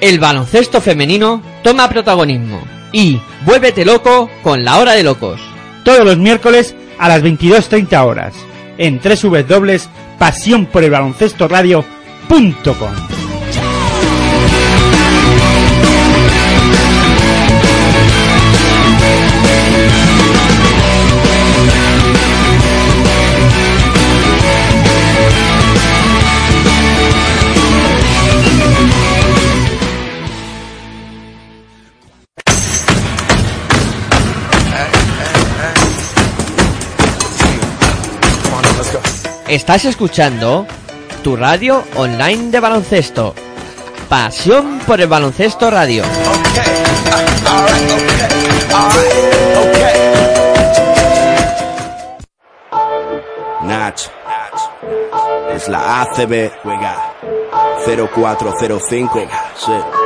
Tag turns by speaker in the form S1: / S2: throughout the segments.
S1: El baloncesto femenino toma protagonismo y vuélvete loco con la hora de locos.
S2: Todos los miércoles a las 22.30 horas en pasión
S1: Estás escuchando tu radio online de baloncesto. Pasión por el baloncesto radio.
S3: Es la ACB. Juega. 0405. Sí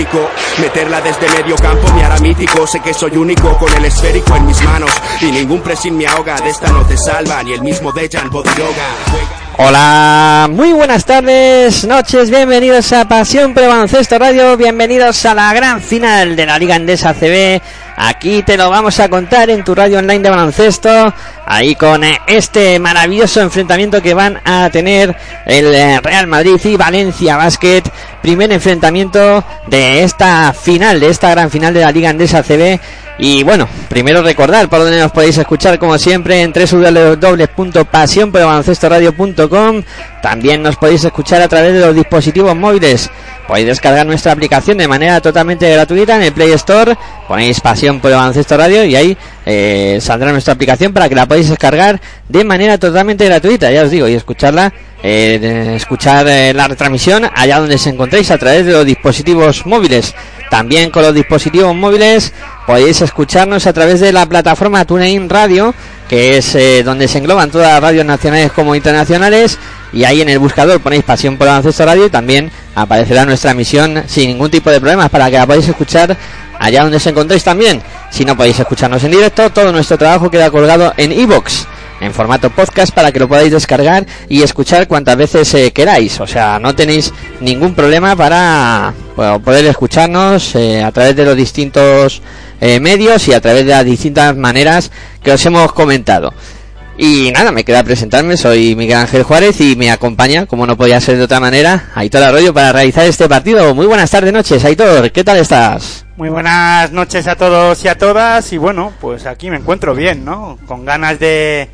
S3: Meterla desde medio campo me hará mítico. Sé que soy único con el esférico en mis manos. Y ningún pressing me ahoga. De esta no te salva ni el mismo Dejan Bodiroga.
S1: Hola, muy buenas tardes, noches, bienvenidos a Pasión Pre Baloncesto Radio, bienvenidos a la gran final de la Liga Andesa CB. Aquí te lo vamos a contar en tu radio online de baloncesto, ahí con eh, este maravilloso enfrentamiento que van a tener el eh, Real Madrid y Valencia Basket, primer enfrentamiento de esta final, de esta gran final de la Liga Andesa CB y bueno, primero recordar por donde nos podéis escuchar como siempre en www.pasionporbaloncestoradio.com. También nos podéis escuchar a través de los dispositivos móviles. Podéis descargar nuestra aplicación de manera totalmente gratuita en el Play Store. Ponéis Pasión por el Radio y ahí eh, saldrá nuestra aplicación para que la podáis descargar de manera totalmente gratuita, ya os digo, y escucharla, eh, escuchar eh, la retransmisión allá donde se encontréis a través de los dispositivos móviles. También con los dispositivos móviles podéis escucharnos a través de la plataforma TuneIn Radio, que es eh, donde se engloban todas las radios nacionales como internacionales. Y ahí en el buscador ponéis Pasión por Baloncesto Radio y también aparecerá nuestra emisión sin ningún tipo de problemas para que la podáis escuchar allá donde os encontréis también. Si no podéis escucharnos en directo, todo nuestro trabajo queda colgado en iBox en formato podcast para que lo podáis descargar y escuchar cuantas veces eh, queráis. O sea, no tenéis ningún problema para poder escucharnos eh, a través de los distintos eh, medios y a través de las distintas maneras que os hemos comentado. Y nada, me queda presentarme, soy Miguel Ángel Juárez y me acompaña, como no podía ser de otra manera, Aitor Arroyo para realizar este partido. Muy buenas tardes, noches, Aitor, ¿qué tal estás?
S2: Muy buenas noches a todos y a todas y bueno, pues aquí me encuentro bien, ¿no? Con ganas de,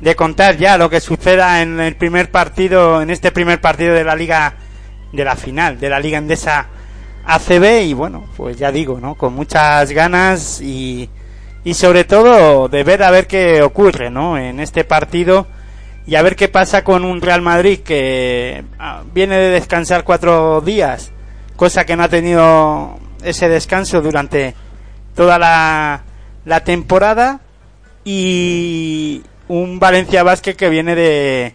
S2: de contar ya lo que suceda en el primer partido, en este primer partido de la liga, de la final, de la liga endesa ACB y bueno, pues ya digo, ¿no? Con muchas ganas y, y sobre todo de ver a ver qué ocurre, ¿no? En este partido y a ver qué pasa con un Real Madrid que ah, viene de descansar cuatro días, cosa que no ha tenido ese descanso durante toda la, la temporada y un Valencia Basket que viene de,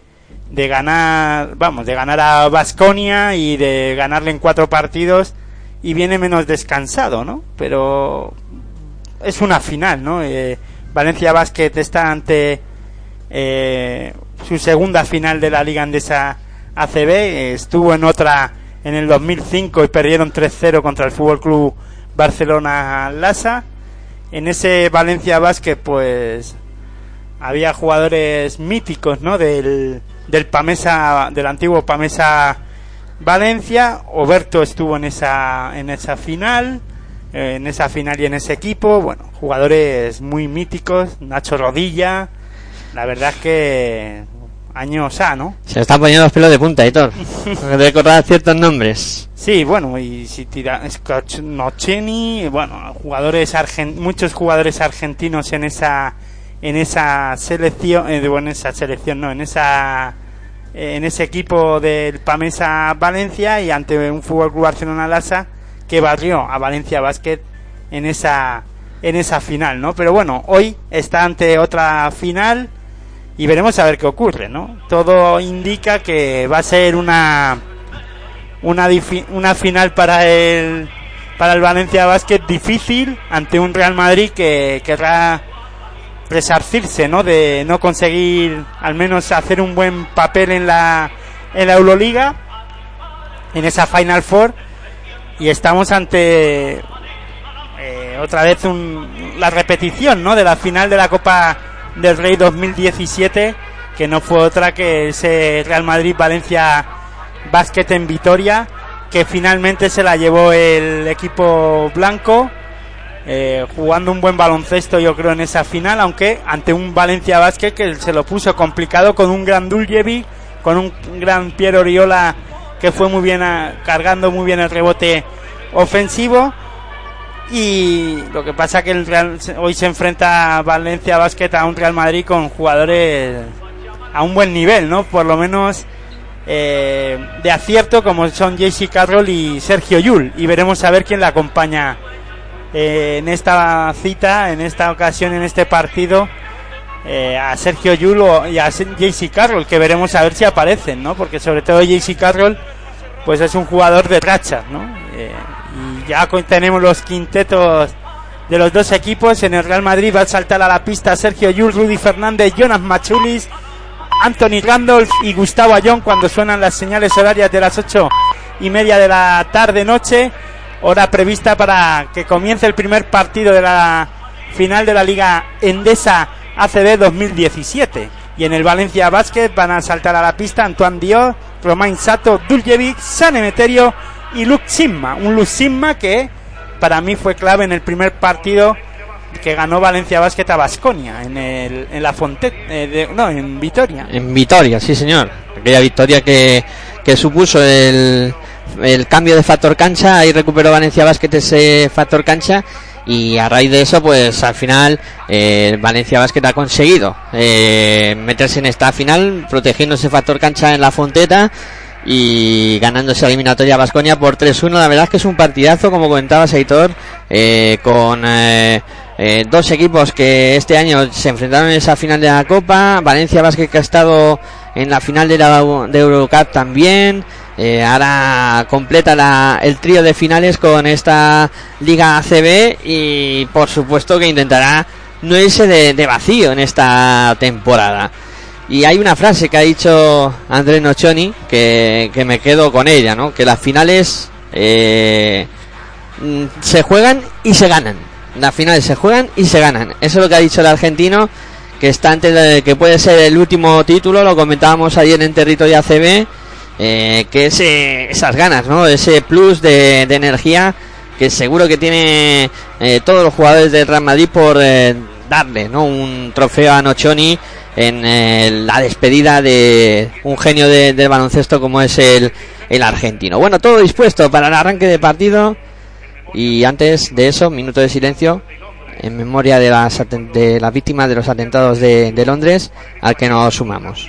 S2: de ganar, vamos, de ganar a Basconia y de ganarle en cuatro partidos y viene menos descansado, ¿no? Pero es una final, ¿no? Eh, Valencia Basket está ante eh, su segunda final de la Liga Andesa ACB, estuvo en otra en el 2005 y perdieron 3-0 contra el Fútbol Club Barcelona Lasa. En ese Valencia Basket, pues había jugadores míticos, ¿no? Del, del Pamesa, del antiguo Pamesa Valencia. Oberto estuvo en esa, en esa final, eh, en esa final y en ese equipo. Bueno, jugadores muy míticos. Nacho Rodilla. La verdad es que años A, ¿no?
S1: Se están poniendo los pelos de punta, Hitor. recordar ciertos nombres.
S2: Sí, bueno, y si tira Nocheni, bueno, jugadores argent muchos jugadores argentinos en esa en esa selección, eh, bueno, en esa selección no, en esa en ese equipo del Pamesa Valencia y ante un Fútbol Club Barcelona Lasa que barrió a Valencia Basket en esa en esa final, ¿no? Pero bueno, hoy está ante otra final y veremos a ver qué ocurre, ¿no? Todo indica que va a ser una una, una final para el para el Valencia Basket difícil ante un Real Madrid que querrá resarcirse, ¿no? De no conseguir al menos hacer un buen papel en la en la Euroliga en esa Final Four y estamos ante eh, otra vez un, la repetición, ¿no? De la final de la Copa del Rey 2017, que no fue otra que ese Real Madrid Valencia Basket en Vitoria, que finalmente se la llevó el equipo blanco, eh, jugando un buen baloncesto yo creo en esa final, aunque ante un Valencia Basket que se lo puso complicado con un gran Duljevic, con un gran Piero Oriola que fue muy bien cargando muy bien el rebote ofensivo y lo que pasa que el Real, hoy se enfrenta Valencia Basket a un Real Madrid con jugadores a un buen nivel, ¿no? Por lo menos eh, de acierto como son JC Carroll y Sergio Yul y veremos a ver quién la acompaña eh, en esta cita, en esta ocasión, en este partido eh, a Sergio Yul y a JC Carroll que veremos a ver si aparecen, ¿no? Porque sobre todo JC Carroll pues es un jugador de racha, ¿no? y ya tenemos los quintetos de los dos equipos. En el Real Madrid va a saltar a la pista Sergio Yul, Rudy Fernández, Jonas Machulis, Anthony Randolph y Gustavo Ayón cuando suenan las señales horarias de las ocho y media de la tarde noche, hora prevista para que comience el primer partido de la final de la Liga Endesa ACB 2017. Y en el Valencia Basket van a saltar a la pista Antoine Dios, Romain Sato, Duljevic, San Emeterio y Luke Simma. Un Luke Simma que para mí fue clave en el primer partido que ganó Valencia Basket a Basconia en, en la Fonte, eh, no, en Vitoria.
S1: En Vitoria, sí señor. Aquella victoria que supuso el, el cambio de factor cancha, ahí recuperó Valencia Basket ese factor cancha y a raíz de eso pues al final eh, Valencia Basket ha conseguido eh, meterse en esta final protegiendo ese factor cancha en la Fonteta y ganándose esa eliminatoria a Basconia por 3-1. La verdad es que es un partidazo, como comentaba Seitor, eh, con eh, eh, dos equipos que este año se enfrentaron en esa final de la Copa. Valencia Basket que ha estado en la final de la de Eurocup también. Ahora completa la, el trío de finales con esta Liga ACB y por supuesto que intentará no irse de vacío en esta temporada. Y hay una frase que ha dicho Andrés Nochoni que, me quedo con ella, ¿no? Que las finales eh, mm, se juegan y se ganan. Las finales se juegan y se ganan. Eso es lo que ha dicho el argentino, que está antes de que puede ser el último título, lo comentábamos ayer en territorio ACB, eh, que es esas ganas, ¿no? Ese plus de, energía que seguro que tiene eh, todos los jugadores del Real Madrid por darle, ¿no? Un trofeo a Nochoni en eh, la despedida de un genio de, del baloncesto como es el, el argentino. Bueno, todo dispuesto para el arranque de partido y antes de eso, minuto de silencio en memoria de las, de las víctimas de los atentados de, de Londres al que nos sumamos.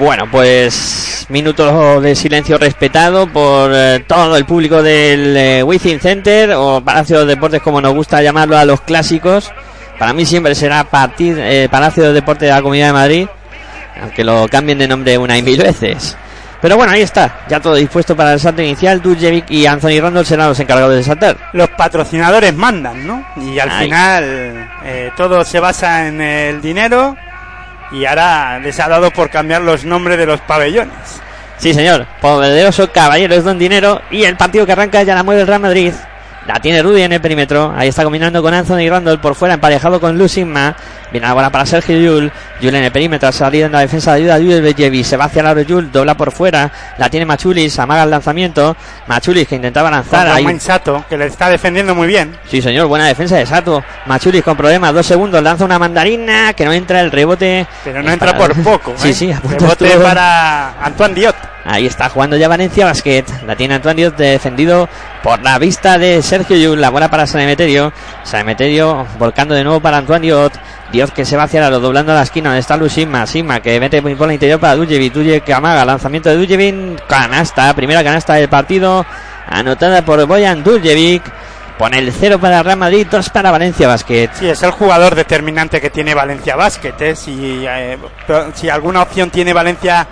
S1: Bueno, pues minuto de silencio respetado por eh, todo el público del eh, Center o Palacio de Deportes como nos gusta llamarlo a los clásicos. Para mí siempre será partir, eh, Palacio de Deportes de la Comunidad de Madrid, aunque lo cambien de nombre una y mil veces. Pero bueno, ahí está, ya todo dispuesto para el salto inicial. Duljevic y Anthony Randall serán los encargados de saltar.
S2: Los patrocinadores mandan, ¿no? Y al
S1: Ay.
S2: final eh, todo se basa en el dinero y ahora les ha dado por cambiar los nombres de los pabellones.
S1: Sí, señor. Poderoso Caballeros Don Dinero. Y el partido que arranca ya la mueve el Real Madrid. La tiene Rudy en el perímetro. Ahí está combinando con Anthony Randall por fuera, emparejado con Lusigma. Viene la bola para Sergio Yul. Yul en el perímetro, salida en la defensa de ayuda de Yul Se va hacia el aro Yul, dobla por fuera. La tiene Machulis, amaga el lanzamiento. Machulis que intentaba lanzar. Ahí.
S2: Wayne Sato, que le está defendiendo muy bien.
S1: Sí, señor, buena defensa de Sato. Machulis con problemas, dos segundos, lanza una mandarina que no entra el rebote.
S2: Pero no entra
S1: para-
S2: por poco.
S1: Sí,
S2: ¿eh?
S1: sí, punto
S2: Rebote para Antoine Diot.
S1: Ahí está jugando ya Valencia Basket. La tiene Antoine Diot defendido por la vista de Sergio Yul. La bola para Sanemeterio. Sanemeterio volcando de nuevo para Antoine Diot. Diot que se va hacia lo doblando a la esquina. Donde está Lusigma. Sigma que mete por la interior para Dujevic. Dujevic que amaga. Lanzamiento de Dujevic. Canasta. Primera canasta del partido. Anotada por Boyan Dujevic. Pone el cero para Real Madrid. Dos para Valencia Basket.
S2: Sí, es el jugador determinante que tiene Valencia Basket. ¿eh? Si, eh, si alguna opción tiene Valencia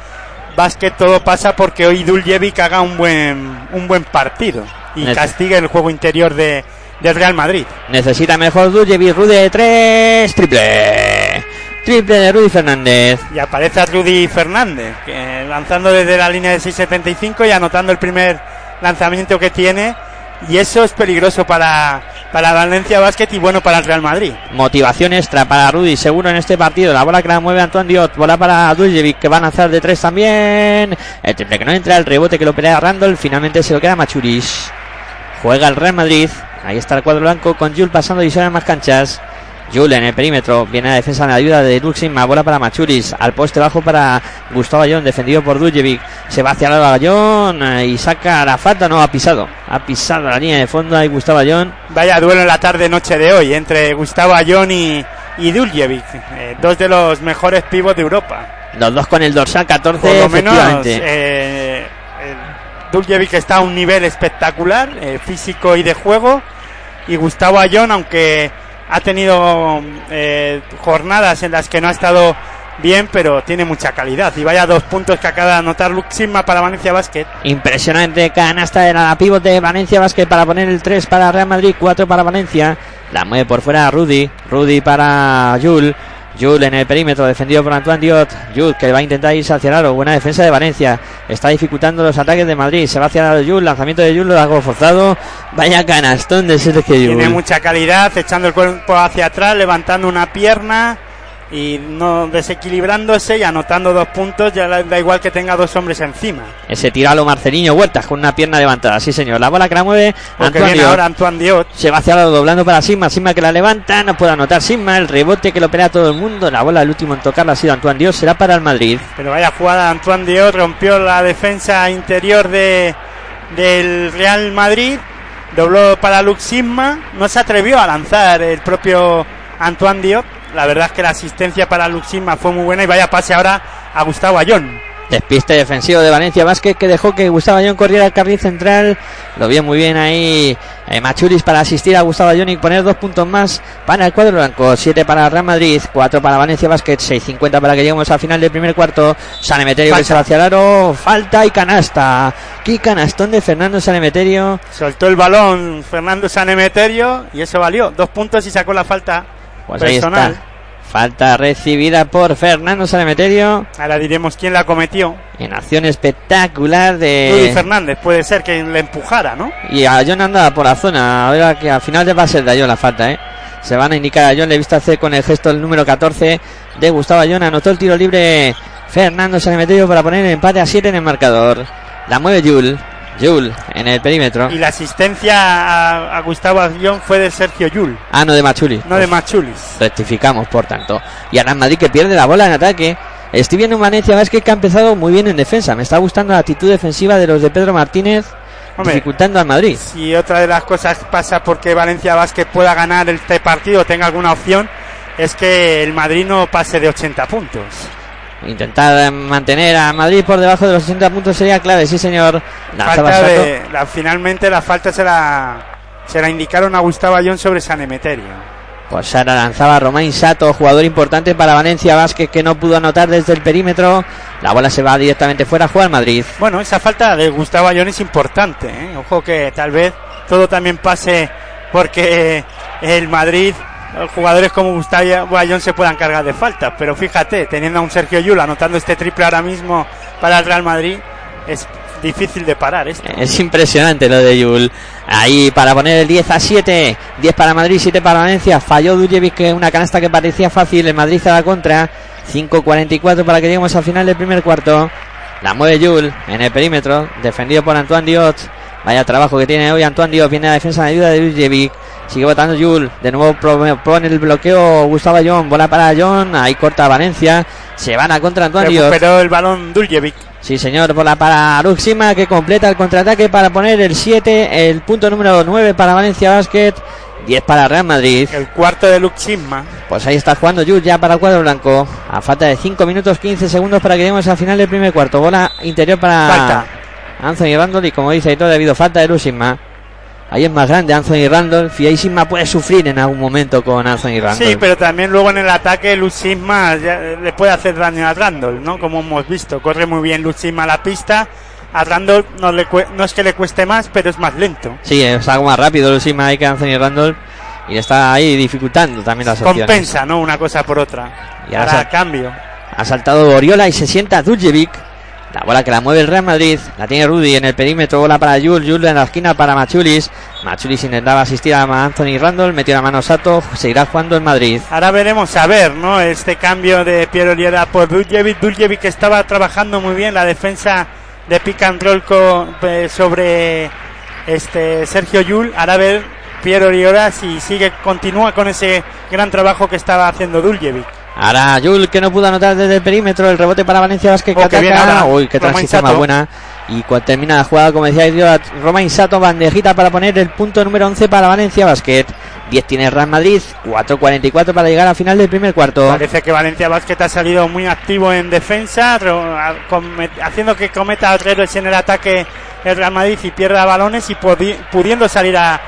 S2: Basket, todo pasa porque hoy Duljevic haga un buen, un buen partido y castigue el juego interior de, del Real Madrid.
S1: Necesita mejor Dujevic. Rudy de tres. Triple. Triple de Rudy Fernández.
S2: Y aparece a Rudy Fernández, que, lanzando desde la línea de 6.75 y anotando el primer lanzamiento que tiene. Y eso es peligroso para, para Valencia Basket y bueno para el Real Madrid.
S1: Motivación extra para Rudy, seguro en este partido. La bola que la mueve Antoine Diot. Bola para Duljevic, que va a lanzar de tres también. El triple que no entra, el rebote que lo pelea Randall. Finalmente se lo queda Machuris. Juega el Real Madrid. Ahí está el cuadro blanco con Jul pasando y en más canchas. Jul en el perímetro. Viene a defensa en la ayuda de Luxima. Bola para Machuris. Al poste bajo para Gustavo Ayón. Defendido por Duljevic. Se va hacia el Ayón eh, y saca la falta. No, ha pisado. Ha pisado la línea de fondo. Ahí Gustavo Ayón.
S2: Vaya duelo en la tarde-noche de hoy entre Gustavo Ayón y, y Duljevic, eh, dos de los mejores pivos de Europa.
S1: Los dos con el dorsal 14.
S2: Por lo menos eh, Duljevic está a un nivel espectacular, eh, físico y de juego. Y Gustavo Ayón, aunque ha tenido eh, jornadas en las que no ha estado bien, pero tiene mucha calidad. Y vaya dos puntos que acaba de anotar Luxima para Valencia Basket.
S1: Impresionante canasta de la pivote de Valencia Basket para poner el 3 para Real Madrid, 4 para Valencia. La mueve por fuera Rudy. Rudy para Jul. Jul en el perímetro, defendido por Antoine Diot. Jul que va a intentar irse hacia el aro. Buena defensa de Valencia. Está dificultando los ataques de Madrid. Se va hacia el Jul. Lanzamiento de Jul, lo hago forzado. Vaya canastón de Sergio
S2: Tiene
S1: Jul.
S2: mucha calidad, echando el cuerpo hacia atrás, levantando una pierna y no desequilibrándose y anotando dos puntos. Ya da igual que tenga dos hombres encima.
S1: Ese tiralo Marcelino Huertas con una pierna levantada. Sí, señor. La bola que la mueve Antoine
S2: viene
S1: Diot.
S2: ahora Antoine Diot.
S1: Se va hacia lado doblando para Sigma, Sigma que la levanta, no puede anotar Sigma, el rebote que lo pelea todo el mundo, la bola el último en tocarla ha sido Antoine Dios, será para el Madrid.
S2: Pero vaya jugada Antoine Diot, rompió la defensa interior de, del Real Madrid, dobló para Luxisma, no se atrevió a lanzar el propio Antoine Diot. La verdad es que la asistencia para Luxisma fue muy buena y vaya pase ahora a Gustavo Ayón.
S1: Despiste defensivo de Valencia Vázquez que dejó que Gustavo Ayón corriera al carril central. Lo vio muy bien ahí eh, Machuris para asistir a Gustavo Ayón y poner dos puntos más para el cuadro blanco. Siete para Real Madrid, cuatro para Valencia Basket, 6.50 para que lleguemos al final del primer cuarto. Sanemeterio que se va hacia el aro, falta y canasta. Qué canastón de Fernando Sanemeterio.
S2: Soltó el balón Fernando Sanemeterio y eso valió. Dos puntos y sacó la falta
S1: Pues ahí
S2: personal.
S1: está. Falta recibida por Fernando Sanemeterio.
S2: Ahora diremos quién la cometió.
S1: En acción espectacular de.
S2: Fernández puede ser que le empujara, ¿no?
S1: Y a John anda por la zona. Ahora que al final va a ser de la falta, ¿eh? Se van a indicar a John. Le he visto hacer con el gesto el número 14 de Gustavo Ayón. Anotó el tiro libre Fernando Sanemeterio para poner el empate a 7 en el marcador. La mueve Jul. Jul en el perímetro.
S2: Y la asistencia a, a Gustavo Ayón fue de Sergio Yul,
S1: Ah, no de Machuli.
S2: no de Machulis.
S1: Rectificamos, por tanto. Y ahora Madrid que pierde la bola en ataque. Estoy viendo un Valencia Vázquez que ha empezado muy bien en defensa. Me está gustando la actitud defensiva de los de Pedro Martínez,
S2: Hombre.
S1: dificultando al Madrid.
S2: Si otra de las cosas pasa porque Valencia Vázquez pueda ganar este partido, tenga alguna opción, es que el Madrid no pase de 80 puntos.
S1: Intentar mantener a Madrid por debajo de los 60 puntos sería clave, sí señor.
S2: Falta de- la- finalmente la falta se la, se la indicaron a Gustavo Ayón sobre San Emeterio.
S1: Pues ahora lanzaba Romain Sato, jugador importante para Valencia Vázquez que no pudo anotar desde el perímetro. La bola se va directamente fuera a jugar Madrid.
S2: Bueno, esa falta de Gustavo Ayón es importante. ¿eh? Ojo que tal vez todo también pase porque el Madrid, jugadores como Gustavo Ayón se puedan cargar de faltas. Pero fíjate, teniendo a un Sergio Yul anotando este triple ahora mismo para el Real Madrid, es difícil de parar.
S1: Es impresionante lo de Yul. Ahí para poner el 10 a 7. 10 para Madrid, 7 para Valencia. Falló Dujevic que una canasta que parecía fácil. El Madrid a la contra. 5.44 para que lleguemos al final del primer cuarto. La mueve Yul en el perímetro. Defendido por Antoine Diot. Vaya trabajo que tiene hoy Antoine Diot. Viene a la defensa de ayuda de Dujevic. Sigue votando Yul. De nuevo pone el bloqueo Gustavo John. Bola para John. Ahí corta Valencia. Se van a contra Antoine Diot.
S2: Recuperó el balón Duljevic.
S1: Sí, señor, bola para Aruxima que completa el contraataque para poner el 7, el punto número 9 para Valencia Basket, 10 para Real Madrid.
S2: El cuarto de Luxisma.
S1: Pues ahí está jugando Yul ya para el cuadro blanco. A falta de 5 minutos 15 segundos para que lleguemos al final del primer cuarto. Bola interior para
S2: Falta.
S1: Anthony Randall y como dice Aitor, ha habido falta de Aruxima. Ahí es más grande Anthony Randolph y ahí Sigma puede sufrir en algún momento con Anthony Randolph.
S2: Sí, pero también luego en el ataque Luxisma ya le puede hacer daño a Randall, ¿no? Como hemos visto. Corre muy bien Luxisma a la pista. A Randall no, le no es que le cueste más, pero es más lento.
S1: Sí, es algo más rápido Sigma ahí que Anthony Randolph y le está ahí dificultando también las opciones.
S2: Compensa, ¿no? Una cosa por otra.
S1: Y ahora
S2: cambio.
S1: Ha saltado Oriola y se sienta Duljevic. La bola que la mueve el Real Madrid. La tiene Rudy en el perímetro. Bola para Jules. Jules en la esquina para Machulis. Machulis intentaba asistir a Anthony Randall. Metió la mano Sato. Seguirá jugando en Madrid.
S2: Ahora veremos a ver, ¿no? Este cambio de Piero Oliera por Duljevic. Duljevic que estaba trabajando muy bien la defensa de pick and eh, sobre este Sergio Yul. Ahora ver Piero Oliera si sigue, continúa con ese gran trabajo que estaba haciendo Duljevic.
S1: Ahora Jules que no pudo anotar desde el perímetro. El rebote para Valencia Vázquez que
S2: Oh, bien
S1: ataca.
S2: ahora.
S1: Uy, qué transición más buena. Y cuando termina la jugada, como decía yo, Romain Sato, bandejita para poner el punto número 11 para Valencia Basket. 10 tiene Real Madrid. 4.44 para llegar al final del primer cuarto.
S2: Parece que Valencia Basket ha salido muy activo en defensa, haciendo que cometa errores en el ataque el Real Madrid y pierda balones y pudi- pudiendo salir a,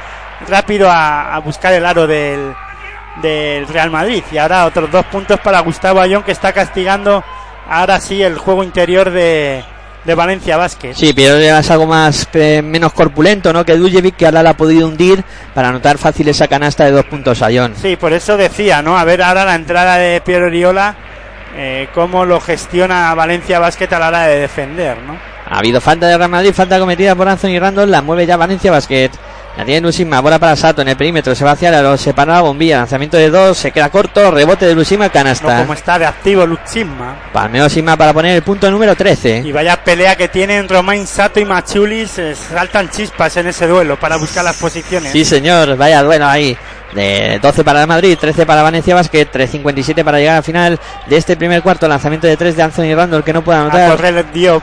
S2: rápido a, a buscar el aro del, del Real Madrid. Y ahora otros dos puntos para Gustavo Ayón que está castigando ahora sí el juego interior de, de Valencia Basket.
S1: Sí, pero es algo más eh, menos corpulento, ¿no? Que Dujevic, que ahora la ha podido hundir para anotar fácil esa canasta de dos puntos a John.
S2: Sí, por eso decía, ¿no? A ver ahora la entrada de Piero Oriola, eh, cómo lo gestiona Valencia Basket a la hora de defender, ¿no?
S1: Ha habido falta de Real Madrid, falta cometida por Anthony Randall, la mueve ya Valencia Basket. La tiene Lusima, bola para Sato en el perímetro, se va hacia la separa la bombilla, lanzamiento de dos, se queda corto, rebote de Lusima,
S2: No
S1: canasta.
S2: como está de activo Luxisma.
S1: Palmeo Sima para poner el punto número 13.
S2: Y vaya pelea que tienen Romain Sato y Machulis. eh, saltan chispas en ese duelo para buscar las posiciones.
S1: Sí, señor, vaya duelo ahí. De 12 para el Madrid, 13 para Valencia Basket, 3.57 para llegar al final de este primer cuarto. Lanzamiento de 3 de Anthony Randall que no puede
S2: a
S1: anotar.
S2: correr Diop.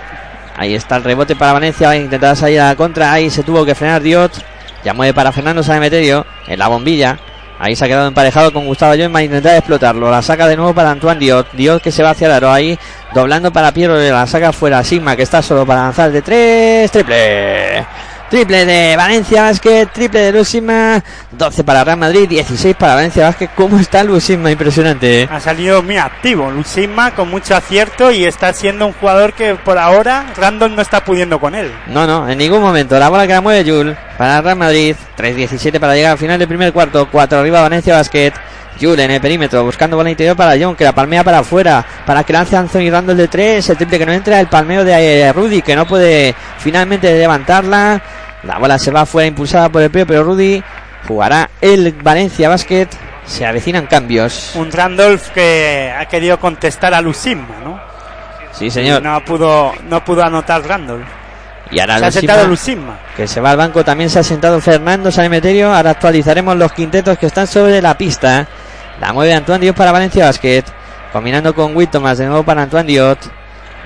S1: Ahí está el rebote para Valencia. Va a intentar salir a la contra. Ahí se tuvo que frenar Diot. Ya mueve para Fernando Sanemeterio en la bombilla. Ahí se ha quedado emparejado con Gustavo Jones para intentar explotarlo. La saca de nuevo para Antoine Diot. Diot que se va hacia el aro ahí. Doblando para Piero. La saca fuera Sigma que está solo para lanzar de tres. Triple. Triple de Valencia Basket, triple de Lusima, 12 para Real Madrid, 16 para Valencia Basket. ¿Cómo está Lusima? Impresionante. ¿eh?
S2: Ha salido muy activo. Luxisma con mucho acierto y está siendo un jugador que por ahora Randall no está pudiendo con él.
S1: No, no, en ningún momento. La bola que la mueve Jul para Real Madrid. 3.17 para llegar al final del primer cuarto. 4 arriba Valencia Basket. Jul en el perímetro buscando bola interior para John que la palmea para afuera para que lance Anthony Randall de 3. El triple que no entra. El palmeo de eh, Rudy que no puede finalmente levantarla. La bola se va afuera impulsada por el pie, pero Rudy jugará el Valencia Basket. Se avecinan cambios.
S2: Un Randolph que ha querido contestar a Luxisma, ¿no?
S1: Sí, señor.
S2: No pudo, no pudo anotar Randolph.
S1: Y ahora
S2: Se ha
S1: Lucima-
S2: sentado Luxisma.
S1: que se va al banco. También se ha sentado Fernando Sanemeterio. Ahora actualizaremos los quintetos que están sobre la pista. La mueve Antoine Diot para Valencia Basket. Combinando con Will más de nuevo para Antoine Diot.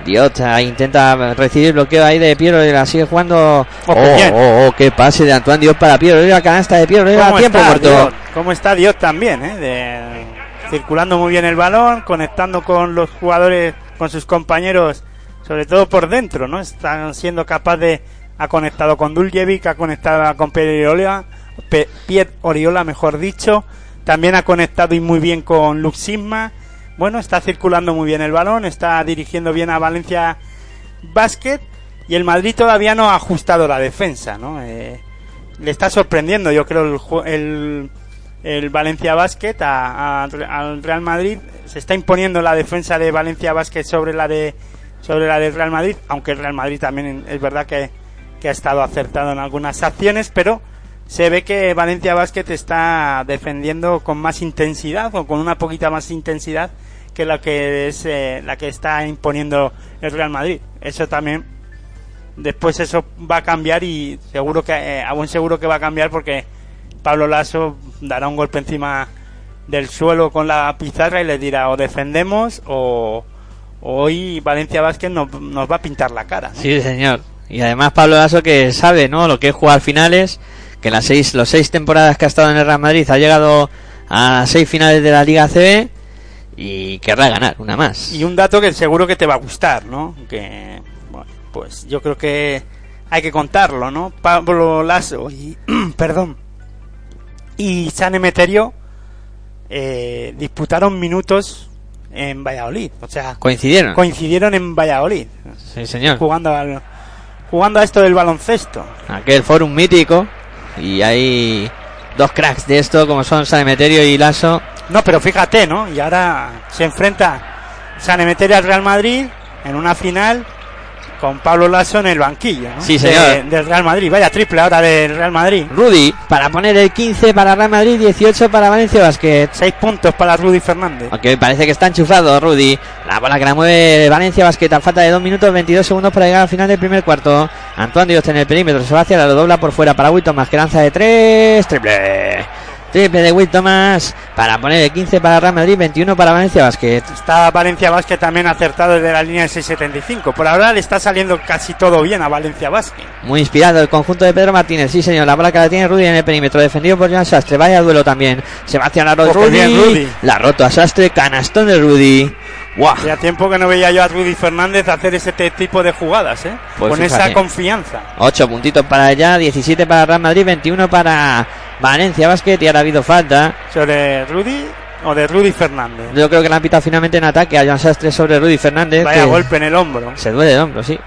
S1: Diot ah, intenta recibir bloqueo ahí de Piero. La sigue jugando.
S2: Oh,
S1: Oh, oh, qué pase de Antoine Diot para Piero. La canasta de Piero. A
S2: ¿Cómo
S1: tiempo.
S2: Diot? ¿Cómo está Dios también? eh? De- circulando muy bien el balón, conectando con los jugadores con sus compañeros, sobre todo por dentro, ¿no? Están siendo capaz de ha conectado con Duljevic, ha conectado con Oriola, Pierre Oriola, mejor dicho, también ha conectado y muy bien con Luxisma. Bueno, está circulando muy bien el balón, está dirigiendo bien a Valencia Basket y el Madrid todavía no ha ajustado la defensa, ¿no? Eh, le está sorprendiendo, yo creo, el, el, el Valencia Basket a- al Real Madrid. Se está imponiendo la defensa de Valencia Basket sobre la de sobre la del Real Madrid, aunque el Real Madrid también es verdad que, que ha estado acertado en algunas acciones, pero se ve que Valencia Basket está defendiendo con más intensidad o con una poquita más intensidad que la que es eh, la que está imponiendo el Real Madrid. Eso también después eso va a cambiar y seguro que eh, a buen seguro que va a cambiar porque Pablo Lasso dará un golpe encima del suelo con la pizarra y le dirá o defendemos o, hoy Valencia Vázquez nos, nos va a pintar la cara.
S1: Sí, señor. Y además Pablo Lasso que sabe, ¿no? Lo que es jugar finales, que las seis, los seis temporadas que ha estado en el Real Madrid ha llegado a seis finales de la Liga CB y querrá ganar una más.
S2: Y un dato que seguro que te va a gustar, ¿no? Que, bueno, pues yo creo que hay que contarlo, ¿no? Pablo Lasso y, perdón, y San Emeterio eh, disputaron minutos en Valladolid, o sea,
S1: Coincidieron.
S2: coincidieron en Valladolid,
S1: sí, señor.
S2: jugando al, jugando a esto del baloncesto.
S1: Aquel fórum mítico y hay dos cracks de esto como son San Emeterio y Lasso.
S2: No, pero fíjate, ¿no? Y ahora se enfrenta San Emeterio al Real Madrid en una final con Pablo Lasso en el banquillo, ¿no?
S1: Sí,
S2: De-
S1: señor.
S2: del Real Madrid. Vaya triple ahora del Real Madrid.
S1: Rudy para poner el 15 para Real Madrid, 18 para Valencia Basket.
S2: Seis puntos para Rudy Fernández.
S1: Aunque parece que está enchufado Rudy. La bola que la mueve Valencia Basket a falta de 2 minutos 22 segundos para llegar al final del primer cuarto. Antoine Dios en el perímetro. Se va hacia la lo dobla por fuera para Will Thomas que lanza de 3. Triple. Triple de Will Thomas para poner el 15 para Real Madrid, 21 para Valencia Basket.
S2: Está Valencia Basket también acertado desde la línea de 6.75. Por ahora le está saliendo casi todo bien a Valencia Basket.
S1: Muy inspirado el conjunto de Pedro Martínez. Sí, señor. La bola que la tiene Rudy en el perímetro. Defendido por Joan Sastre. Vaya duelo también. Sebastián
S2: qué
S1: Rudy.
S2: Rudy.
S1: La roto a Sastre. Canastón de Rudy. ¡Guau!
S2: Hacía tiempo que no veía yo a Rudy Fernández hacer ese tipo de jugadas, ¿eh?
S1: Pues
S2: Con
S1: fíjate.
S2: esa confianza.
S1: 8 puntitos para allá, 17 para Real Madrid, 21 para Valencia Basket y ahora ha habido falta.
S2: ¿Sobre Rudy o de Rudy Fernández?
S1: Yo creo que la han pitado finalmente en ataque a Joan Sastre sobre Rudy Fernández.
S2: Vaya golpe en el hombro.
S1: Se duele el hombro, sí.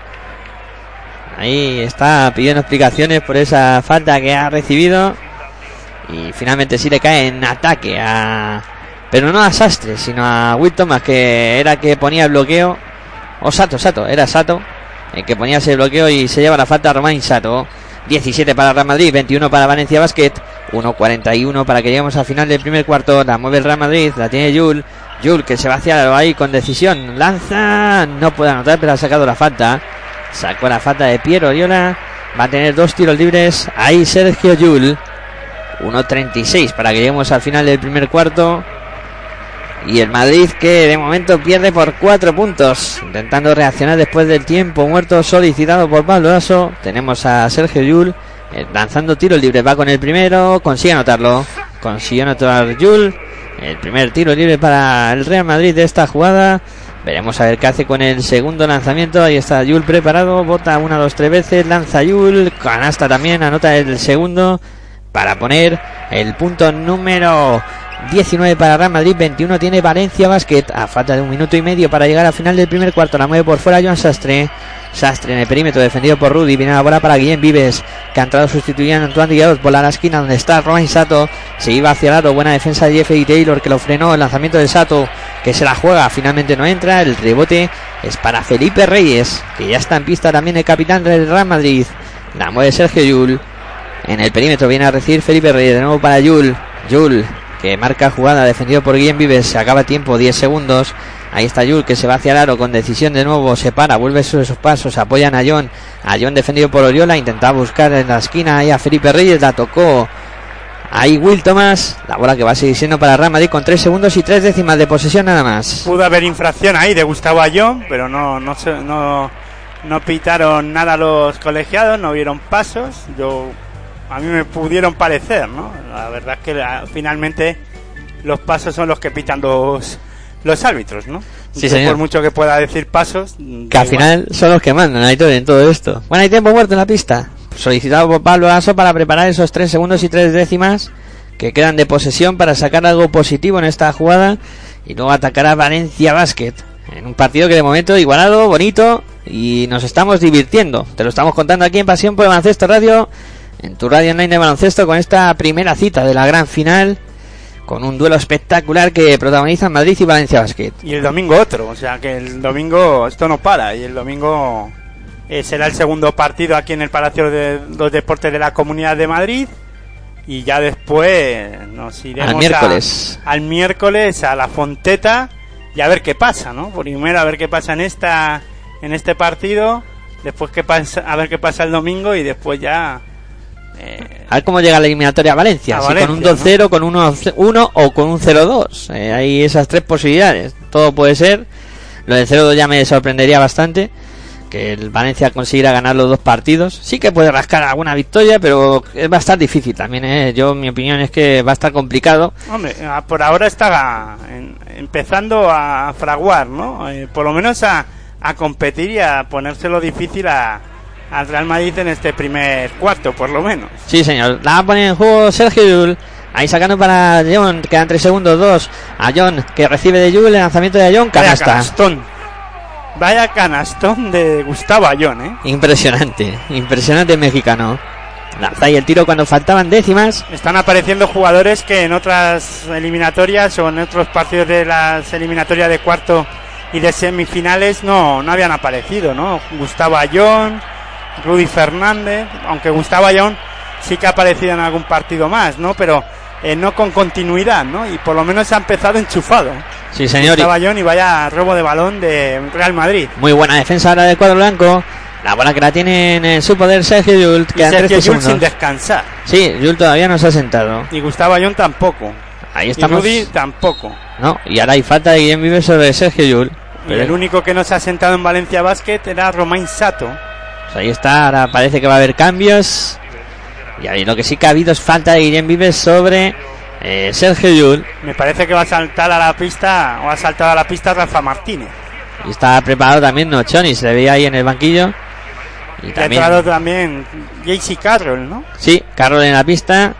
S1: Ahí está pidiendo explicaciones por esa falta que ha recibido. Y finalmente sí le cae en ataque a. Pero no a Sastre, sino a Will Thomas, que era que ponía el bloqueo. O Sato, Sato, era Sato el que ponía ese bloqueo y se lleva la falta Romain Sato. 17 para Real Madrid, 21 para Valencia Basket, 1.41 para que lleguemos al final del primer cuarto. La mueve el Real Madrid, la tiene Jul. Jul que se va hacia ahí con decisión. Lanza, no puede anotar, pero ha sacado la falta. Sacó la falta de Piero Oriola. Va a tener dos tiros libres. Ahí Sergio Jul. 1.36 para que lleguemos al final del primer cuarto. Y el Madrid que de momento pierde por cuatro puntos. Intentando reaccionar después del tiempo muerto solicitado por Pablo. Tenemos a Sergio Yul eh, lanzando tiros libres. Va con el primero. Consigue anotarlo. Consigue anotar Yul. El primer tiro libre para el Real Madrid de esta jugada. Veremos a ver qué hace con el segundo lanzamiento. Ahí está Yul preparado. Bota una, dos, tres veces. Lanza Yul. Canasta también. Anota el segundo. Para poner el punto número 19 para Real Madrid, 21 tiene Valencia Basket. A falta de un minuto y medio para llegar al final del primer cuarto. La mueve por fuera Joan Sastre. Sastre en el perímetro, defendido por Rudy. Viene la bola para Guillén Vives, que ha entrado sustituyendo a Antoine Díaz. Bola a la esquina donde está Romain Sato. Se iba hacia el aro. Buena defensa de Jeffrey Taylor, que lo frenó. El lanzamiento de Sato, que se la juega. Finalmente no entra. El rebote es para Felipe Reyes, que ya está en pista también el capitán del Real Madrid. La mueve Sergio Yul. En el perímetro viene a recibir Felipe Reyes. De nuevo para Yul. Yul que marca jugada defendido por Guillem Vives. Se acaba tiempo, 10 segundos. Ahí está Yul que se va hacia el aro con decisión de nuevo. Se para, vuelve sus pasos. Apoyan a John. A John defendido por Oriola. Intentaba buscar en la esquina ahí a Felipe Reyes. La tocó. Ahí Will Thomas. La bola que va a seguir siendo para Real Madrid con 3 segundos y 3 décimas de posesión nada más.
S2: Pudo haber infracción ahí de Gustavo Ayón, pero no, no, no, no pitaron nada los colegiados, no vieron pasos. Yo a mí me pudieron parecer, ¿no? La verdad es que la- finalmente los pasos son los que pitan los, los árbitros, ¿no?
S1: Sí, señor.
S2: Por mucho que pueda decir pasos.
S1: Que al final son los que mandan, Aitor, en todo esto. Bueno, hay tiempo muerto en la pista. Solicitado por Pablo Lasso para preparar esos 3 segundos y 3 décimas que quedan de posesión para sacar algo positivo en esta jugada y luego atacar a Valencia Basket. En un partido que de momento igualado, bonito y nos estamos divirtiendo. Te lo estamos contando aquí en Pasión por el Baloncesto Radio, en tu radio online de baloncesto con esta primera cita de la gran final, con un duelo espectacular que protagonizan Madrid y Valencia Basket.
S2: Y el domingo otro, o sea que el domingo esto no para. Y el domingo eh, será el segundo partido aquí en el Palacio de los Deportes de la Comunidad de Madrid. Y ya después nos iremos
S1: Al
S2: a-
S1: miércoles.
S2: al miércoles a la Fonteta y a ver qué pasa, ¿no? Primero a ver qué pasa en esta en este partido, después qué pasa, a ver qué pasa el domingo y después ya eh,
S1: A ver cómo llega la eliminatoria a Valencia.
S2: A
S1: si
S2: Valencia,
S1: con un 2-0, con un 1 o con un 0-2. Eh, hay esas tres posibilidades. Todo puede ser. Lo del 0-2 ya me sorprendería bastante. Que el Valencia consiguiera ganar los dos partidos. Sí que puede rascar alguna victoria, pero es bastante difícil también. eh. Yo, mi opinión es que va a estar complicado.
S2: Hombre, ah, por ahora está en- empezando a fraguar, ¿no? Eh, por lo menos a, a competir y a ponérselo difícil a, al Real Madrid en este primer cuarto, por lo menos.
S1: Sí, señor. La va a poner en juego Sergio Yul. Ahí sacando para John. Quedan 3 segundos, 2. A John, que recibe de Yul el lanzamiento de John.
S2: Vaya
S1: Canasta.
S2: canastón. Vaya canastón de Gustavo Ayón, ¿eh?
S1: Impresionante, impresionante mexicano. Lanza ahí el tiro cuando faltaban décimas.
S2: Están apareciendo jugadores que en otras eliminatorias o en otros partidos de las eliminatorias de cuarto y de semifinales no, no habían aparecido, ¿no? Gustavo Ayón, Rudy Fernández, aunque Gustavo Ayón sí que ha aparecido en algún partido más, ¿no? Pero eh, no con continuidad, ¿no? Y por lo menos ha empezado enchufado.
S1: Sí, señor.
S2: Gustavo y vaya robo de balón de Real Madrid.
S1: Muy buena defensa ahora del cuadro blanco. La bola que la tiene en su poder Sergio Yul.
S2: Y
S1: Quedan
S2: Sergio
S1: 13
S2: Llull sin descansar.
S1: Sí, Yul todavía no se ha sentado.
S2: Y Gustavo Ayón tampoco.
S1: Ahí
S2: Y
S1: estamos.
S2: Rudy tampoco.
S1: No, y ahora hay falta de Guillem Vives sobre Sergio Yul.
S2: Y el único que no se ha sentado en Valencia Basket era Romain Sato.
S1: Pues ahí está, ahora parece que va a haber cambios. Y ahí lo que sí que ha habido es falta de Guillem Vives sobre eh, Sergio Yul.
S2: Me parece que va a saltar a la pista, o ha saltado a la pista Rafa Martínez.
S1: Y está preparado también Nochoni, se le veía ahí en el banquillo. Y
S2: Y ha
S1: también,
S2: entrado también JC Carroll, ¿no?
S1: sí, Carlos en la pista.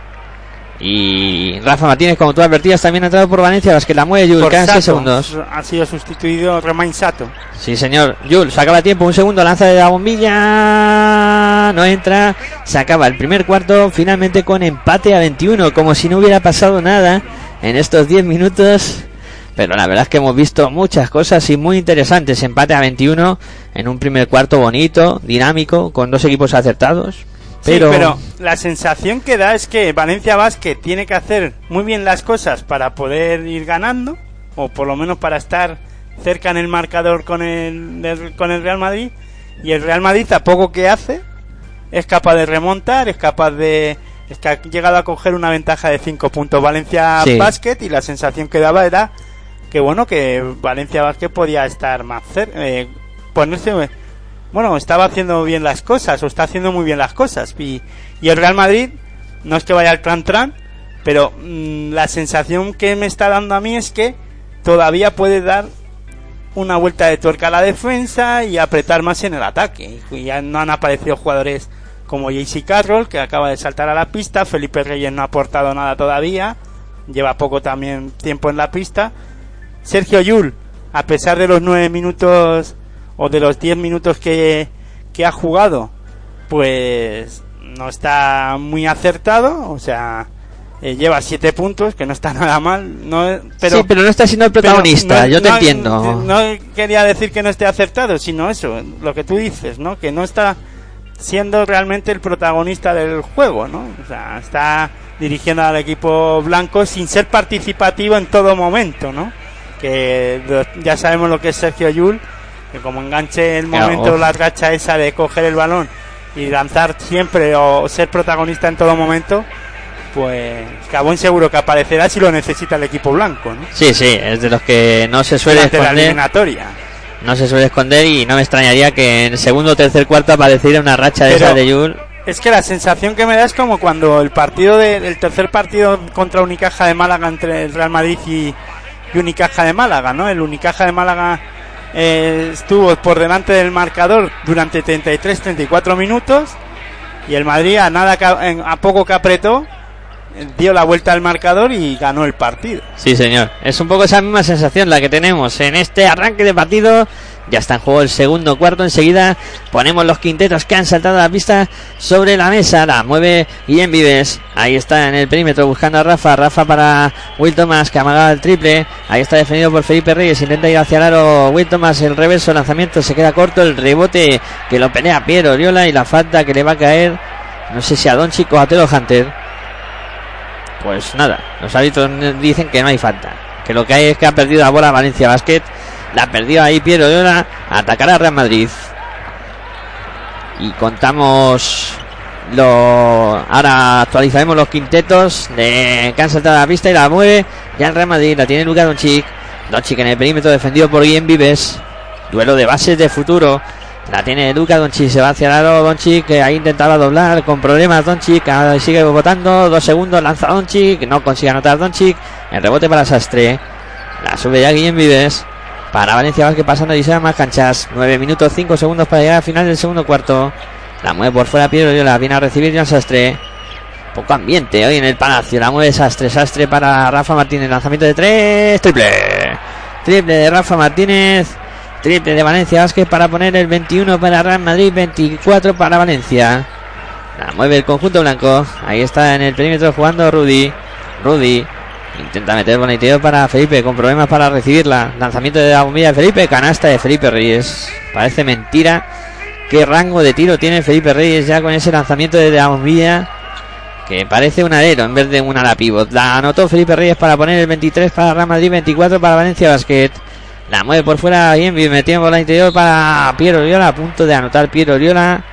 S1: Y Rafa Martínez, como tú advertías, también ha entrado por Valencia, las que la mueve Yul.
S2: Por
S1: Quedan 6
S2: Sato.
S1: segundos.
S2: Ha sido sustituido Romain Sato.
S1: Sí, señor. Yul, se acaba tiempo. Un segundo, lanza de la bombilla. No entra. Se acaba el primer cuarto. Finalmente con empate a 21. Como si no hubiera pasado nada en estos 10 minutos. Pero la verdad es que hemos visto muchas cosas y muy interesantes. Empate a 21 en un primer cuarto bonito, dinámico, con dos equipos acertados. Pero,
S2: Sí, pero la sensación que da es que Valencia Basket tiene que hacer muy bien las cosas para poder ir ganando, o por lo menos para estar cerca en el marcador con el, del- con el Real Madrid. Y el Real Madrid, a poco que hace, es capaz de remontar, es capaz de. Es que ha llegado a coger una ventaja de 5 puntos Valencia
S1: Sí.
S2: Basket y la sensación que daba era que bueno, que Valencia Basket podía estar más cerca, ponerse bueno, estaba haciendo bien las cosas, o está haciendo muy bien las cosas. Y, y el Real Madrid, no es que vaya al tran tran, pero mm, la sensación que me está dando a mí es que todavía puede dar una vuelta de tuerca a la defensa y apretar más en el ataque. Y ya no han aparecido jugadores como JC Carroll, que acaba de saltar a la pista, Felipe Reyes no ha aportado nada todavía, lleva poco también tiempo en la pista. Sergio Yul, a pesar de los nueve minutos o de los 10 minutos que, que ha jugado, pues no está muy acertado, o sea, eh, lleva 7 puntos, que no está nada mal, no, pero,
S1: sí, pero no está siendo el protagonista,
S2: no-
S1: yo te
S2: no-
S1: entiendo.
S2: No quería decir que no esté acertado, sino eso, lo que tú dices, ¿no? Que no está siendo realmente el protagonista del juego, ¿no? O sea, está dirigiendo al equipo blanco sin ser participativo en todo momento, ¿no? Que ya sabemos lo que es Sergio Yul, que como enganche el momento,
S1: uf.
S2: la racha esa de coger el balón y lanzar siempre o ser protagonista en todo momento, pues Cabón seguro que aparecerá si lo necesita el equipo blanco, ¿no?
S1: Sí, sí, es de los que no se suele
S2: Durante la
S1: esconder.
S2: eliminatoria.
S1: No se suele esconder y no me extrañaría que en segundo o tercer cuarto apareciera una racha de
S2: Pero-
S1: esa de Yul.
S2: Es que la sensación que me da es como cuando el partido de, el tercer partido contra Unicaja de Málaga entre el Real Madrid y, y Unicaja de Málaga, ¿no? El Unicaja de Málaga eh, estuvo por delante del marcador durante 33-34 minutos y el Madrid a nada a poco que apretó dio la vuelta al marcador y ganó el partido.
S1: Sí, señor. Es un poco esa misma sensación la que tenemos en este arranque de partido. Ya está en juego el segundo cuarto. Enseguida ponemos los quintetos que han saltado a la pista sobre la mesa. La mueve Guillem Vives. Ahí está en el perímetro buscando a Rafa. Rafa para Will Thomas que amagaba el triple. Ahí está defendido por Felipe Reyes. Intenta ir hacia el aro Will Thomas. El reverso lanzamiento se queda corto. El rebote que lo pelea Piero Oriola y la falta que le va a caer. No sé si a Doncic o a Telo Hunter. Pues nada, los árbitros dicen que no hay falta. Que lo que hay es que ha perdido la bola Valencia Basket. La ha perdido ahí Piero Oriola. Atacará a Real Madrid. Y contamos lo ahora actualizaremos los quintetos han saltado a la pista y la mueve. Ya el Real Madrid la tiene Luka Doncic. Doncic en el perímetro defendido por Guillem Vives. Duelo de bases de futuro. La tiene Luka Doncic se va hacia el aro. Doncic que ahí intentaba doblar con problemas. Doncic sigue votando dos segundos lanza Doncic. No consigue anotar Doncic. El rebote para Sastre. La sube ya Guillem Vives para Valencia Vázquez pasando y se más canchas 9 minutos 5 segundos para llegar al final del segundo cuarto la mueve por fuera Piero la viene a recibir Jan Sastre. Poco ambiente hoy en el Palacio. La mueve Sastre. Sastre para Rafa Martínez. Lanzamiento de tres. Triple. Triple de Rafa Martínez. Triple de Valencia Vázquez para poner el 21 para Real Madrid. 24 para Valencia. La mueve el conjunto blanco. Ahí está en el perímetro jugando Rudy. Rudy. Intenta meter boniteo para Felipe con problemas para recibirla. Lanzamiento de la bombilla de Felipe. Canasta de Felipe Reyes. Parece mentira qué rango de tiro tiene Felipe Reyes ya con ese lanzamiento de la bombilla que parece un alero en vez de un ala pivot. La anotó Felipe Reyes para poner el 23 para Real Madrid, 24 para Valencia Basket. La mueve por fuera bien, metiendo por la interior para Piero Oriola, a punto de anotar Piero Oriola.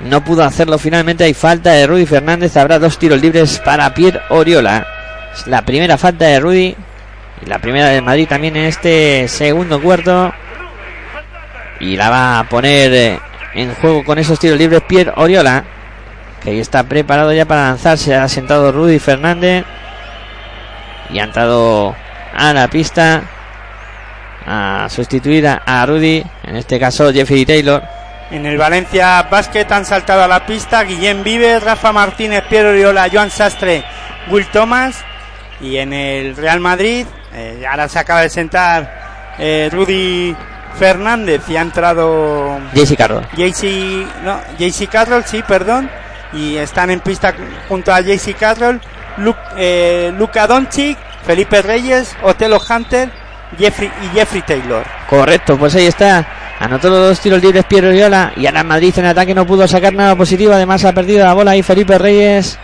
S1: No pudo hacerlo finalmente, hay falta de Rudy Fernández, habrá dos tiros libres para Piero Oriola. La primera falta de Rudy y la primera de Madrid también en este segundo cuarto y la va a poner eh, en juego con esos tiros libres Pierre Oriola que ahí está preparado ya para lanzarse ha sentado Rudy Fernández y ha entrado a la pista a sustituir a, Rudy en este caso Jeffrey Taylor
S2: En el Valencia Basket han saltado a la pista Guillem Vives, Rafa Martínez, Piero Oriola, Joan Sastre, Will Thomas. Y en el Real Madrid, eh, ahora se acaba de sentar eh, Rudy Fernández y ha entrado
S1: JC Carroll
S2: JC, no, JC Carroll, sí, perdón. Y están en pista junto a JC Carroll, Lu- eh, Doncic, Felipe Reyes, Otelo Hunter Jeffrey, y Jeffrey Taylor.
S1: Correcto, pues ahí está. Anotó los dos tiros libres Piero Oriola y ahora Madrid en ataque no pudo sacar nada positivo. Además ha perdido la bola ahí Felipe Reyes,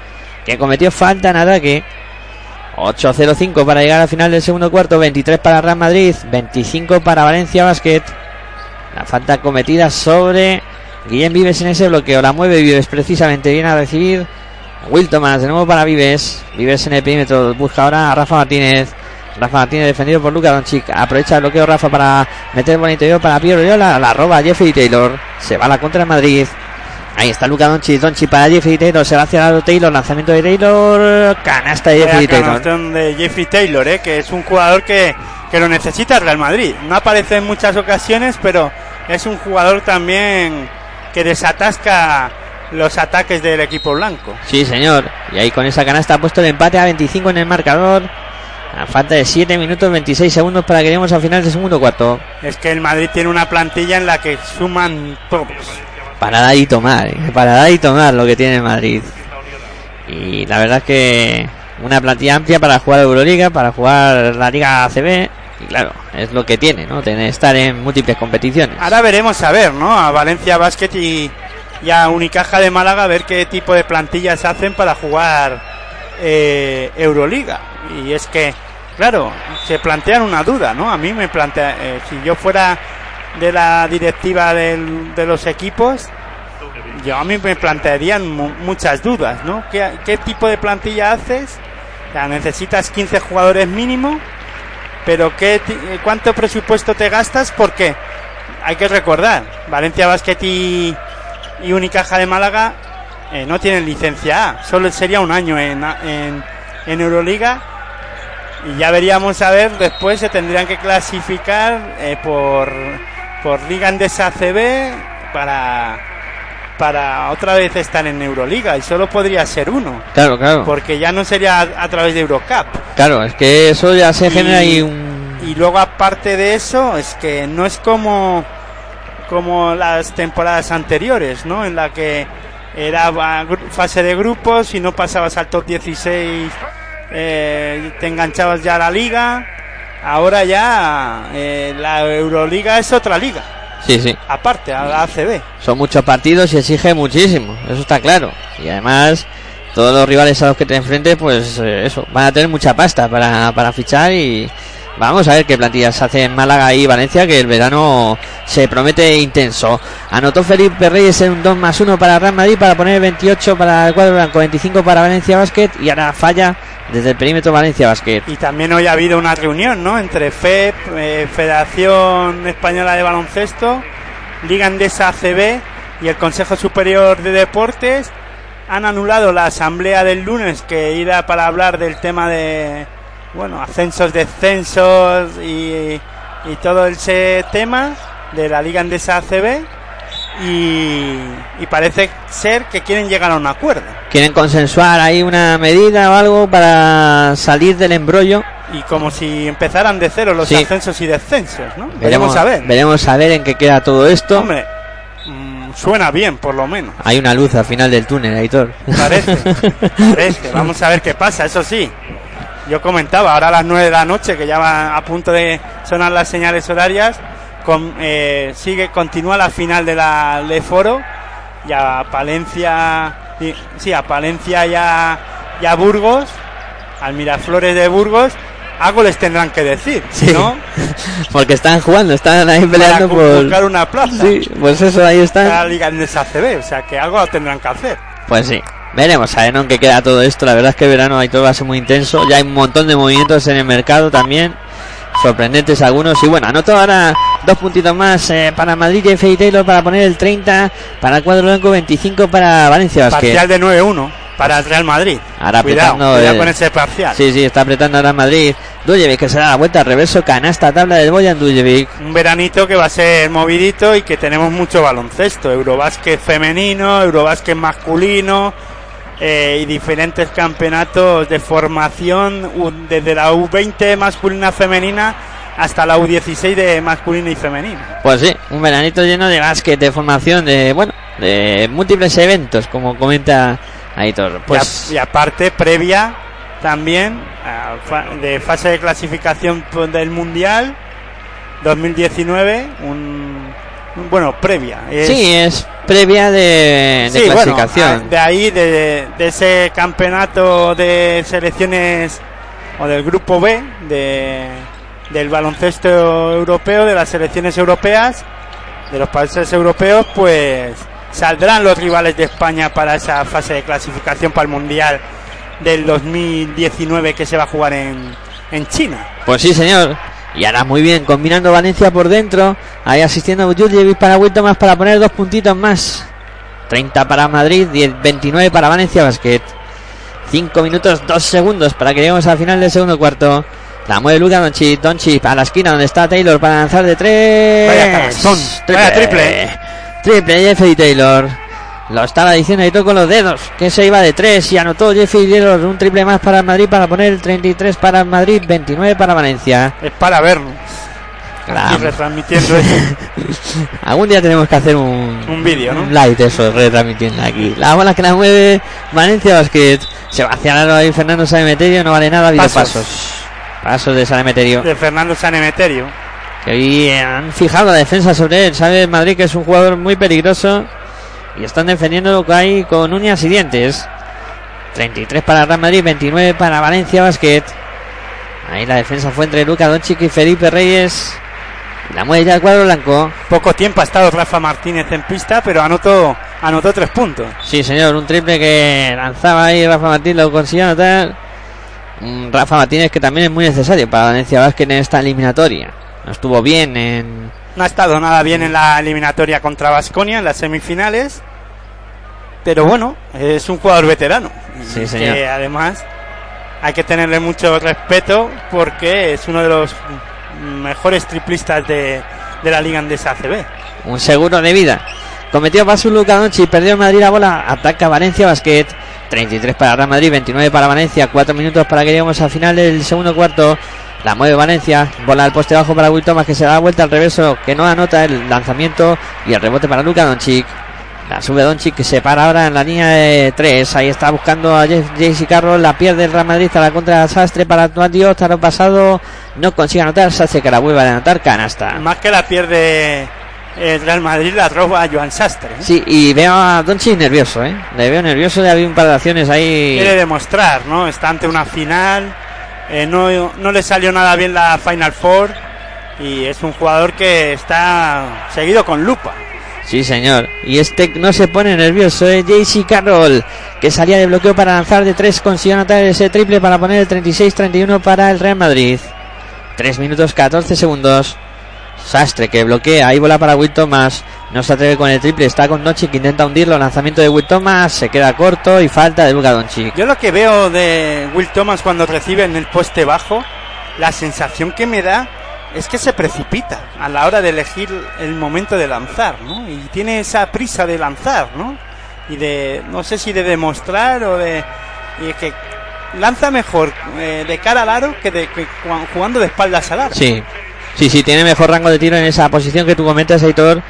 S1: que cometió falta en ataque. 8-0-5 para llegar al final del segundo cuarto. 23 para Real Madrid, 25 para Valencia Basket. La falta cometida sobre Guillem Vives en ese bloqueo. La mueve Vives precisamente. Viene a recibir Will Thomas de nuevo para Vives. Vives en el perímetro. Busca ahora a Rafa Martínez. Rafa Martínez defendido por Luca Doncic. Aprovecha el bloqueo Rafa para meter buen interior para Piero. La roba Jeffrey Taylor. Se va a la contra Madrid. Ahí está Luca Doncic. Doncic para Jeffrey Taylor. Se va hacia el Taylor. Lanzamiento de Taylor. Canasta de Jeffrey Taylor.
S2: de Jeffrey Taylor, eh, que es un jugador que, que lo necesita el Real Madrid. No aparece en muchas ocasiones, pero es un jugador también que desatasca los ataques del equipo blanco.
S1: Sí, señor. Y ahí con esa canasta ha puesto el empate a 25 en el marcador. A falta de 7 minutos 26 segundos para que lleguemos al final del segundo cuarto.
S2: Es que el Madrid tiene una plantilla en la que suman todos.
S1: Para dar y tomar, ¿eh? para dar y tomar lo que tiene Madrid. Y la verdad es que una plantilla amplia para jugar Euroliga, para jugar la Liga ACB. Y claro, es lo que tiene, ¿no? Tener, estar en múltiples competiciones.
S2: Ahora veremos a ver, ¿no? A Valencia Basket y, y a Unicaja de Málaga a ver qué tipo de plantillas hacen para jugar eh, Euroliga. Y es que, claro, se plantean una duda, ¿no? A mí me plantea, eh, si yo fuera de la directiva del- de los equipos, yo a mí me plantearían mu- muchas dudas, ¿no? ¿Qué, qué tipo de plantilla haces? Necesitas 15 jugadores mínimo, pero ¿qué, ¿cuánto presupuesto te gastas? Porque hay que recordar, Valencia Basket y, y Unicaja de Málaga eh, no tienen licencia A, solo sería un año en, en, en Euroliga Y ya veríamos a ver, después se tendrían que clasificar eh, por, por Liga Andesa ACB para, para otra vez estar en Euroliga. Y solo podría ser uno.
S1: Claro, claro.
S2: Porque ya no sería a, a través de Eurocup.
S1: Claro, es que eso ya se
S2: Y-
S1: genera ahí un...
S2: Y luego aparte de eso, es que no es como, como las temporadas anteriores, ¿no? En la que era fase de grupos y no pasabas al top 16, eh, te enganchabas ya a la liga. Ahora ya eh, la Euroliga es otra liga,
S1: Sí, sí.
S2: aparte, a la ACB.
S1: Son muchos partidos y exige muchísimo, eso está claro. Y además, todos los rivales a los que te enfrentes, pues eh, eso, van a tener mucha pasta para, para fichar y vamos a ver qué plantillas hace en Málaga y Valencia, que el verano se promete intenso. Anotó Felipe Reyes en un 2 más 1 para Real Madrid para poner 28 para el cuadro blanco, 25 para Valencia Basket y ahora falla desde el perímetro Valencia Basket.
S2: Y también hoy ha habido una reunión, ¿no? Entre FEP, eh, Federación Española de Baloncesto, Liga Andesa ACB y el Consejo Superior de Deportes. Han anulado la asamblea del lunes que era para hablar del tema de, bueno, ascensos, descensos y, y todo ese tema de la Liga Andesa ACB. Y, y parece ser que quieren llegar a un acuerdo.
S1: Quieren consensuar ahí una medida o algo para salir del embrollo.
S2: Y como si empezaran de cero los
S1: Sí.
S2: ascensos y descensos, ¿no? Veremos a ver.
S1: Veremos a ver en qué queda todo esto.
S2: Hombre, mm, suena bien, por lo menos.
S1: Hay una luz al final del túnel, Aitor.
S2: Parece, parece. Vamos a ver qué pasa, eso sí. Yo comentaba, ahora a las 9 de la noche, que ya va a punto de sonar las señales horarias, con, eh, sigue, continúa la final de la de Foro, y a Palencia, y- sí, a Palencia y a, Burgos, al Miraflores de Burgos, algo les tendrán que decir,
S1: Sí.
S2: ¿no?
S1: Porque están jugando, están ahí
S2: Para
S1: peleando por.
S2: buscar una plaza.
S1: Sí, pues eso, ahí
S2: la
S1: están.
S2: Liga Andesa ACB, o sea que algo tendrán que hacer.
S1: Pues sí. Veremos a ver en qué queda todo esto. La verdad es que el verano Aitor va a ser muy intenso. Ya hay un montón de movimientos en el mercado también. Sorprendentes algunos. Y bueno, anoto ahora dos puntitos más eh, para Madrid y FI Taylor para poner el 30. Para el cuadro blanco, 25 para Valencia Basket.
S2: Parcial de 9-1 para el Real Madrid.
S1: Ahora
S2: cuidado,
S1: apretando,
S2: cuidado
S1: eh,
S2: con ese parcial.
S1: Sí, sí, está apretando ahora Madrid. Dujevic que se da la vuelta al reverso, canasta, tabla del Boyan Dujevic.
S2: Un veranito que va a ser movidito y que tenemos mucho baloncesto. Eurobásquet femenino, Eurobásquet masculino eh, y diferentes campeonatos de formación desde la U20 masculina femenina hasta la U16 de masculina y femenina.
S1: Pues sí, un veranito lleno de básquet, de formación, de, bueno, de múltiples eventos, como comenta Aitor.
S2: Y a-
S1: Pues
S2: y, aparte, previa también de fase de clasificación pues, del Mundial 2019, un, un- bueno, previa. es-
S1: sí, es previa de, de
S2: Sí, bueno,
S1: clasificación.
S2: a- de ahí, de, de ese campeonato de selecciones o del grupo B de, del baloncesto europeo, de las selecciones europeas, de los países europeos, pues saldrán los rivales de España para esa fase de clasificación para el Mundial del 2019 que se va a jugar en, en China.
S1: Pues sí, señor. Y ahora muy bien, combinando Valencia por dentro. Ahí asistiendo Jurjevic para vuelta más para poner dos puntitos más. 30 para Madrid y el 29 para Valencia Basket. 5 minutos, 2 segundos para que lleguemos al final del segundo cuarto. La mueve Luka Doncic, Doncic a la esquina donde está Taylor para lanzar de 3.
S2: Vaya canastón, vaya triple.
S1: Triple Jeffrey Taylor. Lo estaba diciendo todo con los dedos. Que se iba de 3 y anotó Jeffrey Taylor un triple más para el Madrid para poner el 33 para el Madrid, 29 para Valencia.
S2: Es para vernos.
S1: Claro.
S2: Y retransmitiendo eso.
S1: Algún día tenemos que hacer un,
S2: Un vídeo, ¿no?
S1: un live de eso, retransmitiendo aquí. La bola que la mueve Valencia Basket. Sebastián Aro y Fernando Sanemeterio no vale nada, ha habido
S2: Pasos.
S1: pasos. Pasos de Sanemeterio.
S2: de Fernando Sanemeterio.
S1: Que hoy han fijado la defensa sobre él. Sabe Madrid que es un jugador muy peligroso. Y están defendiendo lo que hay con uñas y dientes. 33 para Real Madrid, 29 para Valencia Basket. Ahí la defensa fue entre Luca Doncic y Felipe Reyes. La mueve ya el cuadro blanco.
S2: Poco tiempo ha estado Rafa Martínez en pista, pero anotó, anotó tres puntos.
S1: Sí, señor, un triple que lanzaba ahí Rafa Martínez, lo consiguió anotar. Rafa Martínez que también es muy necesario para Valencia Basket en esta eliminatoria. No estuvo bien en,
S2: No ha estado nada bien en la eliminatoria contra Vasconia en las semifinales. Pero bueno, es un jugador veterano.
S1: Sí,
S2: que
S1: señor.
S2: además hay que tenerle mucho respeto porque es uno de los mejores triplistas de, de la Liga Andesa ACB.
S1: Un seguro de vida. Cometió paso Luca Doncic, perdió en Madrid la bola, ataca Valencia Basket. 33 para Real Madrid, 29 para Valencia, 4 minutos para que lleguemos al final del segundo cuarto. La mueve Valencia, bola al poste bajo para Will Thomas que se da vuelta al reverso, que no anota el lanzamiento y el rebote para Luca Doncic. La sube Doncic que se para ahora en la línea de 3. Ahí está buscando a JC Carroll. La pierde el Real Madrid a la contra de Sastre para Dios. Taro pasado no consigue anotar. Sastre que la vuelve a anotar. Canasta.
S2: Más que la pierde el Real Madrid, la roba a Joan Sastre. ¿eh?
S1: Sí, y veo a Doncic nervioso, ¿eh? Le veo nervioso. Ya había un par de acciones ahí.
S2: Quiere demostrar, ¿no? Está ante una final. Eh, no, no le salió nada bien la Final Four. Y es un jugador que está seguido con lupa.
S1: Sí, señor. Y este no se pone nervioso, es JC Carroll, que salía de bloqueo para lanzar de 3, consiguió anotar ese triple para poner el 36-31 para el Real Madrid. 3 minutos 14 segundos. Sastre que bloquea, ahí bola para Will Thomas. No se atreve con el triple, está con Doncic que intenta hundirlo. Lanzamiento de Will Thomas, se queda corto y falta de Luka Doncic.
S2: Yo lo que veo de Will Thomas cuando recibe en el poste bajo, la sensación que me da es que se precipita a la hora de elegir el momento de lanzar, ¿no? Y tiene esa prisa de lanzar, ¿no? Y de, no sé si de demostrar o de... Y que lanza mejor eh, de cara al aro que, de, que jugando de espaldas al aro.
S1: Sí, sí, sí, tiene mejor rango de tiro en esa posición que tú comentas, Aitor,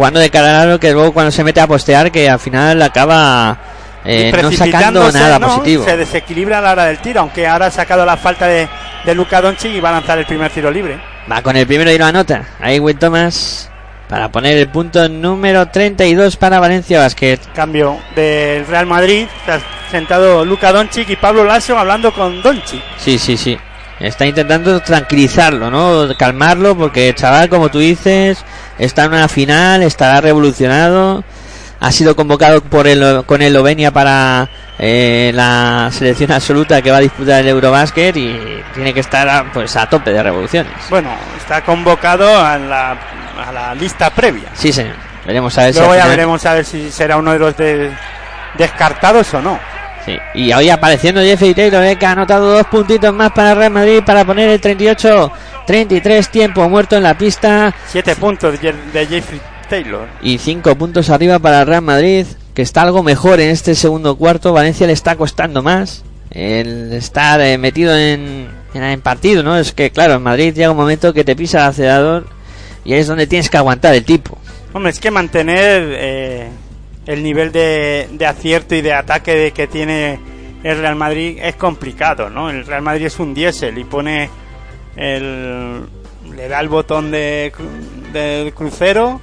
S1: jugando de cara al aro que luego cuando se mete a postear que al final acaba... Eh, no sacando nada
S2: ¿no?
S1: positivo.
S2: Se desequilibra a la hora del tiro, aunque ahora ha sacado la falta de, de Luka Doncic y va a lanzar el primer tiro libre.
S1: Va con el primero y lo anota. Ahí Will Thomas para poner el punto número 32 para Valencia Basket.
S2: Cambio del Real Madrid. Está sentado Luka Doncic y Pablo Lasso hablando con Doncic.
S1: Sí, sí, sí. Está intentando tranquilizarlo, ¿no? Calmarlo porque chaval, como tú dices, está en una final, estará revolucionado. Ha sido convocado por el, con el Lovenia para eh, la selección absoluta que va a disputar el Eurobasket y tiene que estar a, pues a tope de revoluciones.
S2: Bueno, está convocado a la, a la lista previa.
S1: Sí, señor. Veremos a ver
S2: Luego
S1: si
S2: ya
S1: final-
S2: veremos a ver si será uno de los de- descartados o no.
S1: Sí, y hoy apareciendo Jeffrey Taylor, eh, que ha anotado dos puntitos más para Real Madrid para poner el 38-33 tiempo muerto en la pista
S2: Siete puntos de, Jeffrey Taylor.
S1: y cinco puntos arriba para Real Madrid, que está algo mejor en este segundo cuarto. Valencia le está costando más el estar eh, metido en, en, en partido, ¿no? Es que, claro, en Madrid llega un momento que te pisa el acelerador y ahí es donde tienes que aguantar el tipo.
S2: Hombre, es que mantener eh, el nivel de, de acierto y de ataque de que tiene el Real Madrid es complicado, ¿no? El Real Madrid es un diésel y pone el le da el botón de del crucero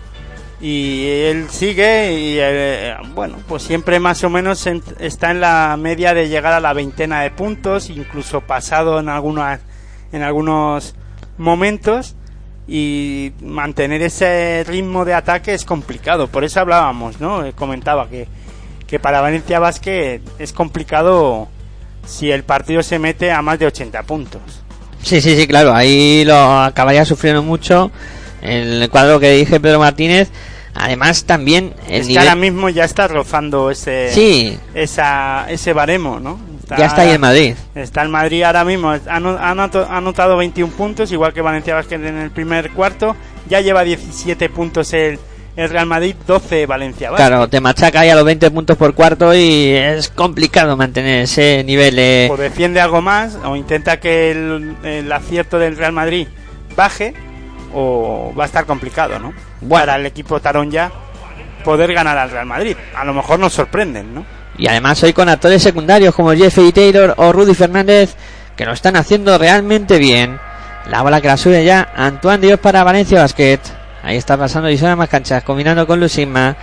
S2: y él sigue y eh, bueno, pues siempre más o menos en- está en la media de llegar a la veintena de puntos, incluso pasado en algunas en algunos momentos y mantener ese ritmo de ataque es complicado. Por eso hablábamos, ¿no? Eh, Comentaba que, que para Valencia Basket es complicado si el partido se mete a más de 80 puntos.
S1: Sí, sí, sí, claro, ahí lo acabaría sufriendo mucho el cuadro que dije Pedro Martínez. Además, también el
S2: es que
S1: nivel.
S2: ahora mismo ya está rozando ese,
S1: Sí,
S2: esa, ese baremo, ¿no?
S1: Ya está ahí en Madrid.
S2: Está el Madrid ahora mismo, ha anotado 21 puntos, igual que Valencia Basket en el primer cuarto. Ya lleva 17 puntos el, el Real Madrid, 12 Valencia Basket.
S1: Claro, te machaca ahí a los 20 puntos por cuarto y es complicado mantener ese nivel. eh.
S2: o defiende algo más o intenta que el, el acierto del Real Madrid baje o va a estar complicado, ¿no?
S1: Bueno.
S2: Para el equipo Tarón ya poder ganar al Real Madrid. A lo mejor nos sorprenden, ¿no?
S1: Y además hoy con actores secundarios como Jeffrey Taylor o Rudy Fernández que lo están haciendo realmente bien. La bola que la sube ya Antoine Dios para Valencia Basket. Ahí está pasando y más canchas, combinando con Lusigma,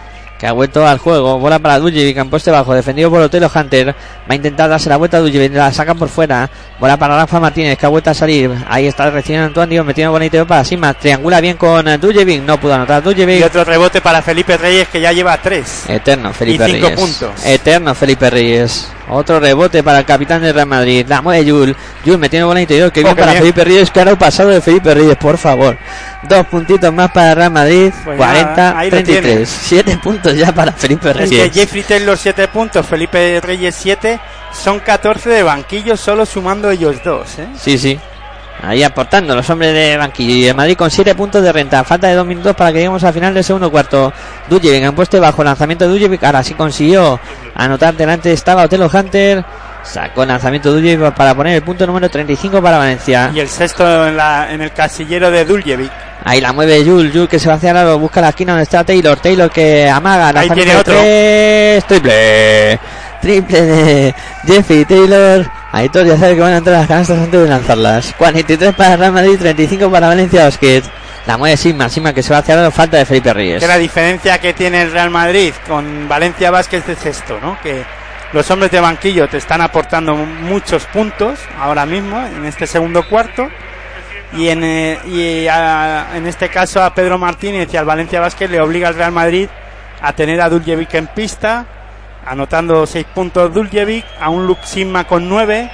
S1: que ha vuelto al juego. Bola para Duljevic en poste bajo, defendido por Otelo Hunter. Va a intentar darse la vuelta a Duljevic, la sacan por fuera. Bola para Rafa Martínez, que ha vuelto a salir. Ahí está recibiendo Antoine Dios, metiendo bonito para Sigma. Triangula bien con Duljevic, no pudo anotar
S2: Y
S1: Duljevic.
S2: otro rebote para Felipe Reyes que ya lleva 3.
S1: Eterno Felipe
S2: Y cinco
S1: Reyes.
S2: puntos.
S1: Eterno Felipe Reyes. Otro rebote para el capitán de Real Madrid. La mueve Yul. Yul metiendo bola interior. Que
S2: Oh,
S1: bien para
S2: bien.
S1: Felipe Reyes. Que ahora pasado de Felipe Reyes, por favor. Dos puntitos más para Real Madrid.
S2: Pues nada, ahí lo
S1: 40-33.
S2: tienes.
S1: Siete puntos ya para Felipe
S2: Es que
S1: Reyes.
S2: Jeffrey Taylor 7 puntos, Felipe Reyes 7, son 14 de banquillo solo sumando ellos dos. ¿eh?
S1: Sí, sí. Ahí aportando los hombres de banquillo. Y el Madrid con 7 puntos de renta. Falta de 2 minutos para que lleguemos al final del segundo cuarto. Dujevic en puesto bajo. Lanzamiento de Dujevic. Ahora sí consiguió anotar delante. Estaba Otelo Hunter. Sacó lanzamiento de Dujevic para poner el punto número 35 para Valencia.
S2: Y el sexto en, la, en el casillero de Duljevic.
S1: Ahí la mueve Jul. Jul que se va hacia el lado. Busca la esquina donde está Taylor. Taylor que amaga.
S2: Ahí tiene otro.
S1: tres. Triple. Triple de Jeffrey Taylor. Todos ya saben que van a entrar las canastas antes de lanzarlas. 43 para Real Madrid, 35 para Valencia Basket. La mueve Sigma, Sigma que se va hacia lado. Falta de Felipe Reyes.
S2: Que la diferencia que tiene el Real Madrid con Valencia Vázquez es esto, ¿no? Que los hombres de banquillo te están aportando muchos puntos ahora mismo en este segundo cuarto. Y en, eh, y en este caso a Pedro Martínez y al Valencia Vázquez le obliga al Real Madrid a tener a Duljevic en pista, anotando 6 puntos Duljevic, a un Luke Sigma con 9,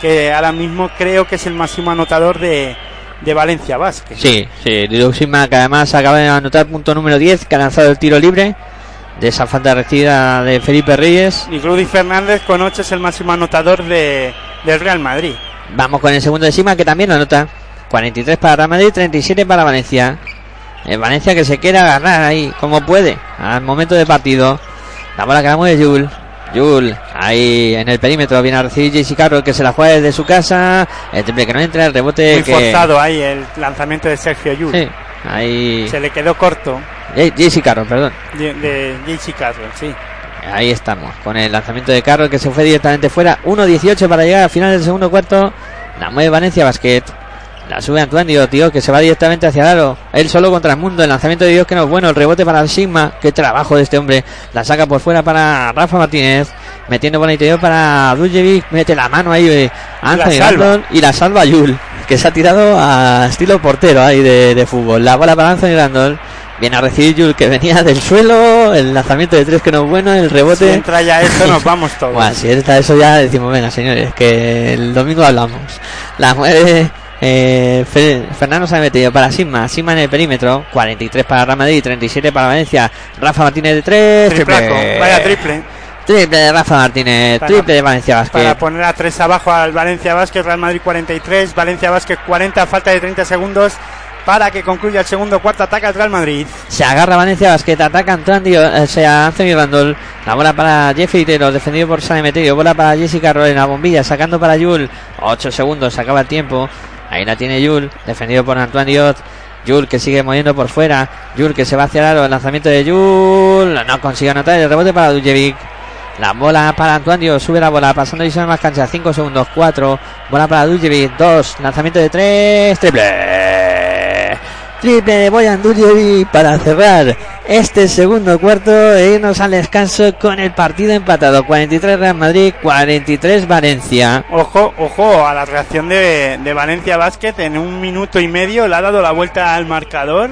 S2: que ahora mismo creo que es el máximo anotador de, de Valencia Vázquez.
S1: Sí, sí, Sigma que además acaba de anotar punto número 10, que ha lanzado el tiro libre de esa falta recibida de Felipe Reyes.
S2: Y Rudy Fernández con 8 es el máximo anotador de, del Real Madrid.
S1: Vamos con el segundo de Sigma que también lo anota. 43 para Real Madrid, 37 para Valencia. El Valencia que se quiere agarrar ahí como puede al momento de partido. La bola que la mueve Jul. Jul, ahí en el perímetro viene a recibir JC Carroll que se la juega desde su casa. El triple que no entra, el rebote
S2: Muy
S1: que.
S2: forzado ahí el lanzamiento de Sergio.
S1: Sí, ahí.
S2: Se le quedó corto
S1: JC Carroll, perdón.
S2: de, de JC Carroll, sí.
S1: Ahí estamos, con el lanzamiento de Carroll que se fue directamente fuera. 1-18 para llegar al final del segundo cuarto. La mueve Valencia Basket. La sube Antoine tío, que se va directamente hacia el aro. Él solo contra el mundo. El lanzamiento de Dios que no es bueno. El rebote para el Sigma. Qué trabajo de este hombre. La saca por fuera para Rafa Martínez. Metiendo por el interior para Duljevic. Mete la mano ahí eh, Anthony. Randall. Y la salva Yul. Que se ha tirado a estilo portero ahí de, de fútbol. La bola para Anthony Randall. Viene a recibir Yul que venía del suelo. El lanzamiento de tres que no es bueno. El rebote.
S2: Si entra ya esto, nos vamos todos.
S1: Bueno, si está eso ya decimos, venga señores, que el domingo hablamos. La mueve eh, Fe- Fernando se ha metido para Sigma, Sigma en el perímetro, 43 para Real Madrid, 37 para Valencia, Rafa Martínez de 3,
S2: Triplaco, vaya triple.
S1: triple de Rafa Martínez,
S2: Para-
S1: triple de Valencia Basket.
S2: Para poner a 3 abajo al Valencia Vázquez, Real Madrid 43, Valencia Vázquez 40, falta de 30 segundos para que concluya el segundo cuarto, ataca el Real Madrid.
S1: Se agarra Valencia Basket, ataca Anthony, eh, sea Anthony Randall. La bola para Jeffrey Taylor, defendido por San Emeterio. Bola para Jessica en la bombilla, sacando para Yul. 8 segundos, se acaba el tiempo. Ahí la tiene Yul, defendido por Antoine Diot. Yul que sigue moviendo por fuera. Yul que se va hacia el aro. El lanzamiento de Yul. No consigue anotar el rebote para Duljevic. La bola para Antoine Diot. Sube la bola pasando y más cancha. 5 segundos. 4. Bola para Duljevic. 2. Lanzamiento de 3. Triple. Triple de Boyan Duljevic para cerrar este segundo cuarto e irnos al descanso con el partido empatado. 43 Real Madrid, 43 Valencia.
S2: Ojo, ojo a la reacción de, de Valencia Basket en un minuto y medio le ha dado la vuelta al marcador,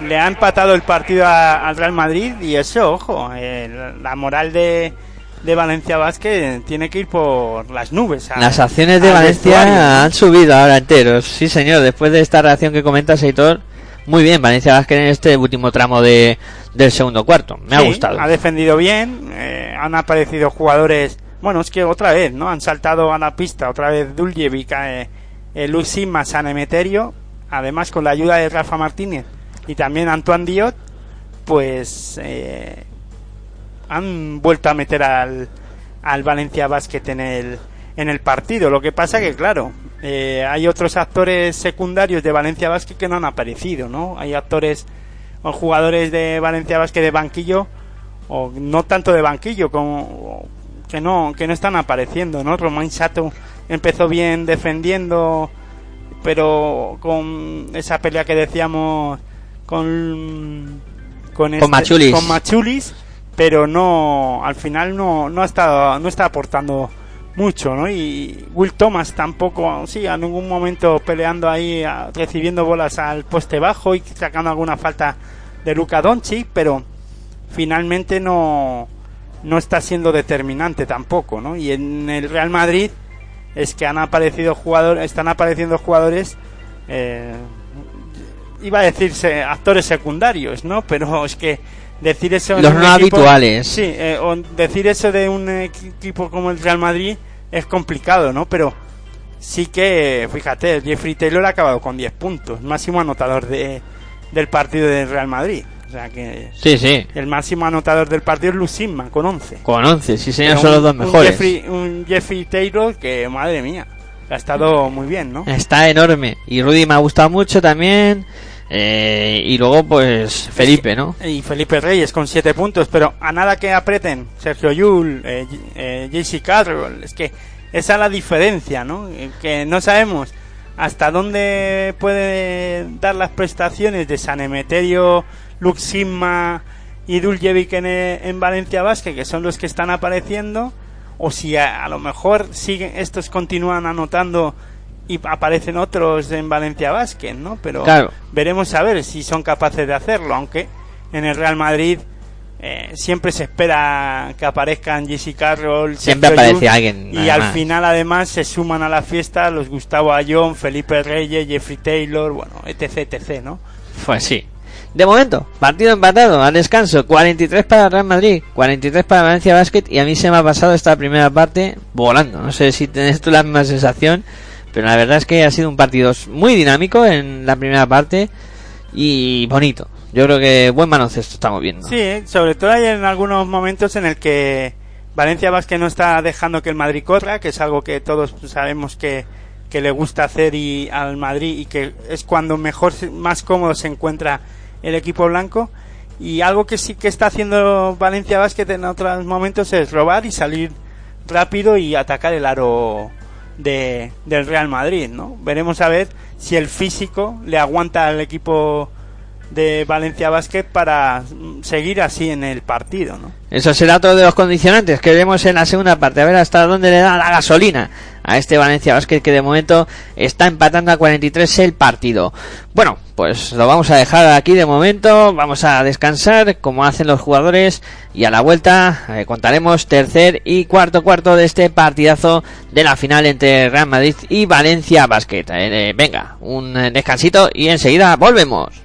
S2: le ha empatado el partido a- al Real Madrid y eso, ojo, eh, la moral de, de Valencia Basket tiene que ir por las nubes. a-
S1: Las acciones de
S2: al
S1: Valencia
S2: vestuario.
S1: han subido ahora enteros. Sí, señor, después de esta reacción que comenta Seitor, muy bien, Valencia Vázquez en este último tramo de, del segundo cuarto. Me ha gustado.
S2: Ha defendido bien, eh, han aparecido jugadores, bueno, es que otra vez, ¿no? Han saltado a la pista, otra vez Duljevic, eh, eh, Luis San Emeterio, además con la ayuda de Rafa Martínez y también Antoine Diot, pues eh, han vuelto a meter al, al Valencia Basket en el, en el partido. Lo que pasa que, claro, eh, hay otros actores secundarios de Valencia Basket que no han aparecido, ¿no? Hay actores o jugadores de Valencia Basket de banquillo o no tanto de banquillo como que no que no están apareciendo, ¿no? Romain Sato empezó bien defendiendo pero con esa pelea que decíamos con con, este-
S1: Machulis.
S2: con Machulis, pero no al final no no ha estado no está aportando mucho, ¿no? Y Will Thomas tampoco, sí, en ningún momento peleando ahí, a- recibiendo bolas al poste bajo y sacando alguna falta de Luka Doncic, pero finalmente no no está siendo determinante tampoco, ¿no? Y en el Real Madrid es que han aparecido jugadores, están apareciendo jugadores, eh, iba a decirse actores secundarios, ¿no? Pero es que decir eso
S1: los no habituales.
S2: Sí, eh, o decir eso de un equipo como el Real Madrid es complicado, ¿no? Pero sí que, fíjate, Jeffrey Taylor ha acabado con 10 puntos, máximo anotador de, del partido del Real Madrid. O sea que
S1: sí, sí.
S2: el máximo anotador del partido es Lucinma, con 11.
S1: Con 11, sí, señor, son los dos mejores.
S2: Un Jeffrey, Taylor que, madre mía, ha estado muy bien, ¿no?
S1: Está enorme. Y Rudy me ha gustado mucho también. Eh, y luego, pues, Felipe, ¿no?
S2: Y Felipe Reyes con 7 puntos, pero a nada que apreten Sergio Yul, eh, eh JC Carroll, es que esa es la diferencia, ¿no? Eh, que no sabemos hasta dónde puede dar las prestaciones de San Emeterio, Luxima y Duljevic en, en, Valencia Basket, que son los que están apareciendo, o si a, lo mejor siguen, estos continúan anotando y aparecen otros en Valencia Basket, ¿no? Pero veremos a ver si son capaces de hacerlo, aunque en el Real Madrid eh, siempre se espera que aparezcan Jesse Carroll,
S1: siempre aparece alguien
S2: y al final además se suman a la fiesta los Gustavo Ayón, Felipe Reyes, Jeffrey Taylor, bueno, etc, etc, ¿no?
S1: Pues sí. De momento, partido empatado, al descanso, 43 para Real Madrid, 43 para Valencia Basket y a mí se me ha pasado esta primera parte volando. No sé si tienes tú la misma sensación, pero la verdad es que ha sido un partido muy dinámico en la primera parte y bonito. Yo creo que buen baloncesto estamos viendo.
S2: Sí, sobre todo hay en algunos momentos en el que Valencia Vázquez no está dejando que el Madrid corra, que es algo que todos sabemos que, que le gusta hacer y al Madrid y que es cuando mejor, más cómodo se encuentra el equipo blanco. Y algo que sí que está haciendo Valencia Vázquez en otros momentos es robar y salir rápido y atacar el aro de, del Real Madrid, ¿no? Veremos a ver si el físico le aguanta al equipo de Valencia Basket para seguir así en el partido, ¿no?
S1: Eso será otro de los condicionantes que veremos en la segunda parte, a ver hasta dónde le da la gasolina a este Valencia Basket que de momento está empatando a 43 el partido. Bueno, pues lo vamos a dejar aquí de momento, vamos a descansar como hacen los jugadores y a la vuelta eh, contaremos tercer y cuarto cuarto de este partidazo de la final entre Real Madrid y Valencia Basket. Eh, venga, un descansito y enseguida volvemos.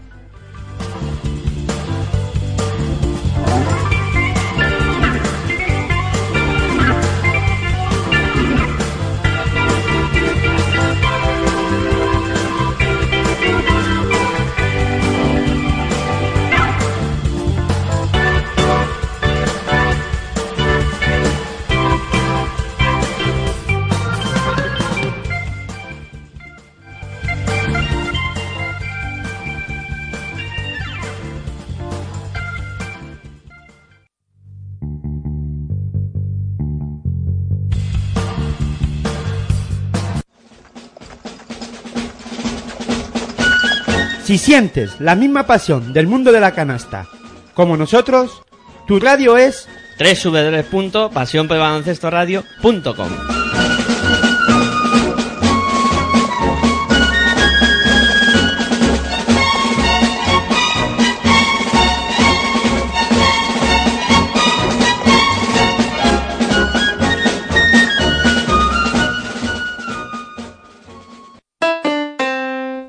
S2: Si sientes la misma pasión del mundo de la canasta como nosotros, tu radio es
S1: www.pasionpelbaloncestoradio.com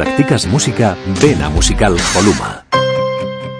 S4: practicas música, ven a Musical Holuma.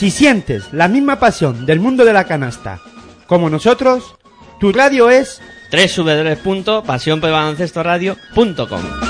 S2: Si sientes la misma pasión del mundo de la canasta como nosotros, tu radio es
S1: www.pasionpelbaloncestoradio.com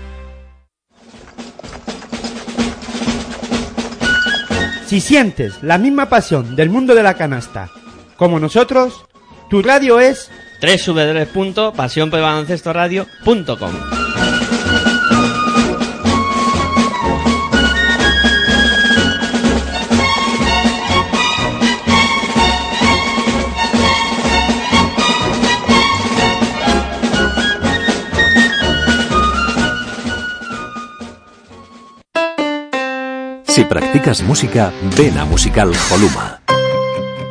S2: Si sientes la misma pasión del mundo de la canasta como nosotros, tu radio es
S1: www.pasionpelbaloncestoradio.com
S4: Si practicas música, ven a Musical Holuma.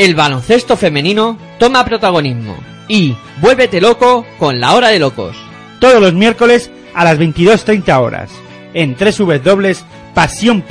S1: El baloncesto femenino toma protagonismo. Y vuélvete loco con la hora de locos.
S2: todos los miércoles a las 22.30 horas. En pasión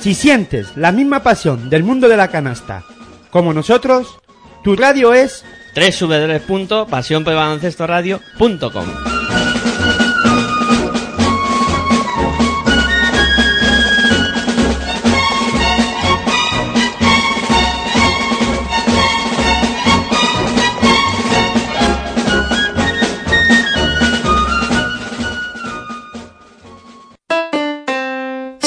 S2: Si sientes la misma pasión del mundo de la canasta como nosotros, tu radio es
S1: www.pasionpelbaloncestoradio.com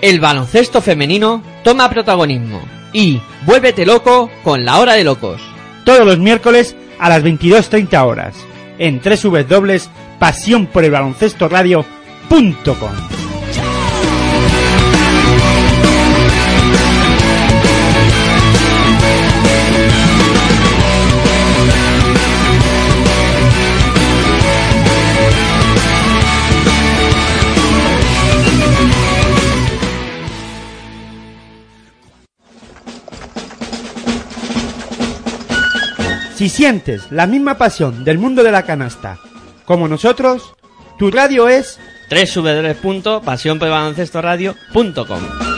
S1: El baloncesto femenino toma protagonismo y vuélvete loco con la hora de locos.
S2: todos los miércoles a las 22.30 horas en pasión Si sientes la misma pasión del mundo de la canasta como nosotros, tu radio es
S1: www.pasionpelbaloncestoradio.com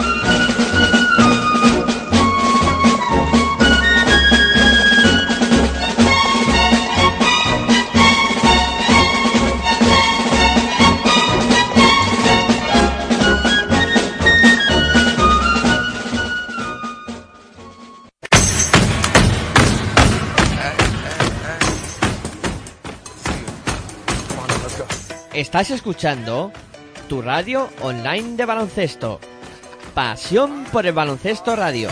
S1: Estás escuchando tu radio online de baloncesto. Pasión por el baloncesto radio.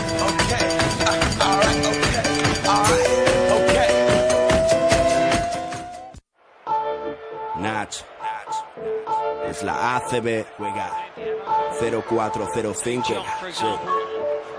S3: Es la ACB. Juega 0405.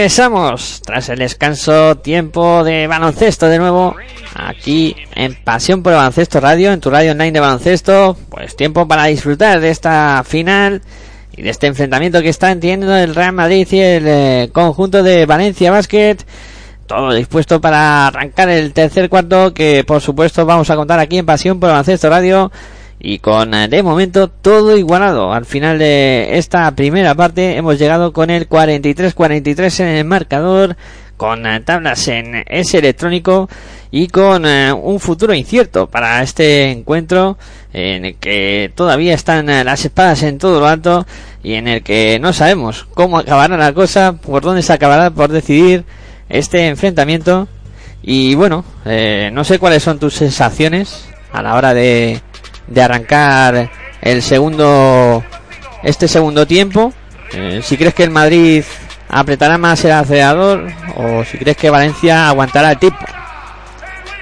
S1: regresamos tras el descanso, tiempo de baloncesto de nuevo aquí en Pasión por el Baloncesto Radio, en tu radio online de baloncesto. Pues tiempo para disfrutar de esta final y de este enfrentamiento que están teniendo el Real Madrid y el eh, conjunto de Valencia Basket. Todo dispuesto para arrancar el tercer cuarto que por supuesto vamos a contar aquí en Pasión por el Baloncesto Radio y con eh, de momento todo igualado. Al final de esta primera parte hemos llegado con el 43-43 en el marcador, con eh, tablas en ese electrónico y con eh, un futuro incierto para este encuentro en el que todavía están las espadas en todo lo alto y en el que no sabemos cómo acabará la cosa, por dónde se acabará por decidir este enfrentamiento y bueno, eh, no sé cuáles son tus sensaciones a la hora de de arrancar el segundo este segundo tiempo Eh, si crees que el Madrid apretará más el acelerador o si crees que Valencia aguantará el tipo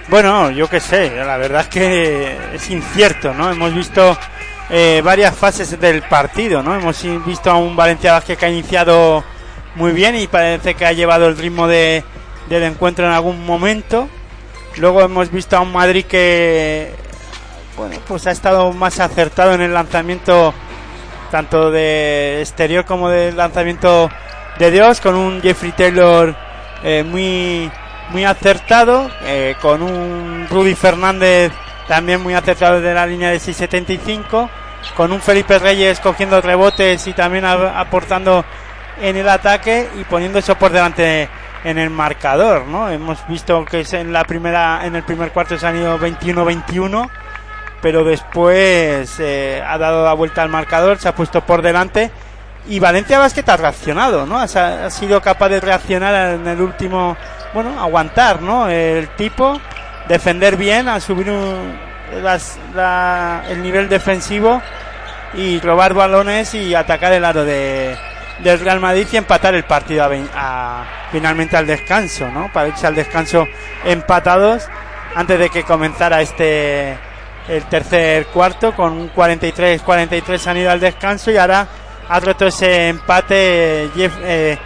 S2: Bueno, yo qué sé, la verdad es que es incierto, ¿no? Hemos visto eh, varias fases del partido, ¿no? Hemos visto a un Valencia que ha iniciado muy bien y parece que ha llevado el ritmo de, del encuentro en algún momento. Luego hemos visto a un Madrid que, bueno, pues ha estado más acertado en el lanzamiento tanto de exterior como del lanzamiento de Dios, con un Jeffrey Taylor eh, muy muy acertado, eh, con un Rudy Fernández también muy acertado de la línea de 6.75, con un Felipe Reyes cogiendo rebotes y también aportando en el ataque y poniendo eso por delante en el marcador, ¿no? Hemos visto que es en la primera, en el primer cuarto se han ido 21-21, pero después eh, ha dado la vuelta al marcador, se ha puesto por delante y Valencia Basket ha reaccionado, ¿no? Ha, sido capaz de reaccionar en el último, bueno, aguantar, ¿no? El tipo, defender bien, a subir el nivel defensivo y robar balones y atacar el aro de, del Real Madrid y empatar el partido a- finalmente al descanso, ¿no? Para irse al descanso empatados antes de que comenzara este el tercer cuarto con un 43-43 han ido al descanso y ahora ha roto ese empate Jeff, eh,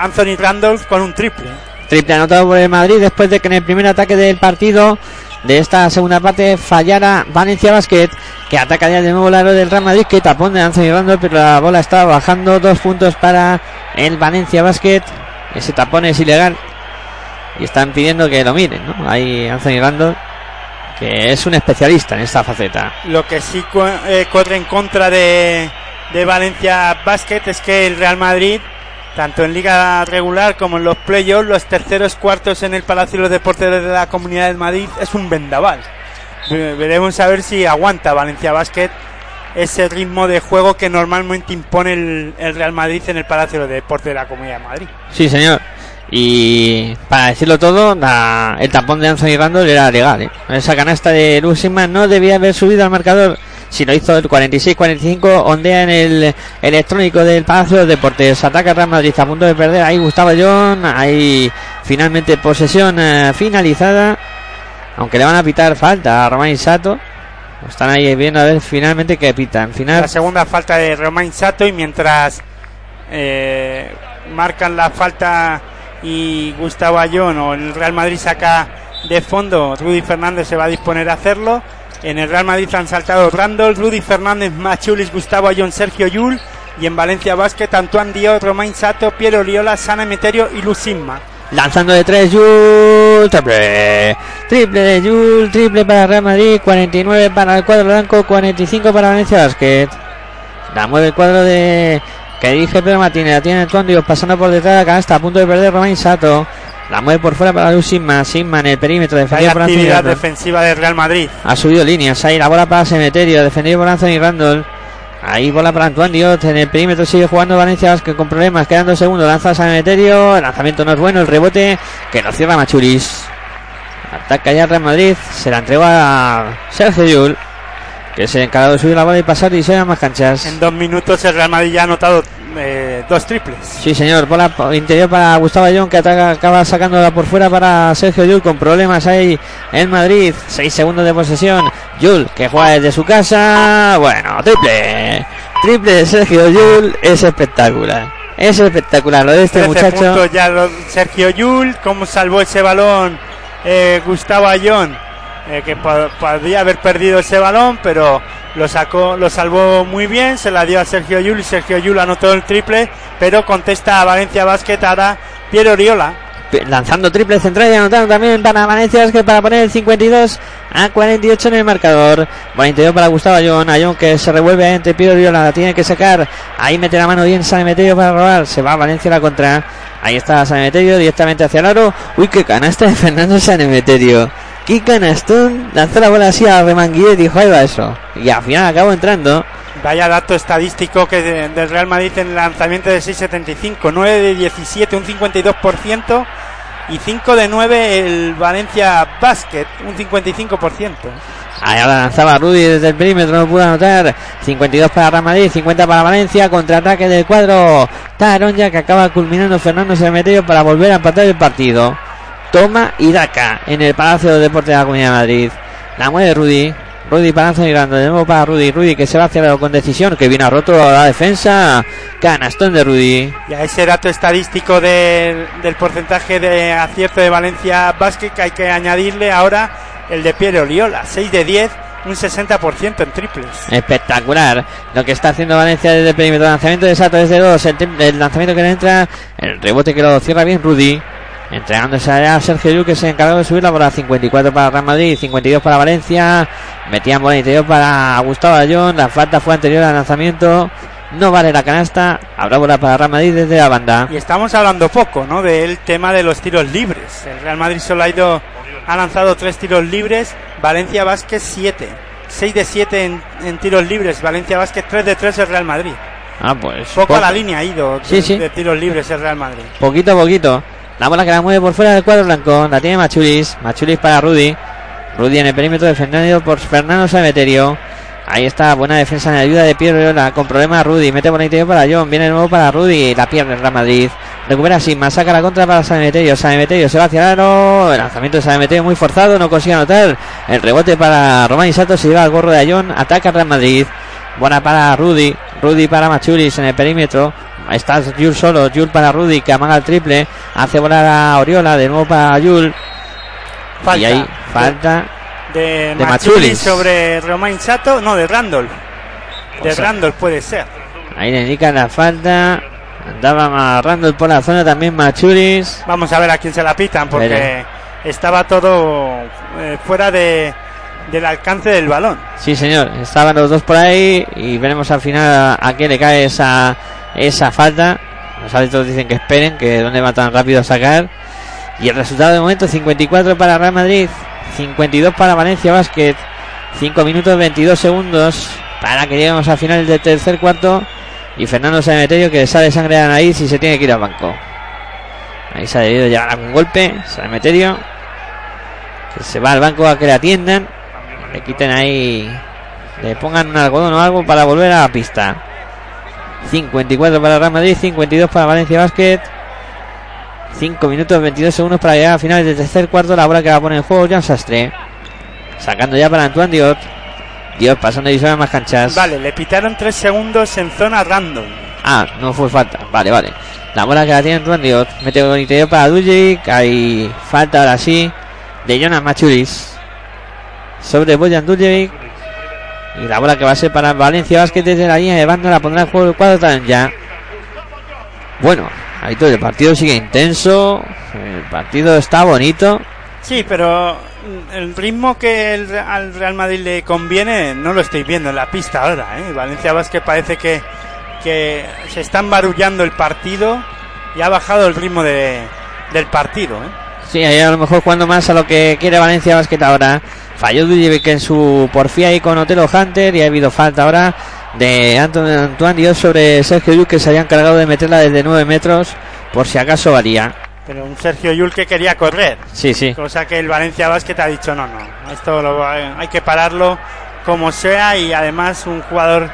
S2: Anthony Randolph con un triple.
S1: Triple anotado por el Madrid después de que en el primer ataque del partido de esta segunda parte fallara Valencia Basket, que ataca ya de nuevo el aro del Real Madrid, que tapón de Anthony Randolph, pero la bola está bajando. Dos puntos para el Valencia Basket. Ese tapón es ilegal. Y están pidiendo que lo miren, ¿no? Ahí Anthony Randolph, que es un especialista en esta faceta.
S2: Lo que sí cu- eh, corre en contra de, de Valencia Basket es que el Real Madrid, tanto en liga regular como en los playoffs, los terceros cuartos en el Palacio de los Deportes de la Comunidad de Madrid es un vendaval. Ve- Veremos a ver si aguanta Valencia Basket ese ritmo de juego que normalmente impone el, el Real Madrid en el Palacio de los Deportes de la Comunidad de Madrid.
S1: Sí, señor. Y para decirlo todo, la- el tapón de Anthony Randall era legal. ¿eh? Esa canasta de Luxemburg no debía haber subido al marcador. Si lo hizo el 46-45, ondea en el electrónico del Palacio de Deportes. Ataca Real Madrid a punto de perder. Ahí Gustavo John. Ahí finalmente posesión eh, finalizada. Aunque le van a pitar falta a Romain Sato. Están ahí viendo a ver finalmente qué pitan. Final
S2: La segunda falta de Romain Sato y mientras eh, marcan la falta y Gustavo Ayón o el Real Madrid saca de fondo, Rudy Fernández se va a disponer a hacerlo. En el Real Madrid han saltado Randall, Rudy Fernández, Machulis, Gustavo Ayón, Sergio Yul y en Valencia Basket Antoine Diot, Romain Sato, Piero Oriola, Sana Emeterio y Lucinma.
S1: Lanzando de tres, Jul, triple. Triple de Jul, triple para Real Madrid, 49 para el cuadro blanco, 45 para Valencia Basket. La el cuadro de que dirige Pedro Martínez, la tiene Antonio pasando por detrás de la canasta, a punto de perder Romain Sato. La mueve por fuera para Luz Sigma, Sigma en el perímetro, defendido por
S2: actividad defensiva del Real Madrid.
S1: Ha subido líneas, ahí la bola para Cemeterio, defendido por Anthony Randall. Ahí bola para Antoine Diot, en el perímetro sigue jugando Valencia Basket con problemas, quedan dos segundos, lanza Cemeterio, el lanzamiento no es bueno, el rebote que lo cierra Machulis. Ataca ya Real Madrid, se la entregó a Sergio Yul, que se encargó de subir la bola y pasar y se a más canchas.
S2: En dos minutos el Real Madrid ya ha anotado eh, dos triples.
S1: Sí, señor. Bola interior para Gustavo Ayón que ataca, acaba sacándola por fuera para Sergio Yul con problemas ahí en Madrid. Seis segundos de posesión. Yul que juega desde su casa. Bueno, triple. Triple de Sergio Yul es espectacular. Es espectacular lo de este
S2: 13
S1: muchacho.
S2: ya Sergio Yul, cómo salvó ese balón eh, Gustavo Ayón, eh, que po- podría haber perdido ese balón, pero lo sacó, lo salvó muy bien, se la dio a Sergio Yul y Sergio Yul anotó el triple, pero contesta a Valencia Basket ahora Piero Oriola.
S1: Lanzando triple central y anotando también para Valencia Basket para poner el 52 a 48 en el marcador. 42 para Gustavo Ayón. Ayón que se revuelve entre Piero Viola. La tiene que sacar. Ahí mete la mano bien San Emeterio para robar. Se va Valencia la contra. Ahí está San Emeterio directamente hacia el aro. Uy, qué canasta de Fernando San Emeterio. Qué canastón. Lanzó la bola así a Remanguillet y dijo, ahí va eso. Y al final acabó entrando.
S2: Vaya dato estadístico que de- del Real Madrid en el lanzamiento de 6.75, 9 de 17, un 52%, y 5 de 9 el Valencia Basket, un 55%.
S1: Ahí ahora lanzaba Rudy desde el perímetro, no pudo anotar. 52 para Real Madrid, 50 para Valencia. Contraataque del cuadro Taronja que acaba culminando Fernando Cementerio para volver a empatar el partido. Toma y daca en el Palacio de Deportes de la Comunidad de Madrid. La mueve Rudy. Rudy para Anthony Grande, de nuevo para Rudy. Rudy que se va hacia con decisión, que viene a roto la defensa. Canastón de Rudy.
S2: Y a ese dato estadístico del, del porcentaje de acierto de Valencia Basket que hay que añadirle ahora el de Piero Oliola, 6 de 10, un 60% en triples.
S1: Espectacular lo que está haciendo Valencia desde el perímetro. Lanzamiento de Sato desde dos. El, tem- el lanzamiento que le entra. El rebote que lo cierra bien Rudy. Entregándose a Sergio Llull que se encargó de subir la bola. 54 para Real Madrid, 52 para Valencia. Metían bola interior para Gustavo Ayón. La falta fue anterior al lanzamiento. No vale la canasta. Habrá bola para Real Madrid desde la banda.
S2: Y estamos hablando poco, ¿no? Del tema de los tiros libres. El Real Madrid solo ha ido, ha lanzado tres tiros libres, Valencia Vázquez 7. 6 de 7 en, en tiros libres, Valencia Vázquez 3 de 3 el Real Madrid.
S1: Ah, pues.
S2: Poco la línea ha ido de,
S1: Sí, sí.
S2: de tiros libres el Real Madrid.
S1: Poquito a poquito. La bola que la mueve por fuera del cuadro blanco. La tiene Machulis. Machulis para Rudy. Rudy en el perímetro defendido por Fernando Sameterio. Ahí está, buena defensa en ayuda de Viola. Con problemas Rudy. Mete por interior para John. Viene de nuevo para Rudy. La pierde el Real Madrid. Recupera Sigma. Saca la contra para Sameterio. Sameterio se va hacia el aro. El lanzamiento de Sameterio muy forzado. No consigue anotar. El rebote para Román y Sato. Se lleva al gorro de Ayón. Ataca el Real Madrid. Buena para Rudy. Rudy para Machulis en el perímetro. Está Jul solo. Jul para Rudy que amaga el triple. Hace volar a Oriola. De nuevo para Jul.
S2: Falta.
S1: Y ahí falta.
S2: De,
S1: de
S2: Machulis
S1: Machulis.
S2: sobre Romain Sato. No, de Randolph. De
S1: Pues,
S2: Randolph puede ser.
S1: Ahí le indican la falta. Andaba amarrando por la zona también Machulis.
S2: Vamos a ver a quién se la pitan porque estaba todo eh, fuera de, del alcance del balón.
S1: Sí, señor. Estaban los dos por ahí. Y veremos al final a, quién le cae esa, esa falta. Los árbitros dicen que esperen, que dónde va tan rápido a sacar. Y el resultado de momento: 54 para Real Madrid, 52 para Valencia Basket. 5 minutos 22 segundos para que lleguemos al final del tercer cuarto. Y Fernando Sanemeterio que sale sangre de la nariz y se tiene que ir al banco. Ahí se ha debido llegar a un golpe. Sanemeterio que se va al banco a que le atiendan. Le quiten ahí. Le pongan un algodón o algo para volver a la pista. 54 para Real Madrid, 52 para Valencia Basket. 5 minutos 22 segundos para llegar a finales del tercer cuarto. La bola que va a poner en juego Jan Sastre. Sacando ya para Antoine Diot. Diot pasando y a más canchas.
S2: Vale, le pitaron 3 segundos en zona random.
S1: Ah, no fue falta. Vale, vale. La bola que la tiene Antoine Diot. Mete con interior para Dujic. Hay falta ahora sí. De Jonas Machuris. Sobre Boyan Dujic. Y la bola que va a ser para Valencia Basket desde la línea de banda. La pondrá en juego el cuadro también ya. Bueno, ahí todo. El partido sigue intenso. El partido está bonito.
S2: Sí, pero el ritmo que el- al Real Madrid le conviene no lo estoy viendo en la pista ahora. ¿eh? Valencia Vázquez parece que, que se está embarullando el partido y ha bajado el ritmo de, del partido. ¿eh?
S1: Sí, ahí a lo mejor jugando más a lo que quiere Valencia Basket ahora. Falló Dujic en su porfía ahí con Otelo Hunter y ha habido falta ahora de Antoine Dios sobre Sergio Lluc que se habían cargado de meterla desde 9 metros por si acaso valía.
S2: Pero un Sergio Yul que quería correr,
S1: Sí, sí.
S2: cosa que el Valencia Basket ha dicho no, no, esto lo hay que pararlo como sea y además un jugador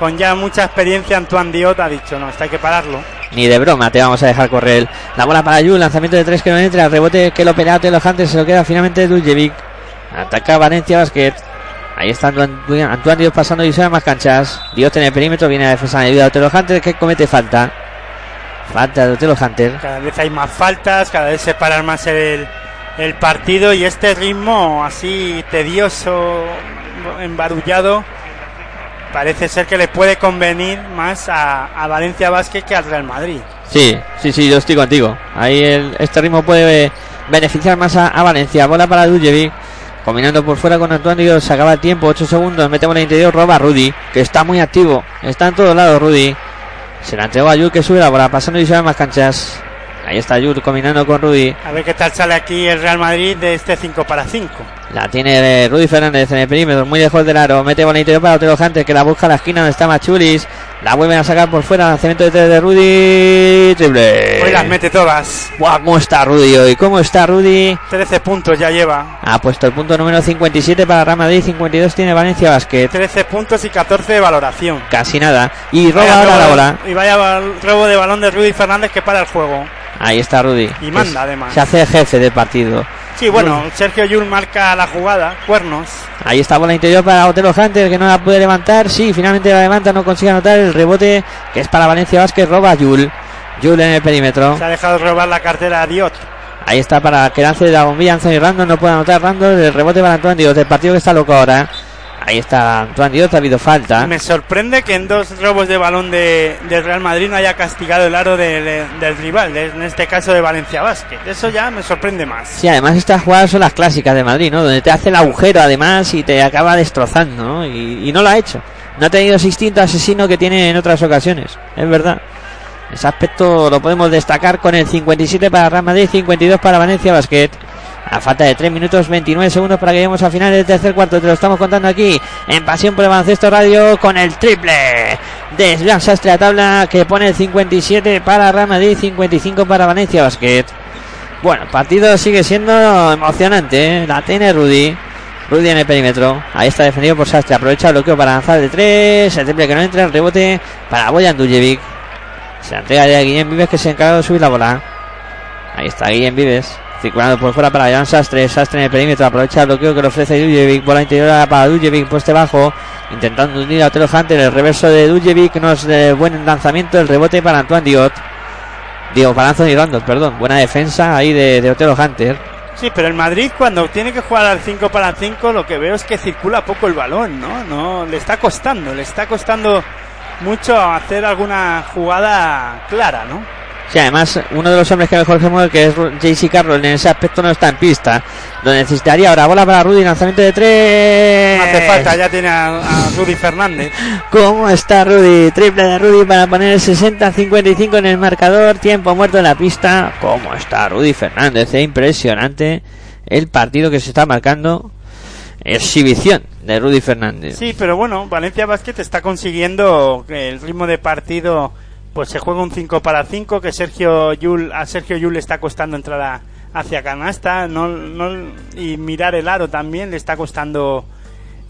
S2: con ya mucha experiencia, Antoine Diot, ha dicho no, esto hay que pararlo.
S1: Ni de broma te vamos a dejar correr. La bola para Yu, lanzamiento de 3 que no entra, rebote que lo pelea Otelo Hunter, se lo queda finalmente Duljevic. Ataca Valencia Basket. Ahí está Antoine, Antoine Dios pasando y se más canchas. Dios en el perímetro, viene a defensa de ayuda de Otelo Hunter que comete falta. Falta de Otelo Hunter.
S2: Cada vez hay más faltas, cada vez se para más el, el partido y este ritmo así tedioso, embarullado, parece ser que le puede convenir más a, a Valencia Vázquez que al Real Madrid.
S1: Sí, sí, sí, yo estoy contigo. Ahí el- este ritmo puede beneficiar más a, a Valencia. Bola para Duljevic. Combinando por fuera con Antonio, se acaba el tiempo, 8 segundos, metemos en el interior, roba Rudy, que está muy activo, está en todos lados Rudy. Se la entregó a Yul que sube la bola, pasando y sube más canchas. Ahí está Yul combinando con Rudy.
S2: A ver qué tal sale aquí el Real Madrid de este 5 para 5.
S1: La tiene eh, Rudy Fernández en el perímetro, muy lejos del aro. Mete interior para Otero Hunter, que la busca a la esquina donde está Machulis. La vuelven a sacar por fuera, lanzamiento de tres de Rudy. Triple.
S2: Hoy las mete todas.
S1: Buah, ¿Cómo está Rudy hoy? ¿Cómo está Rudy?
S2: 13 puntos ya lleva.
S1: Ha puesto el punto número 57 para Real Madrid, 52 tiene Valencia Basket.
S2: 13 puntos y 14 de valoración.
S1: Casi nada. Y roba ahora la bola.
S2: Y vaya robo de balón de Rudy Fernández que para el juego.
S1: Ahí está Rudy.
S2: Y manda, además.
S1: Se hace jefe del partido.
S2: Sí, bueno, Sergio Yul marca la jugada, cuernos.
S1: Ahí está bola interior para Otelo Hunter que no la puede levantar. Sí, finalmente la levanta, no consigue anotar el rebote que es para Valencia Basket. Roba Yul. Yul en el perímetro.
S2: Se ha dejado robar la cartera a Diot.
S1: Ahí está para que lance la bombilla Anthony Randall. No puede anotar Randall. El rebote para Antoine Dios. El partido que está loco ahora. Ahí está Antoine Dios. Ha habido falta.
S2: Me sorprende que en dos robos de balón de, del Real Madrid no haya castigado el aro del, del rival, de- en este caso de Valencia Basket. Eso ya me sorprende más.
S1: Sí, además estas jugadas son las clásicas de Madrid, ¿no? Donde te hace el agujero además y te acaba destrozando, ¿no? Y, y no lo ha hecho. No ha tenido ese instinto asesino que tiene en otras ocasiones. Es verdad. Ese aspecto lo podemos destacar con el 57 para Real Madrid, 52 para Valencia Basket. A falta de 3 minutos 29 segundos para que lleguemos al final del tercer cuarto. Te lo estamos contando aquí en Pasión por el Baloncesto Radio con el triple de Slan Sastre a tabla que pone el 57 para Real Madrid, 55 para Valencia Basket. Bueno, partido sigue siendo emocionante. ¿eh? La tiene Rudy. Rudy en el perímetro. Ahí está defendido por Sastre. Aprovecha el bloqueo para lanzar de 3. El triple que no entra. El rebote para Boyan Dujevic. Se entrega ya a Guillem Vives que se encarga de subir la bola. Ahí está Guillem Vives. Circulando por fuera para Jan Sastre. Sastre en el perímetro. Aprovecha el bloqueo que le ofrece Dujevic. Bola interior para Dujevic. Poste bajo. Intentando unir a Otelo Hunter. El reverso de Dujevic. No es buen lanzamiento. El rebote para Antoine Diot. Digo, para Anthony Randolph, perdón. Buena defensa ahí de, de Otelo Hunter.
S2: Sí, pero el Madrid cuando tiene que jugar al 5 para 5 lo que veo es que circula poco el balón, ¿no? No, le está costando, le está costando mucho hacer alguna jugada clara, ¿no?
S1: Sí, además, uno de los hombres que mejor se mueve, que es JC Carroll, en ese aspecto no está en pista. Lo necesitaría ahora. Bola para Rudy, lanzamiento de tres.
S2: No hace falta, ya tiene a, a Rudy Fernández.
S1: ¿Cómo está Rudy? Triple de Rudy para poner el 60-55 en el marcador. Tiempo muerto en la pista. ¿Cómo está Rudy Fernández? Es impresionante el partido que se está marcando. Exhibición de Rudy Fernández.
S2: Sí, pero bueno, Valencia Basket está consiguiendo que el ritmo de partido pues se juega un 5 para 5 que Sergio Yul a Sergio Yul le está costando entrar a- hacia canasta no, no, y mirar el aro también le está costando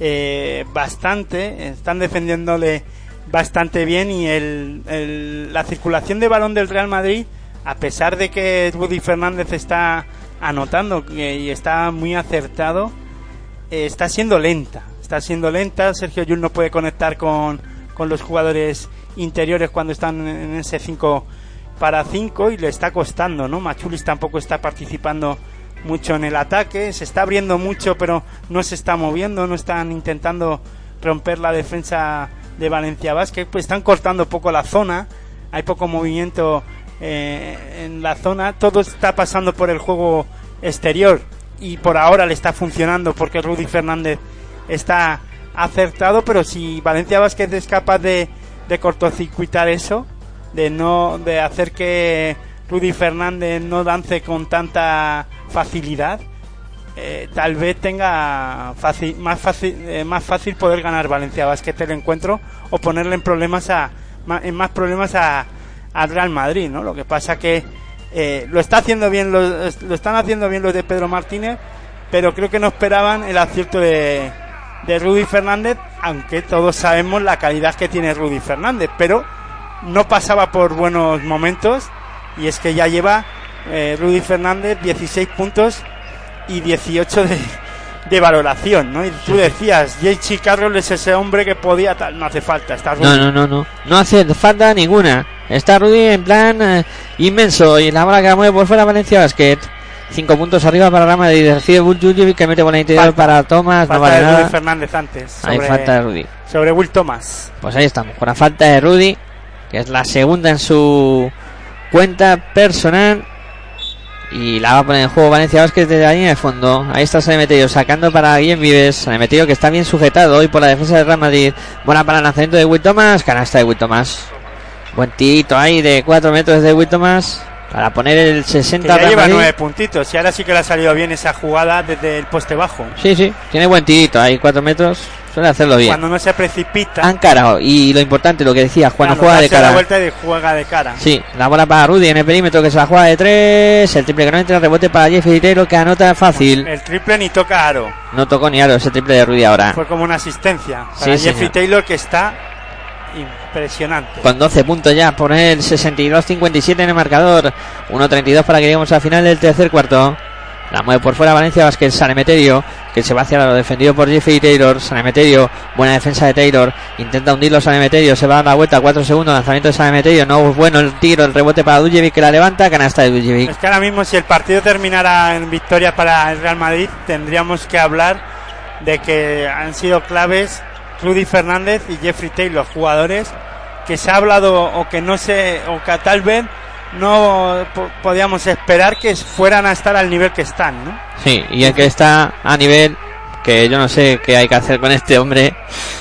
S2: eh, bastante están defendiéndole bastante bien y el, la circulación de balón del Real Madrid a pesar de que Rudy Fernández está anotando y está muy acertado eh, está siendo lenta. Está siendo lenta. Sergio Yul no puede conectar con, con los jugadores interiores cuando están en ese 5 para 5 y le está costando, ¿no? Machulis tampoco está participando mucho en el ataque. Se está abriendo mucho, pero no se está moviendo. No están intentando romper la defensa de Valencia Basket. Pues están cortando poco la zona. Hay poco movimiento eh, en la zona. Todo está pasando por el juego exterior y por ahora le está funcionando porque Rudy Fernández está acertado, pero si Valencia Vázquez es capaz de, de cortocircuitar eso, de no de hacer que Rudy Fernández no lance con tanta facilidad, eh, tal vez tenga más fácil eh, más fácil poder ganar Valencia Basket el encuentro o ponerle en problemas a en más problemas a al Real Madrid, ¿no? Lo que pasa que eh, lo está haciendo bien lo están haciendo bien los de Pedro Martínez, pero creo que no esperaban el acierto de, de Rudy Fernández, aunque todos sabemos la calidad que tiene Rudy Fernández, pero no pasaba por buenos momentos y es que ya lleva eh, Rudy Fernández 16 puntos y 18 de, de valoración, ¿no? Y tú decías, J.G. Carroll es ese hombre que podía tal, no hace falta, está Rudy.
S1: No, no, no, no. No hace falta ninguna. Está Rudy en plan eh, inmenso. Y la bola que la mueve por fuera Valencia Basket. Cinco puntos arriba para Rama de recibe Buljujevic que mete bola interior
S2: Falta.
S1: para Thomas.
S2: Falta
S1: no vale
S2: de Rudy
S1: nada.
S2: Fernández antes.
S1: Hay
S2: sobre-
S1: falta de Rudy.
S2: sobre Will Thomas.
S1: Pues ahí estamos, con la falta de Rudy, que es la segunda en su cuenta personal. Y la va a poner en juego Valencia Vázquez desde la línea de fondo. Ahí está Sanemeterio sacando para Guillem Vives. Sanemeterio que está bien sujetado hoy por la defensa del Real Madrid. Buena para el lanzamiento de Will Thomas. Canasta de Will Thomas. Buen tirito ahí de 4 metros de Will Thomas. Para poner el 60
S2: Que ya lleva nueve puntitos y ahora sí que le ha salido bien esa jugada desde el poste bajo.
S1: Sí, sí, tiene buen tirito ahí, 4 metros. Suele hacerlo bien.
S2: Cuando no se precipita,
S1: Han carado. Y lo importante, lo que decía, cuando
S2: claro,
S1: juega de
S2: darse la
S1: cara.
S2: vuelta y juega de cara.
S1: Sí, la bola para Rudy en el perímetro que se la juega de tres. El triple que no entra, rebote para Jeffrey Taylor que anota fácil.
S2: El triple ni toca aro.
S1: No tocó ni aro ese triple de Rudy ahora.
S2: Fue como una asistencia para
S1: Sí,
S2: Jeffrey
S1: señor.
S2: Taylor que está impresionante.
S1: Con 12 puntos ya, poner 62-57 en el marcador. 1-32 para que lleguemos al final del tercer cuarto. La mueve por fuera Valencia Vázquez, Sanemeterio, que se va hacia lo defendido por Jeffrey Taylor. Sanemeterio, buena defensa de Taylor. Intenta hundirlo Sanemeterio, se va a dar la vuelta, 4 segundos, lanzamiento de Sanemeterio. No es bueno el tiro, el rebote para Dujevic que la levanta, canasta de Dujevic.
S2: Es que ahora mismo si el partido terminara en victoria para el Real Madrid, tendríamos que hablar de que han sido claves Rudy Fernández y Jeffrey Taylor, jugadores que se ha hablado o que no se o que tal vez no po- podíamos esperar que fueran a estar al nivel que están, ¿no?
S1: Sí, y el que está a nivel que yo no sé qué hay que hacer con este hombre.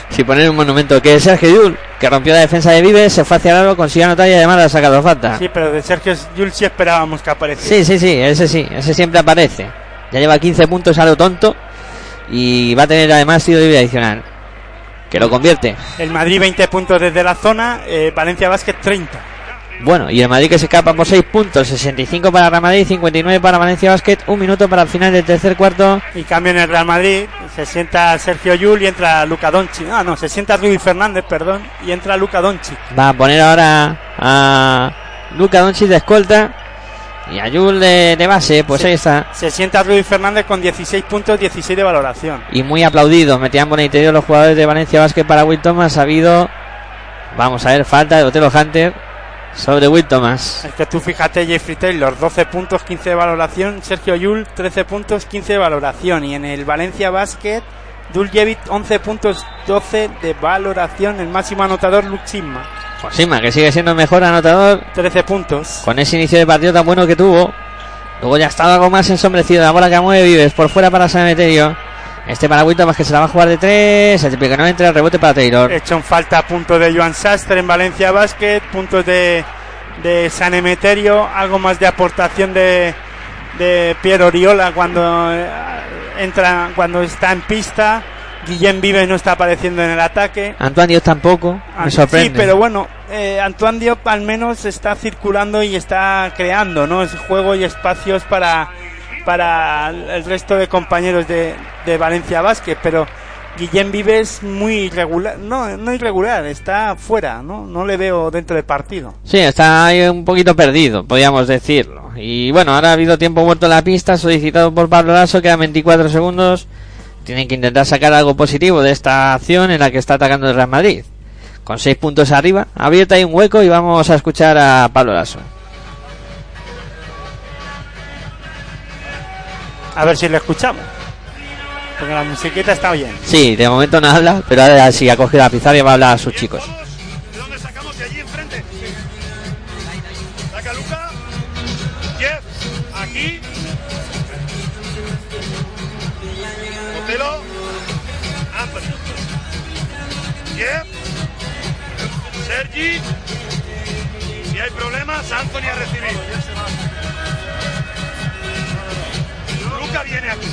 S1: Si poner un monumento que es Sergio Yul, que rompió la defensa de Vives, se fue hacia el aro, consiguió anotar y además le ha sacado falta.
S2: Sí, pero de Sergio Jules sí esperábamos que apareciera.
S1: Sí, sí, sí, ese sí, ese siempre aparece. Ya lleva 15 puntos a lo tonto y va a tener además tiro libre adicional. Que lo convierte.
S2: El Madrid 20 puntos desde la zona, eh, Valencia Basket 30.
S1: Bueno, y el Madrid que se escapa por 6 puntos, 65 para Real Madrid, 59 para Valencia Basket, un minuto para el final del tercer cuarto.
S2: Y cambia en el Real Madrid, se sienta Sergio Yul y entra Luca Doncic. Ah, no, se sienta Rudy Fernández, perdón, y entra Luca Doncic.
S1: Va a poner ahora a Luca Doncic de escolta. Y Ayul de, de base, pues ahí está.
S2: Se sienta Ruiz Fernández con 16 puntos, 16 de valoración.
S1: Y muy aplaudido. Metían por el interior los jugadores de Valencia Basket para Will Thomas. Ha habido, vamos a ver, falta de Otelo Hunter sobre Will Thomas.
S2: Es que tú fíjate, Jeffrey Taylor, 12 puntos, 15 de valoración. Sergio Yul, 13 puntos, 15 de valoración. Y en el Valencia Basket, Duljevic, 11 puntos, 12 de valoración. El máximo anotador, Luke
S1: Pues Sima, que sigue siendo el mejor anotador
S2: 13 puntos.
S1: con ese inicio de partido tan bueno que tuvo. Luego ya estaba algo más ensombrecido. La bola que mueve Vives por fuera para Sanemeterio. Este para Will Thomas que se la va a jugar de tres. El que no entra el rebote para Taylor.
S2: Hecho en falta puntos de Joan Sastre en Valencia Basket, puntos de, de San Emeterio, algo más de aportación de, de Piero Oriola cuando eh, entra, cuando está en pista. Guillem Vives no está apareciendo en el ataque.
S1: Antoine Dios tampoco.
S2: Ah,
S1: Me sorprende.
S2: Sí, pero bueno, eh, Antoine Diop al menos está circulando y está creando, ¿no? Es juego y espacios para, para el resto de compañeros de, de Valencia Basket, pero Guillem Vives muy irregular, no, no irregular, está fuera, ¿no? No le veo dentro del partido.
S1: Sí, está ahí un poquito perdido, podríamos decirlo. Y bueno, ahora ha habido tiempo muerto en la pista, solicitado por Pablo Lasso, quedan 24 segundos. Tienen que intentar sacar algo positivo de esta acción en la que está atacando el Real Madrid. Con 6 puntos arriba, abierta hay un hueco y vamos a escuchar a Pablo Lasso.
S2: A ver si le escuchamos. Porque la musiquita está bien.
S1: Sí, de momento no habla, pero ahora sí ha cogido la pizarra y va a hablar a sus chicos.
S5: Sergi. Si hay problemas, Anthony a recibir. Luca viene aquí.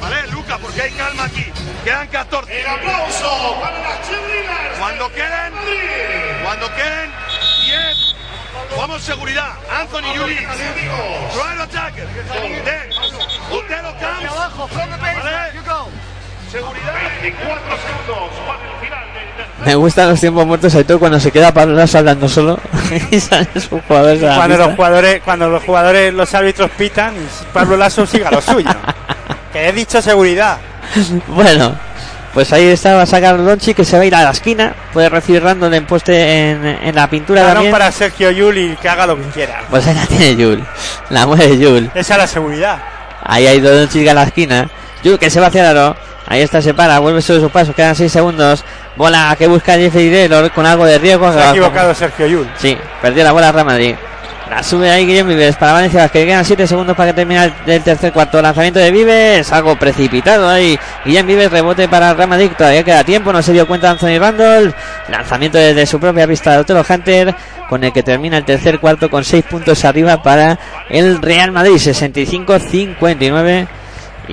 S5: Vale, Luca, porque hay calma aquí. Quedan 14.
S6: El aplauso para las cheerleaders.
S5: Cuando queden, cuando queden 10, jugamos seguridad. Anthony Yuli, try to attacker. Then, Otelo comes. ¿Vale? Seguridad.
S6: 24 segundos para el final del
S1: Me gustan los tiempos muertos, todo cuando se queda Pablo Lasso hablando solo y salen sus jugadores
S2: Cuando los jugadores, cuando los jugadores, los árbitros pitan y Pablo Lasso siga lo suyo. que he dicho seguridad.
S1: Bueno, pues ahí está, va a sacar Donchi que se va a ir a la esquina. Puede recibir random en poste en, en la pintura también.
S2: para Sergio Yul y que haga lo que quiera.
S1: Pues ahí la tiene Yul. La mueve Yul.
S2: Esa es la seguridad.
S1: Ahí hay Donchi a la esquina. Que se va hacia el aro. Ahí está, se para, vuelve sobre sus pasos, quedan 6 segundos. Bola que busca Jeffrey Taylor con algo de riesgo.
S2: Se ha equivocado Sergio Yul.
S1: Sí, perdió la bola Real Madrid. La sube ahí Guillem Vives para Valencia, que quedan 7 segundos para que termine el, el tercer cuarto. Lanzamiento de Vives, algo precipitado ahí. Guillem Vives, rebote para Real Madrid, todavía queda tiempo, no se dio cuenta Anthony Randall. Lanzamiento desde su propia pista de Otelo Hunter, con el que termina el tercer cuarto con 6 puntos arriba para el Real Madrid, 65-59.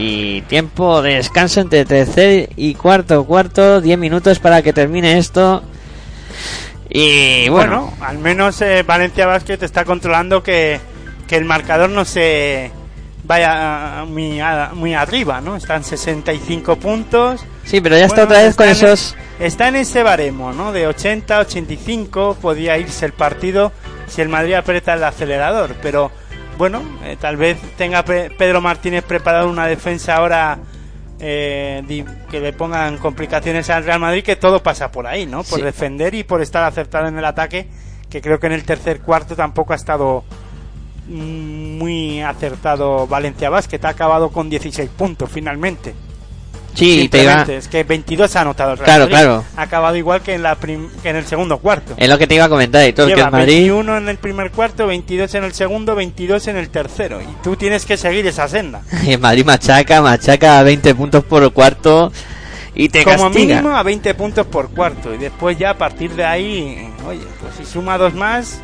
S1: Y tiempo de descanso entre tercer y cuarto cuarto, 10 minutos para que termine esto. Y bueno,
S2: Bueno, al menos eh, Valencia Basket está controlando que, que el marcador no se vaya muy, a- muy arriba, ¿no? Están 65 puntos.
S1: sí, pero ya está
S2: Bueno,
S1: otra vez con
S2: en-
S1: esos.
S2: Está en ese baremo, ¿no? De 80, 85 podía irse el partido si el Madrid aprieta el acelerador, pero bueno, eh, tal vez tenga Pe- Pedro Martínez preparado una defensa ahora eh, que le pongan complicaciones al Real Madrid, que todo pasa por ahí, ¿no? Por
S1: Sí.
S2: defender y por estar acertado en el ataque, que creo que en el tercer cuarto tampoco ha estado mm, muy acertado Valencia Basket, ha acabado con 16 puntos finalmente.
S1: Sí, te iba.
S2: Es que 22 ha anotado el Real
S1: Claro,
S2: Madrid.
S1: claro.
S2: Ha acabado igual que en, la prim- que en el segundo cuarto.
S1: Es lo que te iba a comentar, y todo que
S2: Lleva
S1: el Madrid.
S2: 21 en el primer cuarto, 22 en el segundo, 22 en el tercero. Y tú tienes que seguir esa senda.
S1: Y el Madrid machaca, machaca a 20 puntos por cuarto y te
S2: Como
S1: castiga.
S2: mínimo a 20 puntos por cuarto. Y después ya a partir de ahí, oye, pues si suma dos más,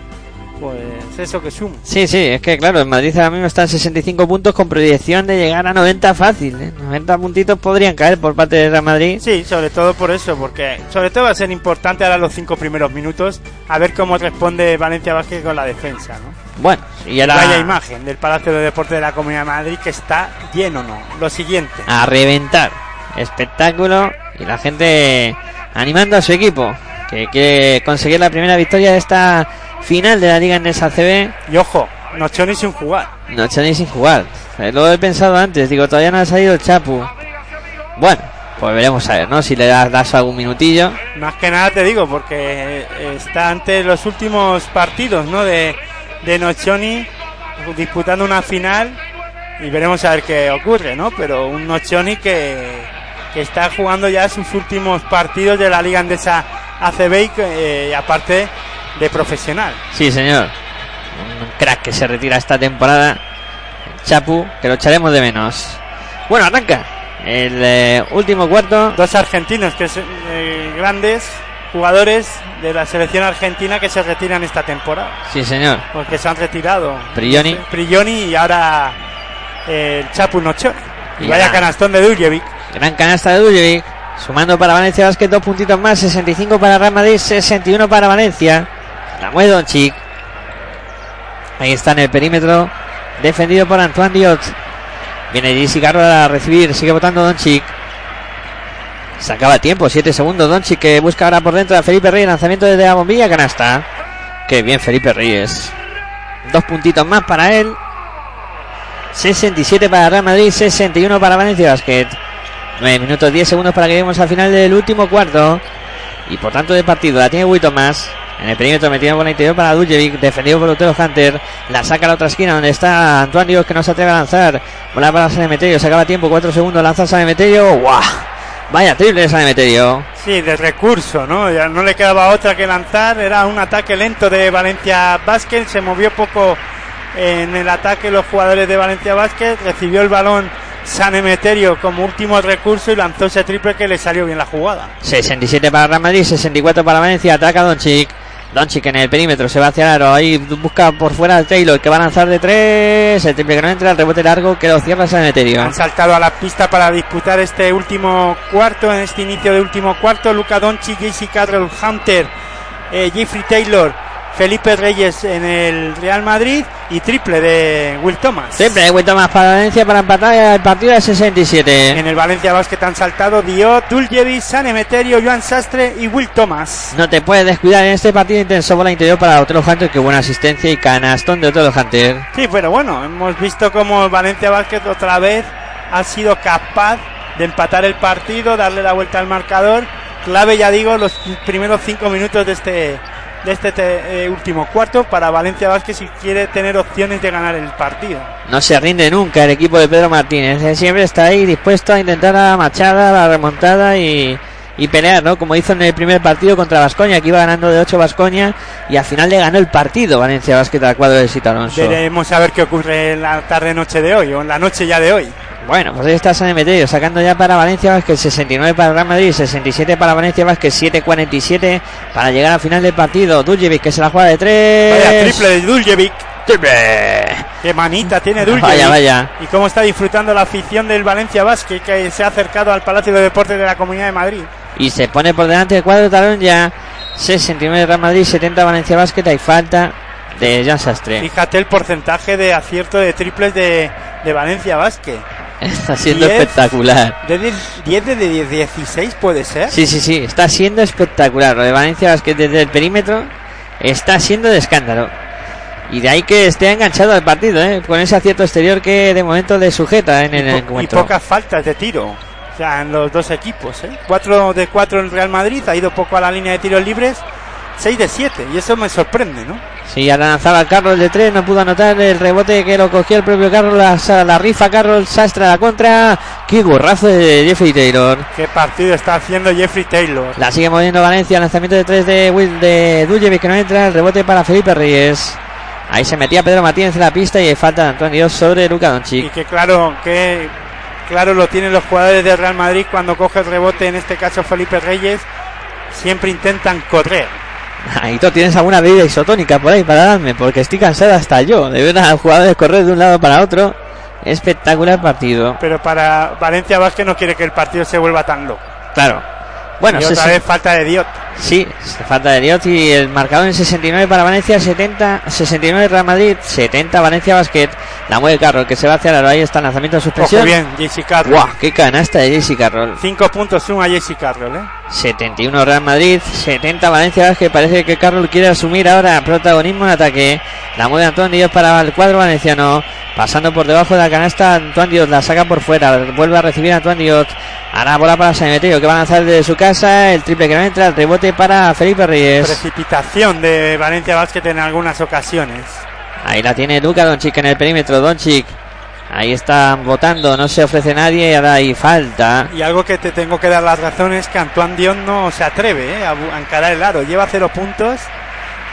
S2: pues eso que suma.
S1: Sí, sí, es que claro, el Madrid ahora mismo está en 65 puntos con proyección de llegar a 90 fácil. ¿eh? 90 puntitos podrían caer por parte de Real Madrid.
S2: Sí, sobre todo por eso, porque sobre todo va a ser importante ahora los cinco primeros minutos, a ver cómo responde Valencia Vázquez con la defensa, ¿no?
S1: Bueno, y ahora
S2: Vaya imagen del Palacio de Deportes de la Comunidad de Madrid que está lleno, ¿no? Lo siguiente.
S1: a reventar. Espectáculo y la gente animando a su equipo que quiere conseguir la primera victoria de esta final de la Liga en esa CB.
S2: Y ojo, Nochoni sin jugar.
S1: Nochoni sin jugar. Eh, lo he pensado antes, digo, todavía no ha salido el Chapu. Bueno, pues veremos a ver, ¿no? Si le das, das algún minutillo.
S2: Más que nada te digo, porque está ante los últimos partidos, ¿no? De, de Nochoni disputando una final y veremos a ver qué ocurre, ¿no? Pero un Nochoni que, que está jugando ya sus últimos partidos de la Liga Andesa ACB y eh, aparte de profesional.
S1: Sí, señor. Un crack que se retira esta temporada. Chapu, que lo echaremos de menos. Bueno, arranca el eh, último cuarto.
S2: Dos argentinos que son eh, grandes jugadores de la selección argentina que se retiran esta temporada.
S1: Sí, señor.
S2: Porque se han retirado.
S1: Prigioni.
S2: Prigioni y ahora eh, el Chapu Nochón. Y
S1: Y
S2: vaya
S1: ya.
S2: canastón de Duljevic.
S1: Gran canasta de Duljevic. Sumando para Valencia Basket dos puntitos más. 65 para Real Madrid, 61 para Valencia. La mueve Doncic. Ahí está en el perímetro. Defendido por Antoine Diot. Viene JC Carroll a recibir. Sigue votando Doncic. Se acaba el tiempo. 7 segundos. Doncic que busca ahora por dentro a Felipe Reyes. Lanzamiento desde la bombilla. Canasta. Qué bien Felipe Reyes. Dos puntitos más para él. 67 para Real Madrid. 61 para Valencia Basket. 9 minutos 10 segundos para que lleguemos al final del último cuarto. Y por tanto de partido la tiene Wito más. En el perímetro metido por la interior para Duljevic, defendido por Lutero Hunter. La saca a la otra esquina donde está Antoine Dios que no se atreve a lanzar. Bola para San Emeterio, se acaba tiempo, 4 segundos, lanza San Emeterio. ¡Guau! Vaya triple de San Emeterio.
S2: Sí, de recurso, ¿no? Ya no le quedaba otra que lanzar. Era un ataque lento de Valencia Basket. Se movió poco en el ataque los jugadores de Valencia Basket. Recibió el balón San Emeterio como último recurso y lanzó ese triple que le salió bien la jugada.
S1: 67 para Real Madrid, 64 para Valencia. Ataca Doncic. Doncic en el perímetro, se va hacia el aro. Ahí busca por fuera al Taylor que va a lanzar de 3. El triple que no entra, el rebote largo que lo cierra San Emeterio.
S2: Han saltado a la pista para disputar este último cuarto, en este inicio de último cuarto. Luca Doncic, JC Carroll, Hunter, eh, Jeffrey Taylor, Felipe Reyes en el Real Madrid y triple de Will Thomas.
S1: Siempre hay vuelta más para Valencia para empatar el partido de 67.
S2: En el Valencia Basket han saltado Diot, Duljevic, San Emeterio, Joan Sastre y Will Thomas.
S1: No te puedes descuidar en este partido intenso bola interior para Otelo Hunter. Que buena asistencia y canastón de Otelo Hunter.
S2: Sí, pero bueno, hemos visto como el Valencia Basket otra vez ha sido capaz de empatar el partido, darle la vuelta al marcador. Clave, ya digo, los primeros cinco minutos de este de este te- eh, último cuarto para Valencia Basket si quiere tener opciones de ganar el partido.
S1: No se rinde nunca el equipo de Pedro Martínez. eh, Siempre está ahí dispuesto a intentar la machada, la remontada y, y pelear, ¿no? Como hizo en el primer partido contra Vascoña, que iba ganando de 8 Vascoña y al final le ganó el partido Valencia Basket al cuadro de Sito Alonso.
S2: Veremos a ver qué ocurre en la tarde noche de hoy o en la noche ya de hoy.
S1: Bueno, pues ahí está San Emeterio sacando ya para Valencia Vázquez 69 para Real Madrid, 67 para Valencia Vázquez, 7-47 para llegar al final del partido. Duljevic que se la juega de 3.
S2: Vaya triple de Duljevic.
S1: Triple.
S2: Qué manita tiene Duljevic.
S1: Vaya, vaya.
S2: Y cómo está disfrutando la afición del Valencia Basket que se ha acercado al Palacio de Deportes de la Comunidad de Madrid.
S1: Y se pone por delante el cuadro talón ya. 69 Real Madrid, 70 Valencia Basket. Hay falta de Jan Sastre.
S2: Fíjate el porcentaje de acierto de triples de, de Valencia Basket.
S1: Está siendo
S2: Diez.
S1: espectacular.
S2: De 10 10 de 10, 16 puede ser.
S1: Sí, sí, sí. Está siendo espectacular. Lo de Valencia Basket desde el perímetro está siendo de escándalo. Y de ahí que esté enganchado al partido, ¿eh? con ese acierto exterior que de momento le sujeta en el
S2: y, y
S1: encuentro.
S2: pocas faltas de tiro. O sea, en los dos equipos. ¿eh? 4 de 4 en Real Madrid, ha ido poco a la línea de tiros libres. 6 de 7, y eso me sorprende, ¿no?
S1: Sí, ahora lanzaba Carroll de 3, no pudo anotar el rebote que lo cogió el propio Carroll, la, la rifa Carroll, Sastre a la contra. Qué gorrazo de Jeffrey Taylor.
S2: ¿Qué partido está haciendo Jeffrey Taylor?
S1: La sigue moviendo Valencia, lanzamiento de 3 de Will de Duljevic que no entra, el rebote para Felipe Reyes. Ahí se metía Pedro Martínez en la pista y falta de Antonio sobre Luca
S2: Y
S1: Doncic.
S2: que claro, que claro lo tienen los jugadores de Real Madrid cuando coge el rebote, en este caso Felipe Reyes, siempre intentan correr.
S1: Ahí tú tienes alguna bebida isotónica por ahí para darme, porque estoy cansado hasta yo de ver a jugadores correr de un lado para otro. Espectacular partido.
S2: Pero para Valencia Vázquez no quiere que el partido se vuelva tan loco.
S1: Claro. Bueno,
S2: y otra vez falta de Diot.
S1: sí, falta de Diot y el marcador en 69 para Valencia, 70, 69 Real Madrid, 70 Valencia Basket. La mueve Carroll que se va hacia el aro. Ahí está el lanzamiento de suspensión.
S2: Ojo bien, JC Carroll.
S1: ¡Qué canasta de JC Carroll!
S2: Cinco puntos suma JC Carroll, ¿eh?
S1: 71 Real Madrid, 70 Valencia que parece que Carroll quiere asumir ahora protagonismo en ataque. La mueve Antoine Dios para el cuadro valenciano. Pasando por debajo de la canasta, Antoine Dios la saca por fuera. Vuelve a recibir a Antoine Dios. Ahora bola para Sanemeterio que va a lanzar desde su casa. El triple que no entra, el rebote para Felipe Reyes.
S2: Precipitación de Valencia Basket en algunas ocasiones.
S1: Ahí la tiene Luca Doncic en el perímetro. Doncic. Ahí están votando, no se ofrece nadie, ahora hay falta.
S2: Y algo que te tengo que dar las razones es que Antoine Dion no se atreve ¿eh? a, a encarar el aro. Lleva cero puntos,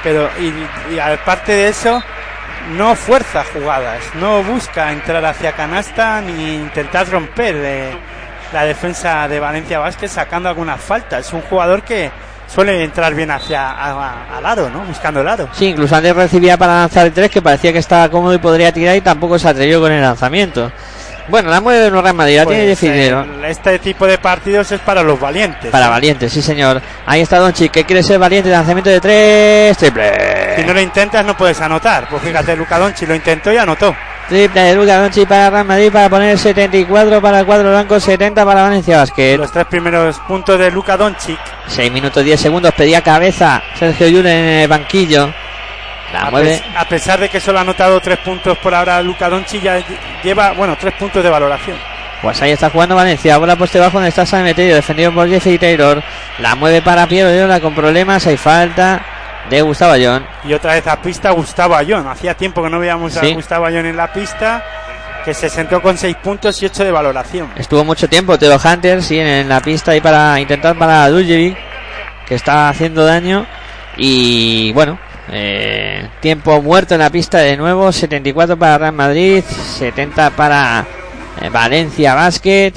S2: pero y, y aparte de eso, no fuerza jugadas, no busca entrar hacia canasta ni intentar romper eh, la defensa de Valencia Vázquez sacando algunas faltas. Es un jugador que suele entrar bien hacia a- al aro, ¿no? Buscando el aro.
S1: Sí, incluso antes recibía para lanzar el 3 que parecía que estaba cómodo y podría tirar y tampoco se atrevió con el lanzamiento. Bueno, la mueve el Real Madrid, la tiene
S2: Pues,
S1: definido.
S2: eh, este tipo de partidos es para los valientes.
S1: Para
S2: ¿eh?
S1: valiente, sí señor. Ahí está Doncic que quiere ser valiente, lanzamiento de 3,
S2: Si
S1: triple.
S2: no lo intentas no puedes anotar. Pues fíjate, Luca Doncic lo intentó y anotó.
S1: Triple de Luka Doncic para Real Madrid para poner 74 para el cuadro blanco, 70 para Valencia Basket.
S2: Los tres primeros puntos de Luca Doncic.
S1: 6 minutos 10 segundos, pedía cabeza Sergio Llull en el banquillo. La
S2: A,
S1: mueve.
S2: pes- a pesar de que solo ha anotado tres puntos por ahora Luca Doncic ya lleva, bueno, tres puntos de valoración.
S1: Pues ahí está jugando Valencia. Bola poste bajo donde está Sanemeterio. Defendido por Jeffrey Taylor. La mueve para Piero Leona con problemas. Hay falta de Gustavo Ayón.
S2: Y otra vez a pista Gustavo Ayón. Hacía tiempo que no veíamos
S1: Sí.
S2: a Gustavo Ayón en la pista. Que se sentó con seis puntos y ocho de valoración.
S1: Estuvo mucho tiempo Teo Hunter, sí, en la pista ahí para intentar para Duljevic, que está haciendo daño. Y bueno, eh, tiempo muerto en la pista de nuevo. 74 para Real Madrid, 70 para eh, Valencia Basket.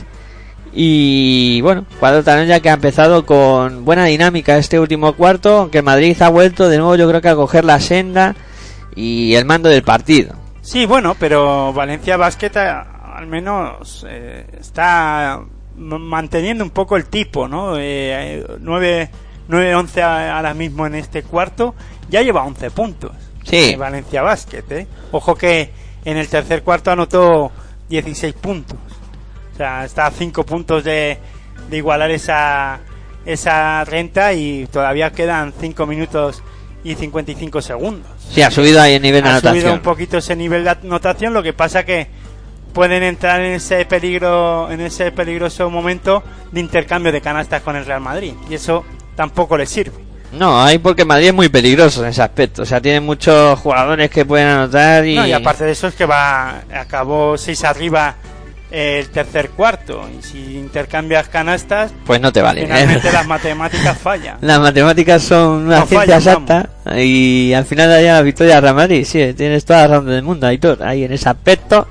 S1: Y bueno, cuadro también ya que ha empezado con buena dinámica este último cuarto, aunque el Madrid ha vuelto de nuevo yo creo que a coger la senda y el mando del partido.
S2: Sí, bueno, pero Valencia Basket eh, al menos eh, está manteniendo un poco el tipo, ¿no? Eh, 9, 9-11 a- ahora mismo en este cuarto. Ya lleva 11 puntos.
S1: Sí.
S2: Valencia Basket, ¿eh? Ojo que en el tercer cuarto anotó 16 puntos. O sea, está a 5 puntos de, de igualar esa, esa renta y todavía quedan 5 minutos y 55 segundos.
S1: Sí, ha subido ahí el nivel de
S2: Ha subido
S1: anotación.
S2: un poquito ese nivel de anotación, lo que pasa que pueden entrar en ese peligro, en ese peligroso momento de intercambio de canastas con el Real Madrid y eso tampoco le sirve.
S1: No, hay porque Madrid es muy peligroso en ese aspecto. O sea, tiene muchos jugadores que pueden anotar y...
S2: No, y aparte de eso es que va acabó 6 arriba el tercer cuarto y si intercambias canastas
S1: Pues no te vale.
S2: finalmente las matemáticas fallan.
S1: Las matemáticas son una
S2: No
S1: ciencia
S2: fallan,
S1: exacta y al final haya la victoria de Real Madrid. Sí, tienes toda la razón del mundo, Aitor. Ahí en ese aspecto.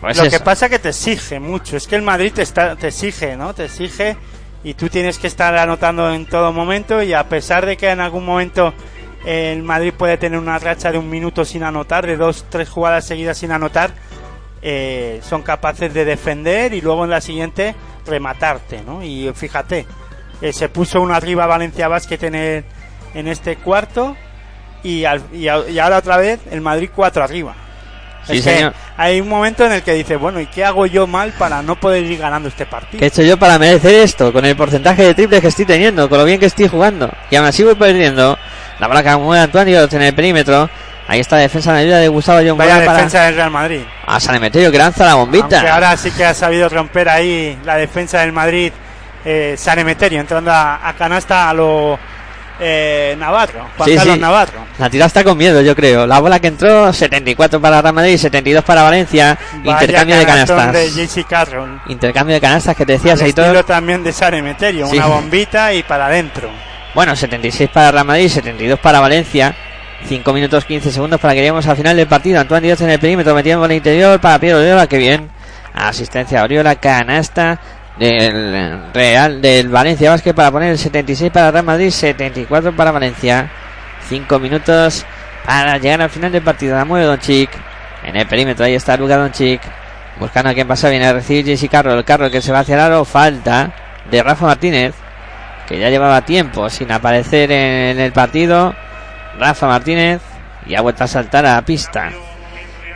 S1: Pues
S2: Lo
S1: eso.
S2: que pasa que te exige mucho, es que el Madrid te, está, te exige, ¿no? Te exige y tú tienes que estar anotando en todo momento y a pesar de que en algún momento el Madrid puede tener una racha de un minuto sin anotar, de dos, tres jugadas seguidas sin anotar, eh, son capaces de defender y luego en la siguiente rematarte, ¿no? Y fíjate, eh, se puso uno arriba Valencia Basket en, el- en este cuarto y, al- y, a- y ahora otra vez el Madrid cuatro arriba.
S1: Sí,
S2: Es que
S1: señor.
S2: hay un momento en el que dice, bueno, ¿y qué hago yo mal para no poder ir ganando este partido?
S1: ¿Qué he hecho yo para merecer esto? Con el porcentaje de triples que estoy teniendo, con lo bien que estoy jugando. Y aún así voy perdiendo. La que mueve Antonio en el perímetro. Ahí está la defensa en ayuda de Gustavo John
S2: Vaya
S1: para
S2: defensa del Real Madrid.
S1: a San Emeterio que lanza la bombita.
S2: Aunque ahora sí que ha sabido romper ahí la defensa del Madrid, eh, San Emeterio, entrando a, a canasta a lo eh, Navarro, Juan
S1: Sí,
S2: Carlos
S1: sí.
S2: Navarro.
S1: La tira está con miedo, yo creo. La bola que entró, 74 para Real Madrid, 72 para Valencia.
S2: Vaya
S1: Intercambio de canastas.
S2: de Carroll.
S1: Intercambio de canastas que te decía
S2: Al
S1: Saitor.
S2: también de San Emeterio,
S1: Sí.
S2: una bombita y para adentro.
S1: Bueno, 76 para Real Madrid, 72 para Valencia. 5 minutos 15 segundos para que lleguemos al final del partido. Antoine Díaz en el perímetro, metiendo en el interior para Piero Oriola, que bien. Asistencia a Oriola, canasta del Real, del Valencia Vázquez para poner el 76 para Real Madrid, 74 para Valencia. 5 minutos para llegar al final del partido. La mueve Doncic. En el perímetro, ahí está Luka Doncic. Buscando a quien pasa, viene a recibir Jesse Carroll. El Carroll que se va hacia el aro. Falta de Rafa Martínez que ya llevaba tiempo sin aparecer en el partido. Rafa Martínez y ha vuelto a saltar a la pista.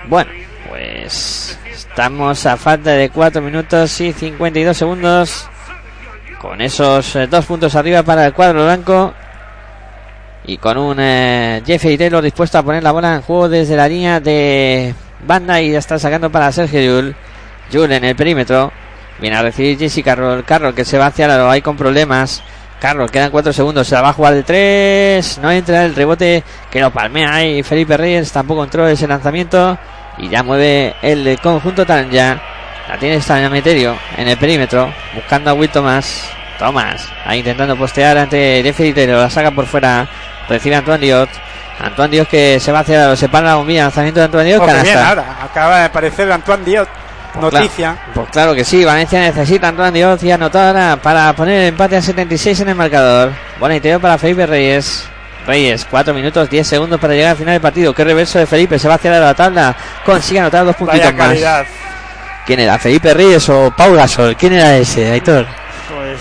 S1: Bueno, Pues estamos a falta de 4 minutos y 52 segundos. Con esos eh, dos puntos arriba para el cuadro blanco. Y con un eh, Jeffrey dispuesto a poner la bola en juego desde la línea de banda y ya está sacando para Sergio Yul. Yul en el perímetro. Viene a recibir Jesse Carroll. Carroll que se va hacia la hay con problemas. Carroll, quedan 4 segundos. Se la va a jugar de 3. No entra el rebote que lo palmea ahí. Felipe Reyes tampoco entró ese lanzamiento. Y ya mueve el conjunto Tanja. La tiene Meterio en el perímetro. Buscando a Will Thomas. Thomas. Ahí intentando postear ante Jeffrey Taylor. La saca por fuera. Recibe Antoine Diot. Antoine Diot que se va hacia los separa la bombilla. Lanzamiento de Antoine Diot.
S2: Pues bien, ahora acaba de aparecer Antoine Diot. Noticia.
S1: Claro, pues claro que sí. Valencia necesita Antoine Diot y anotar para poner el empate a 76 en el marcador. Buena interior para Felipe Reyes. Reyes, 4 minutos 10 segundos para llegar al final del partido. Qué reverso de Felipe. Se va hacia la tabla. Consigue anotar dos puntitos
S2: Vaya calidad.
S1: más. ¿Quién era? ¿Felipe Reyes o Pau Gasol? ¿Quién era ese, Aitor?
S2: Pues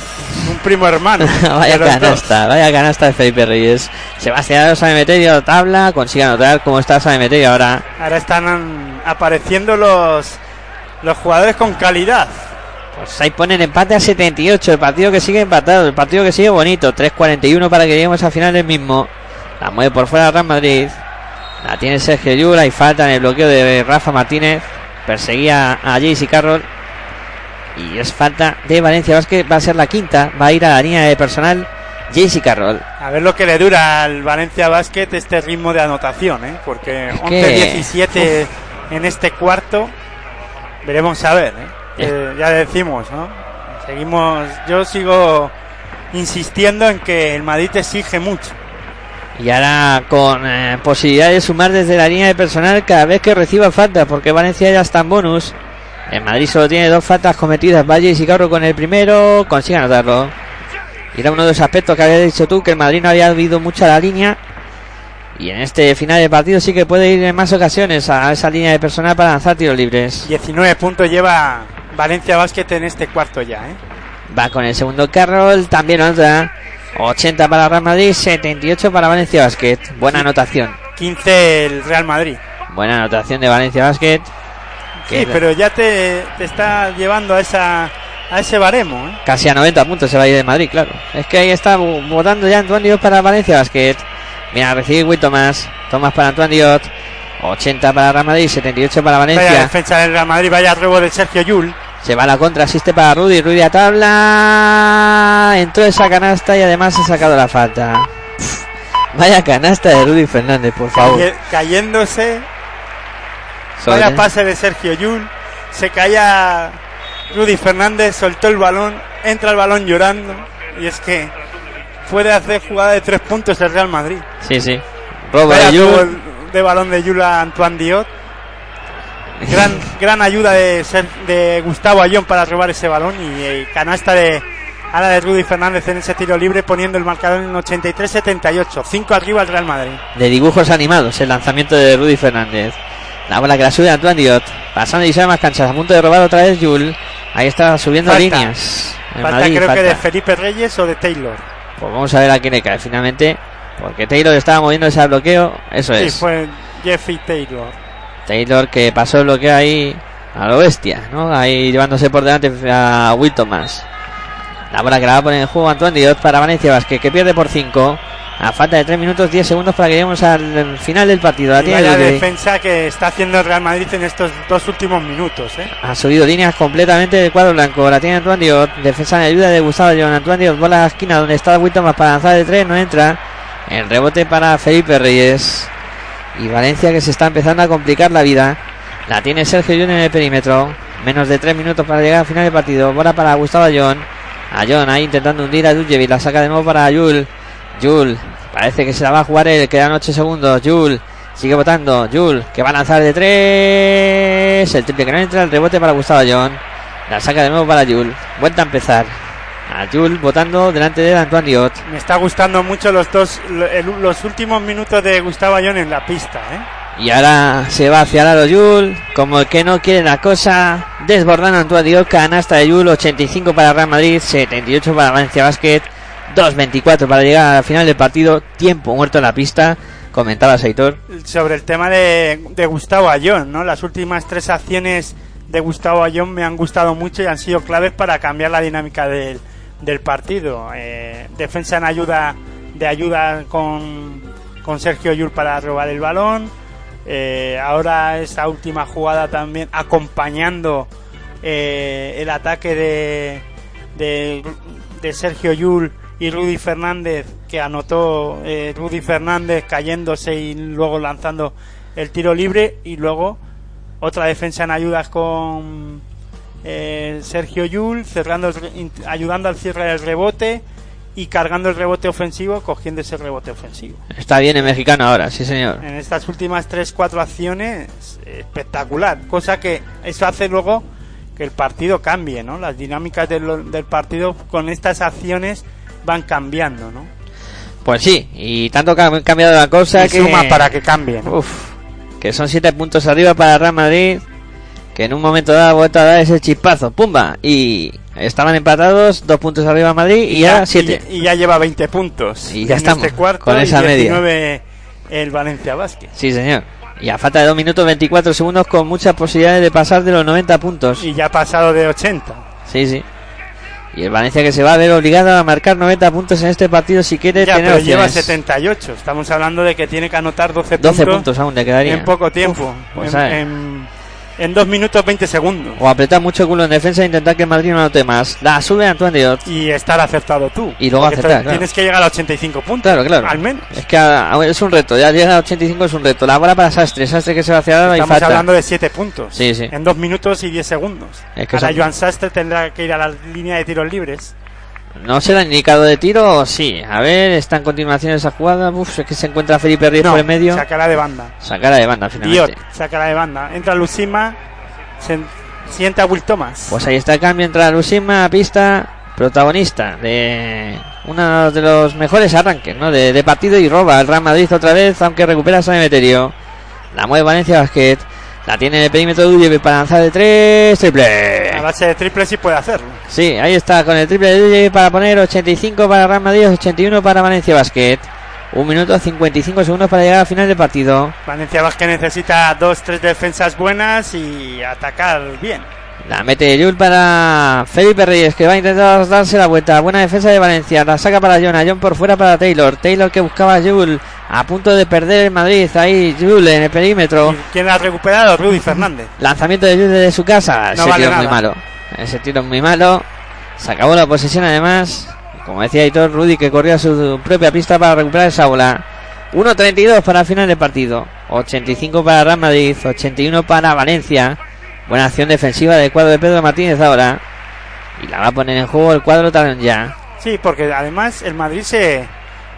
S2: un primo hermano.
S1: vaya canasta, vaya canasta de Felipe Reyes. Sebastián Sanemeterio a tabla, consigue anotar cómo está Sanemeterio ahora.
S2: Ahora están apareciendo los los jugadores con calidad.
S1: Pues ahí ponen empate a 78, el partido que sigue empatado, el partido que sigue bonito, 3.41 para que lleguemos al final del mismo. La mueve por fuera Real Madrid. La tiene Sergio Yura y falta en el bloqueo de Rafa Martínez. Perseguía a Jaycee Carroll. Y es falta de Valencia Vázquez. Va a ser la quinta. Va a ir a la línea de personal Jaycee Carroll.
S2: A ver lo que le dura al Valencia Basket este ritmo de anotación, ¿eh? Porque
S1: Es que-
S2: 11-17 en este cuarto. Veremos a ver, ¿eh? Eh, ya decimos, ¿no? Seguimos. Yo sigo insistiendo en que el Madrid exige mucho.
S1: Y ahora con eh, posibilidad de sumar desde la línea de personal cada vez que reciba falta, porque Valencia ya está en bonus. El Madrid solo tiene dos faltas cometidas. Valle y Carro con el primero, consigue anotarlo. Y era uno de los aspectos que habías dicho tú, que el Madrid no había habido mucho a la línea. Y en este final de partido sí que puede ir en más ocasiones a esa línea de personal para lanzar tiros libres.
S2: 19 puntos lleva Valencia Basket en este cuarto ya, ¿eh?
S1: Va con el segundo Carroll, también otra. 80 para Real Madrid, 78 para Valencia Basket. Buena anotación.
S2: 15 el Real Madrid.
S1: Buena anotación de Valencia Basket.
S2: Sí, pero ya te, te está llevando a esa a ese baremo, ¿eh?
S1: Casi a 90 puntos se va a ir de Madrid, claro. Es que ahí está vo- votando ya Antoine Diot para Valencia Basket. Mira, recibe Will Tomás. Tomás para Antoine Diot. 80 para Real Madrid, 78 para
S2: Vaya
S1: Valencia.
S2: defensa del Real Madrid, vaya robo de Sergio Yul.
S1: Se va a la contra, asiste para Rudy. Rudy a tabla. Entró esa canasta y además ha sacado la falta. Pff, Vaya canasta de Rudy Fernández, por favor.
S2: Cayéndose,
S1: Sobre-
S2: vaya pase de Sergio Yul. Se caía Rudy Fernández, soltó el balón, entra el balón llorando. Y es que puede hacer jugada de tres puntos el Real Madrid.
S1: Sí, sí. Robo de
S2: de balón de Yul a Antoine Diot. Gran, gran ayuda de, Gustavo Ayón para robar ese balón y, eh, canasta de ahora de Rudy Fernández en ese tiro libre poniendo el marcador en 83-78. 5 arriba el Real Madrid.
S1: de dibujos animados el lanzamiento de Rudy Fernández. La bola que la sube Antoine Diot. Pasando y sale más canchas. A punto de robar otra vez Yul. Ahí está subiendo
S2: Falta.
S1: líneas. En
S2: Falta
S1: Madrid,
S2: creo que de Felipe Reyes o de Taylor.
S1: Pues vamos a ver a quién le cae finalmente. Porque Taylor estaba moviendo ese bloqueo. Eso
S2: Sí,
S1: es.
S2: fue Jeffrey Taylor.
S1: Taylor que pasó el bloqueo ahí a lo bestia, ¿no? Ahí llevándose por delante a Will Thomas. La bola que la va a poner en juego Antoine Diot para Valencia Vázquez, que pierde por 5. A falta de 3 minutos 10 segundos para que lleguemos al final del partido. La
S2: Y
S1: tiene
S2: defensa que está haciendo el Real Madrid en estos dos últimos minutos. ¿eh?
S1: Ha subido líneas completamente del cuadro blanco. La tiene Antoine Diot. Defensa en ayuda de Gustavo John. Antoine Diot bola a la esquina donde está Will Thomas para lanzar de 3. No entra. El rebote para Felipe Reyes. Y Valencia que se está empezando a complicar la vida. La tiene Sergio John en el perímetro. Menos de 3 minutos para llegar al final del partido. Bola para Gustavo John. A John ahí intentando hundir a Dudjevic. La saca de nuevo para Yul. Yul. Parece que se la va a jugar él. Quedan 8 segundos. Yul. Sigue votando. Yul. Que va a lanzar de 3. El triple que no entra. El rebote para Gustavo John. La saca de nuevo para Yul. Vuelta a empezar. A Yul votando delante de Antoine Diot.
S2: Me está gustando mucho los dos, los últimos minutos de Gustavo Ayón en la pista. ¿eh?
S1: Y ahora se va hacia Laro Yul. Como el que no quiere la cosa. Desbordando Antoine Diot. Canasta de Yul. 85 para Real Madrid. 78 para Valencia Basket. 2.24 para llegar al final del partido. Tiempo muerto en la pista. comentabas, Aitor.
S2: sobre el tema de, de Gustavo Ayón, ¿no? Las últimas tres acciones de Gustavo Ayón me han gustado mucho y han sido claves para cambiar la dinámica del, del partido. Eh, defensa en ayuda de ayuda con, con Sergio Yul para robar el balón. Eh, ahora esta última jugada también acompañando eh, el ataque de, de, de Sergio Yul y Rudy Fernández que anotó eh, Rudy Fernández cayéndose y luego lanzando el tiro libre y luego otra defensa en ayudas con eh, Sergio Yul cerrando el ayudando al cierre del rebote y cargando el rebote ofensivo cogiendo ese rebote ofensivo
S1: Está bien el mexicano ahora, sí señor.
S2: en estas últimas 3-4 acciones espectacular cosa que eso hace luego que el partido cambie ¿no? las dinámicas del, del partido con estas acciones van cambiando ¿no?
S1: Pues sí, y tanto que ha cambiado la cosa
S2: y
S1: que...
S2: suma para que cambie ¿no?
S1: Uf, que son siete puntos arriba para Real Madrid, que en un momento dado ha vuelto a dar ese chispazo, pumba, y estaban empatados, dos puntos arriba Madrid y, ya siete.
S2: y, y ya lleva 20 puntos
S1: Y ya
S2: en
S1: estamos,
S2: este cuarto
S1: con
S2: y
S1: esa media.
S2: 19 el Valencia Basket
S1: Sí, señor. Y a falta de dos minutos 24 segundos con muchas posibilidades de pasar de los 90 puntos.
S2: y ya ha pasado de 80
S1: Sí, sí. Y el Valencia que se va a ver obligado a marcar 90 puntos en este partido si quiere
S2: ya,
S1: tener
S2: pero lleva
S1: opciones.
S2: 78 estamos hablando de que tiene que anotar 12,
S1: 12 puntos aún le quedaría.
S2: en poco tiempo
S1: pues
S2: en. En, en 2 minutos 20 segundos
S1: O apretar mucho culo en defensa e intentar que el Madrid no anote más. La sube Antoine Diot.
S2: y estar acertado tú
S1: Y luego acertar, claro.
S2: tienes que llegar a 85 puntos
S1: Claro, claro.
S2: al menos
S1: Es que a- a- es un reto, ya llega a 85 es un reto. La bola para Sastre, Sastre que se va hacia ahora y
S2: estamos
S1: falta.
S2: hablando de 7 puntos
S1: Sí, sí.
S2: en 2 minutos y 10 segundos
S1: Es que
S2: ahora
S1: son-
S2: Joan Sastre tendrá que ir a la línea de tiros libres
S1: ¿No será indicado de tiro sí? A ver, está en continuación esa jugada. Uf, es que se encuentra Felipe Ríos
S2: no,
S1: por el medio.
S2: sacará de banda
S1: Sacará de banda finalmente.
S2: sacará de banda entra Lucima se sienta a Will Thomas
S1: Pues ahí está el cambio entre Lusima, pista, protagonista de uno de los mejores arranques ¿no? de, de partido y roba el Real Madrid otra vez, aunque recupera San Emeterio. La mueve Valencia Basket. La tiene en el perímetro de Ulle para lanzar de tres. Triple.
S2: a base de triple sí puede hacerlo
S1: Sí, ahí está con el triple de para poner 85 para Real Madrid, 81 para Valencia Basket. Un minuto 55 segundos para llegar al final del partido.
S2: Valencia Vázquez necesita dos, tres defensas buenas y atacar bien.
S1: La mete Yul para Felipe Reyes, que va a intentar darse la vuelta. Buena defensa de Valencia. La saca para John. A John por fuera para Taylor. Taylor que buscaba a Yul. A punto de perder el Madrid. Ahí Yul en el perímetro.
S2: ¿Y ¿Quién la ha recuperado? Rudy Fernández.
S1: Lanzamiento de Yul desde su casa.
S2: No
S1: Ese
S2: vale
S1: muy malo. Ese tiro muy malo. Se acabó la posesión además. Como decía Aitor, Rudy que corría a su propia pista para recuperar esa bola. 1.32 para final del partido. 85 para Real Madrid. 81 para Valencia. Buena acción defensiva del cuadro de Pedro Martínez ahora. Y la va a poner en juego el cuadro talón ya.
S2: Sí, porque además el Madrid se.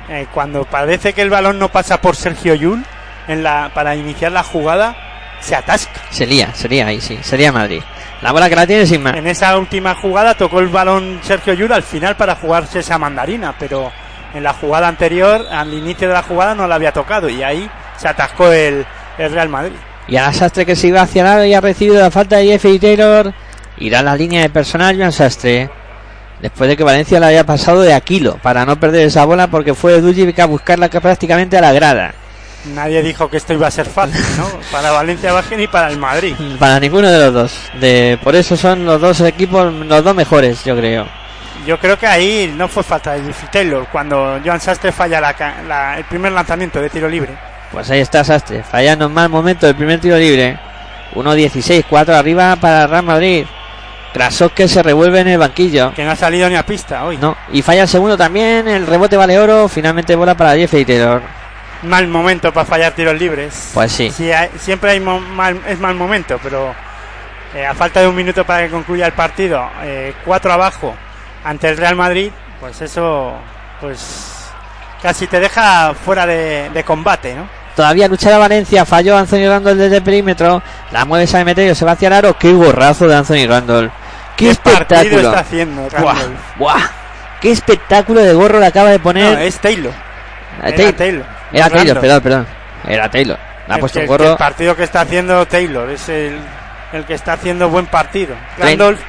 S2: eh, cuando parece que el balón no pasa por Sergio Yul en la, para iniciar la jugada, se atasca.
S1: Sería, sería ahí, sí. Sería Madrid. La bola que la tiene sin más.
S2: En esa última jugada tocó el balón Sergio Yul al final para jugarse esa mandarina, pero en la jugada anterior, al inicio de la jugada, no la había tocado y ahí se atascó el, el Real Madrid.
S1: Y a Sastre que se iba hacia el lado y ha recibido la falta de Jeffrey Taylor. Irá a la línea de personal Joan Sastre. Después de que Valencia la haya pasado de Aquilo para no perder esa bola porque fue Dulcic a buscarla que prácticamente a la grada.
S2: Nadie dijo que esto iba a ser fácil, ¿no? Para Valencia Basket y para el Madrid.
S1: Para ninguno de los dos. De, por eso son los dos equipos los dos mejores, yo creo.
S2: Yo creo que ahí no fue falta de Jeffrey Taylor cuando Joan Sastre falla la ca- la- el primer lanzamiento de tiro libre.
S1: Pues ahí está Sastre, fallando en mal momento el primer tiro libre. 1-16, 4 arriba para Real Madrid. Krasov que se revuelve en el banquillo.
S2: Que no ha salido ni a pista hoy.
S1: No, y falla el segundo también, el rebote vale oro, finalmente bola para Jeffrey Taylor.
S2: Mal momento para fallar tiros libres.
S1: Pues sí.
S2: Sí, hay- siempre hay mal, es mal momento, pero eh, a falta de un minuto para que concluya el partido, eh, cuatro abajo ante el Real Madrid, pues eso, pues casi te deja fuera de, de combate, ¿no?
S1: Todavía luchará Valencia, falló Anthony Randall desde el perímetro, la mueve San Emeterio, se va hacia el aro, qué gorrazo de Anthony Randall. Qué,
S2: ¿Qué
S1: espectáculo.
S2: está haciendo
S1: Buah, buah. Qué espectáculo de gorro le acaba de poner.
S2: No, es Taylor.
S1: Eh,
S2: Taylor.
S1: Era Taylor, perdón, perdón. Era Taylor. Ha
S2: Es
S1: puesto
S2: que-
S1: un gorro.
S2: El partido que está haciendo Taylor es el, el que está haciendo buen partido. Randolph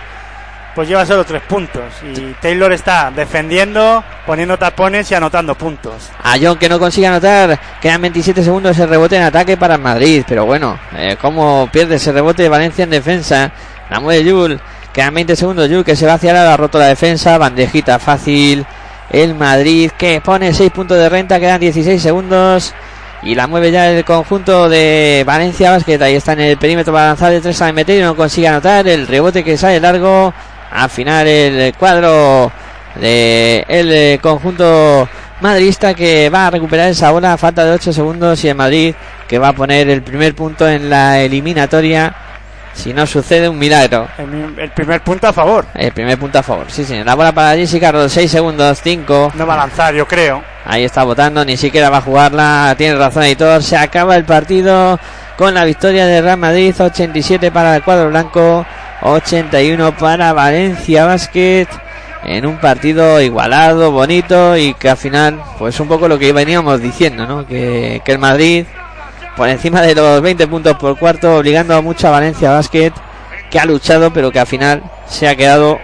S2: pues lleva solo tres puntos. Y Taylor está defendiendo, poniendo tapones y anotando puntos.
S1: A John que no consigue anotar, quedan 27 segundos el rebote en ataque para el Madrid. Pero bueno, eh, cómo pierde ese rebote de Valencia en defensa. La mueve Yul, quedan 20 segundos. Yul que se va hacia la ha roto la defensa, bandejita fácil. El Madrid que pone 6 puntos de renta, quedan 16 segundos. Y la mueve ya el conjunto de Valencia Basket. Ahí está en el perímetro para lanzar de 3 a meter y no consigue anotar. El rebote que sale largo. Al final el cuadro de el conjunto madridista que va a recuperar esa bola falta de 8 segundos y el Madrid que va a poner el primer punto en la eliminatoria si no sucede un milagro.
S2: El, el primer punto a favor.
S1: El primer punto a favor, sí, señor. La bola para Jessica Carlos, 6 segundos, 5.
S2: No va a lanzar, yo creo.
S1: Ahí está votando, ni siquiera va a jugarla. Tiene razón, editor. Se acaba el partido con la victoria de Real Madrid, 87 para el cuadro blanco, 81 para Valencia Basket. En un partido igualado, bonito y que al final, pues un poco lo que veníamos diciendo, ¿no? Que, que el Madrid por encima de los 20 puntos por cuarto, obligando a Valencia Basket, que ha luchado, pero que al final se ha quedado,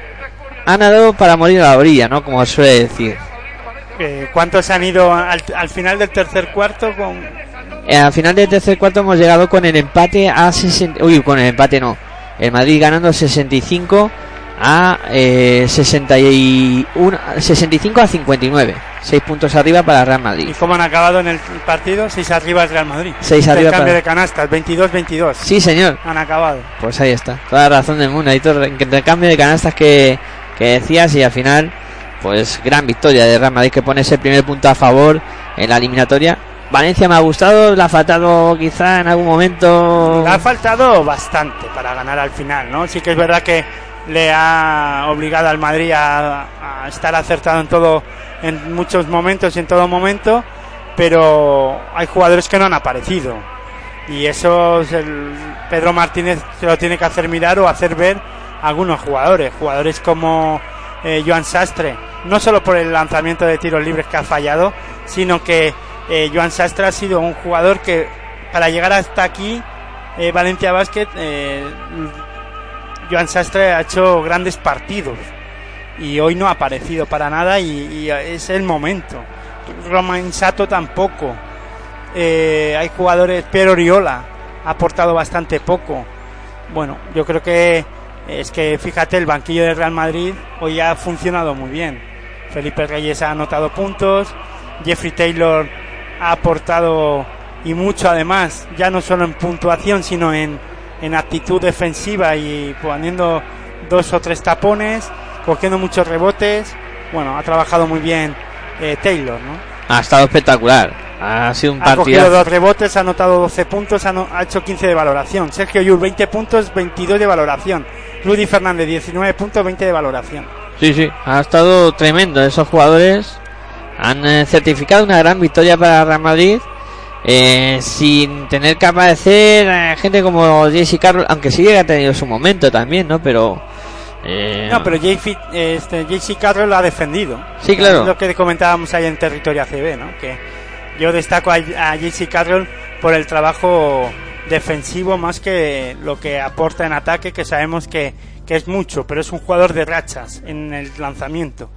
S1: ha nadado para morir a la orilla, ¿no? Como suele decir.
S2: Eh, ¿Cuántos han ido al, al final del tercer cuarto? Con...
S1: Eh, al final del tercer cuarto hemos llegado con el empate a 60. Uy, con el empate no. El Madrid ganando 65 a eh, 61, 65 a 59. 6 puntos arriba para Real Madrid.
S2: ¿Y cómo han acabado en el partido? 6 arriba el Real Madrid.
S1: 6 arriba
S2: cambio
S1: para-
S2: de canastas, 22-22.
S1: Sí, señor.
S2: Han acabado.
S1: Pues ahí está. Toda la razón del mundo. Hay todo el intercambio de canastas que, que decías y al final, pues gran victoria de Real Madrid que pone ese primer punto a favor en la eliminatoria. Valencia me ha gustado, le ha faltado quizá en algún momento.
S2: Le ha faltado bastante para ganar al final, ¿no? Sí que es verdad que le ha obligado al Madrid a, estar acertado en todo, en muchos momentos y en todo momento, pero hay jugadores que no han aparecido. Y eso es el Pedro Martínez se lo tiene que hacer mirar o hacer ver a algunos jugadores, jugadores como eh, Joan Sastre, no solo por el lanzamiento de tiros libres que ha fallado, sino que eh, Joan Sastre ha sido un jugador que para llegar hasta aquí eh, Valencia Basket eh, Joan Sastre ha hecho grandes partidos y hoy no ha aparecido para nada y, es el momento. Romain Sato tampoco. Eh, hay jugadores, Piero Oriola ha aportado bastante poco. Bueno, yo creo que es que fíjate, el banquillo de Real Madrid hoy ha funcionado muy bien. Felipe Reyes ha anotado puntos, Jeffrey Taylor ha aportado y mucho además, ya no solo en puntuación, sino en, en actitud defensiva y poniendo dos o tres tapones, cogiendo muchos rebotes. Bueno, ha trabajado muy bien eh, Taylor, ¿no?
S1: Ha estado espectacular. Ha sido un
S2: Ha cogido
S1: partido.
S2: dos rebotes, ha anotado 12 puntos, ha, no- ha hecho 15 de valoración. Sergio Yul, 20 puntos, 22 de valoración. Rudy Fernández, 19 puntos, 20 de valoración.
S1: Sí, sí, ha estado tremendo. Esos jugadores han eh, certificado una gran victoria para Real Madrid. Eh, sin tener que aparecer eh, gente como Jesse Carroll, aunque sí que ha tenido su momento también, ¿no? Pero. eh,
S2: No, pero JC, este, JC Carroll lo ha defendido.
S1: Sí, claro.
S2: Es lo que comentábamos ahí en territorio ACB, ¿no? Que yo destaco a, a JC Carroll por el trabajo defensivo más que lo que aporta en ataque, que sabemos que, que es mucho, pero es un jugador de rachas en el lanzamiento.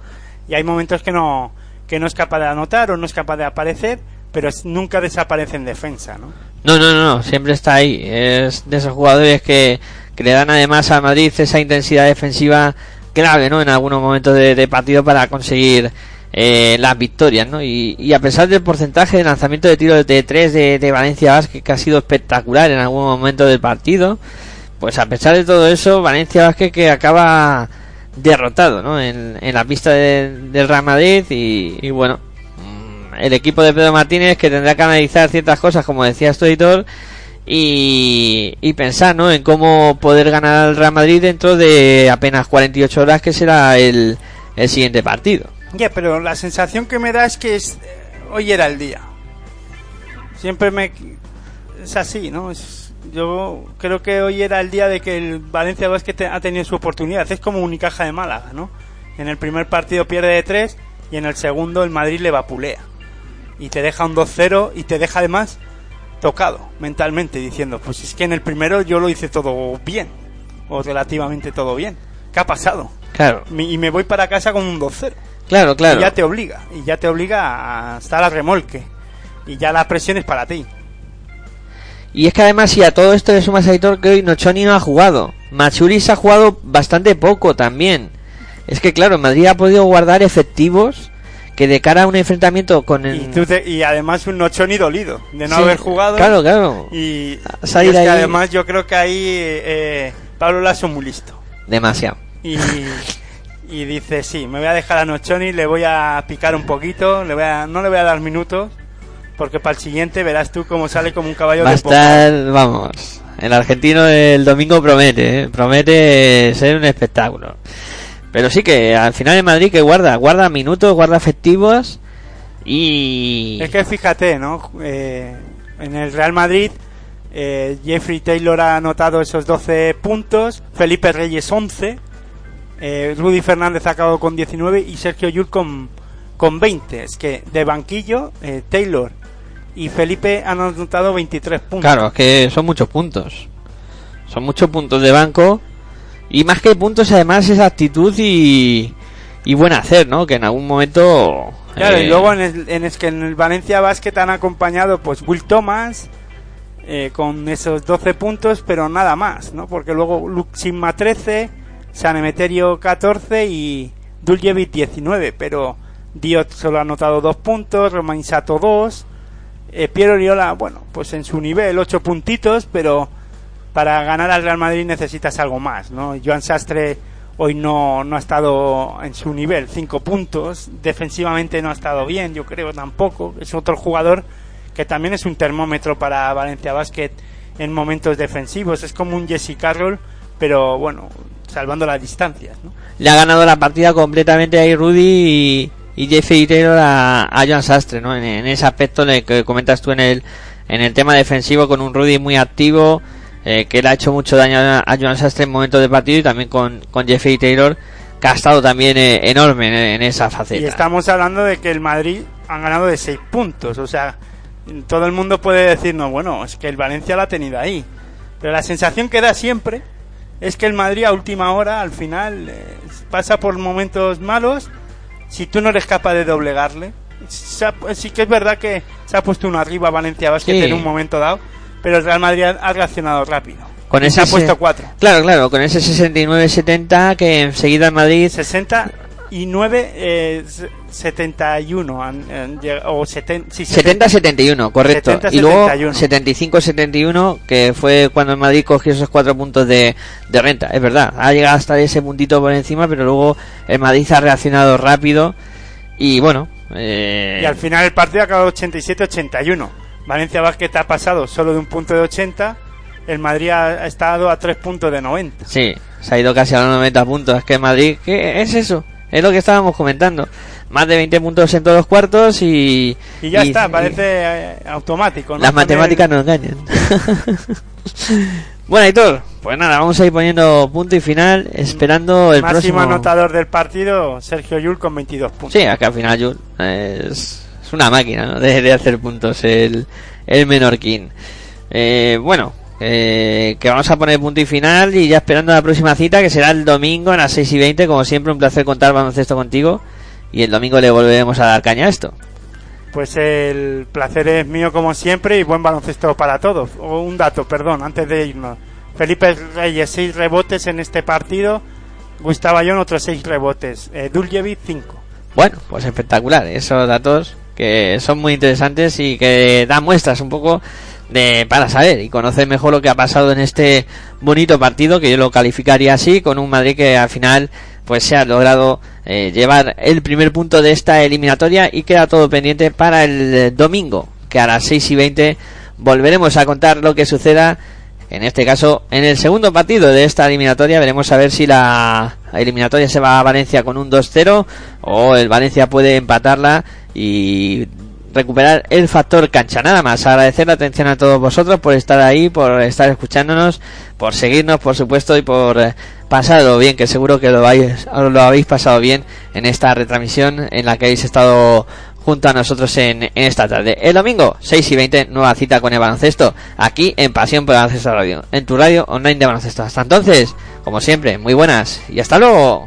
S2: Y hay momentos que no, que no es capaz de anotar o no es capaz de aparecer, pero nunca desaparece en defensa, ¿no?
S1: No, no, no, siempre está ahí. Es de esos jugadores que, que le dan además a Madrid esa intensidad defensiva clave, ¿no? En algunos momentos de, partido para conseguir eh, las victorias, ¿no? Y, a pesar del porcentaje de lanzamiento de tiros de 3 de, de Valencia Vázquez, que ha sido espectacular en algún momento del partido, pues a pesar de todo eso, Valencia Vázquez que acaba derrotado, ¿no? En, en la pista de- del Real Madrid y, y bueno, el equipo de Pedro Martínez que tendrá que analizar ciertas cosas, como decía tu editor, y, y pensar ¿no? en cómo poder ganar al Real Madrid dentro de apenas 48 horas, que será el, el siguiente partido.
S2: Ya, pero la sensación que me da es que es, hoy era el día. Siempre me es así, ¿no? Es- yo creo que hoy era el día de que el Valencia te- ha tenido su oportunidad. Es como Unicaja de Málaga, ¿no? En el primer partido pierde de 3 y en el segundo el Madrid le vapulea. Y te deja un 2-0 y te deja además tocado mentalmente diciendo, pues es que en el primero yo lo hice todo bien o relativamente todo bien. ¿Qué ha pasado?
S1: Claro,
S2: y me voy para casa con un 2-0.
S1: claro, claro.
S2: Y ya te obliga, y ya te obliga a estar al remolque. Y ya la presión es para ti.
S1: Y es que además si a todo esto le sumas a Aitor que hoy Nochoni no ha jugado. Machuris ha jugado bastante poco también. Es que claro, Madrid ha podido guardar efectivos que de cara a un enfrentamiento con el...
S2: Y, tú te- y además un Nochoni dolido de no
S1: Sí,
S2: haber jugado.
S1: Claro, claro.
S2: Y, y que además yo creo que ahí eh, Pablo Lasso muy listo.
S1: Demasiado.
S2: Y, y dice, sí, me voy a dejar a Nochoni, le voy a picar un poquito, le voy a, no le voy a dar minutos, porque para el siguiente verás tú cómo sale como un caballo
S1: Va
S2: de
S1: estar, vamos, el argentino del domingo promete, ¿eh? promete ser un espectáculo. Pero sí que al final en Madrid que guarda, guarda minutos, guarda efectivos y...
S2: Es que fíjate, ¿no? Eh, en el Real Madrid, eh, Jeffrey Taylor ha anotado esos 12 puntos, Felipe Reyes 11, eh, Rudy Fernández ha acabado con 19 y Sergio Yul con, con 20. Es que de banquillo, eh, Taylor y Felipe han anotado 23 puntos.
S1: Claro, es que son muchos puntos. Son muchos puntos de banco. Y más que puntos, además, es actitud y, y buen hacer, ¿no? Que en algún momento...
S2: Claro,
S1: eh,
S2: y luego en el, en el Valencia Basket han acompañado pues Will Thomas eh, con esos 12 puntos, pero nada más, ¿no? Porque luego Luke Sigma 13, San Emeterio 14 y Duljevic 19, pero Diot solo ha anotado 2 puntos, Romain Sato 2, eh, Piero Oriola, bueno, pues en su nivel 8 puntitos, pero para ganar al Real Madrid necesitas algo más, ¿no? Joan Sastre hoy no, no ha estado en su nivel, 5 puntos, defensivamente no ha estado bien, yo creo tampoco, es otro jugador que también es un termómetro para Valencia Basket en momentos defensivos, es como un Jesse Carroll, pero bueno, salvando las distancias, ¿no?
S1: le ha ganado la partida completamente ahí Rudy y, y Jeffrey Taylor a, a Joan Sastre, ¿no? En, ese aspecto que comentas tú en el, en el tema defensivo con un Rudy muy activo, eh, que le ha hecho mucho daño a, a Joan Sastre en momentos de partido y también con, con Jeffrey Taylor, que ha estado también eh, enorme en, en esa faceta.
S2: Y estamos hablando de que el Madrid han ganado de 6 puntos. O sea, todo el mundo puede decirnos, bueno, es que el Valencia lo ha tenido ahí. Pero la sensación que da siempre es que el Madrid a última hora, al final, eh, pasa por momentos malos. Si tú no eres capaz de doblegarle, ha- sí que es verdad que se ha puesto uno arriba Valencia Basket
S1: Sí.
S2: en un momento dado, pero el Real Madrid ha, reaccionado rápido.
S1: Con
S2: Y
S1: ese
S2: se ha puesto 4.
S1: Claro, claro, con ese 69-70 que enseguida el Madrid
S2: 69 eh, 71 han, han llegado- o 70, sí, 70.
S1: 70-71, correcto.
S2: 70-71.
S1: Y luego 75-71, que fue cuando el Madrid cogió esos cuatro puntos de, de renta. Es verdad, ha llegado hasta ese puntito por encima, pero luego el Madrid ha reaccionado rápido. Y bueno, eh,
S2: Y al final el partido ha acabado 87-81. Valencia Basket ha pasado solo de un punto de 80. El Madrid ha, estado a 3 puntos de 90.
S1: sí, se ha ido casi a los 90 puntos. Es que Madrid, ¿qué es eso? Es lo que estábamos comentando. Más de 20 puntos en todos los cuartos y.
S2: Y ya
S1: y-
S2: está, parece eh, automático. ¿no?
S1: Las matemáticas nos engañan. bueno, Aitor, pues nada, vamos a ir poniendo punto y final, esperando el
S2: máximo
S1: próximo.
S2: anotador del partido, Sergio Yul con 22 puntos.
S1: Sí, que al final Jul es, es una máquina ¿no? de, de hacer puntos el, el menorquín. Eh, bueno, eh, que vamos a poner punto y final y ya esperando la próxima cita que será el domingo a las 6 y 20. Como siempre, un placer contar baloncesto contigo y el domingo le volveremos a dar caña a esto.
S2: Pues el placer es mío como siempre y buen baloncesto para todos. O un dato, perdón, antes de irnos. Felipe Reyes, 6 rebotes en este partido. Gustavo Ayón, otros 6 rebotes. Eh, Duljevic, 5.
S1: Bueno, pues espectacular, esos datos que son muy interesantes y que dan muestras un poco de para saber y conocer mejor lo que ha pasado en este bonito partido que yo lo calificaría así con un Madrid que al final pues se ha logrado eh, llevar el primer punto de esta eliminatoria y queda todo pendiente para el eh, domingo que a las 6 y 20 volveremos a contar lo que suceda en este caso, en el segundo partido de esta eliminatoria, veremos a ver si la eliminatoria se va a Valencia con un 2-0 o el Valencia puede empatarla y recuperar el factor cancha. Nada más, agradecer la atención a todos vosotros por estar ahí, por estar escuchándonos, por seguirnos, por supuesto, y por eh, pasarlo bien, que seguro que lo, vais, lo habéis pasado bien en esta retransmisión en la que habéis estado junto a nosotros en, en esta tarde. El domingo, 6 y 20, nueva cita con el baloncesto, aquí en Pasión por el Baloncesto Radio, en tu radio online de baloncesto. Hasta entonces, como siempre, muy buenas y hasta luego.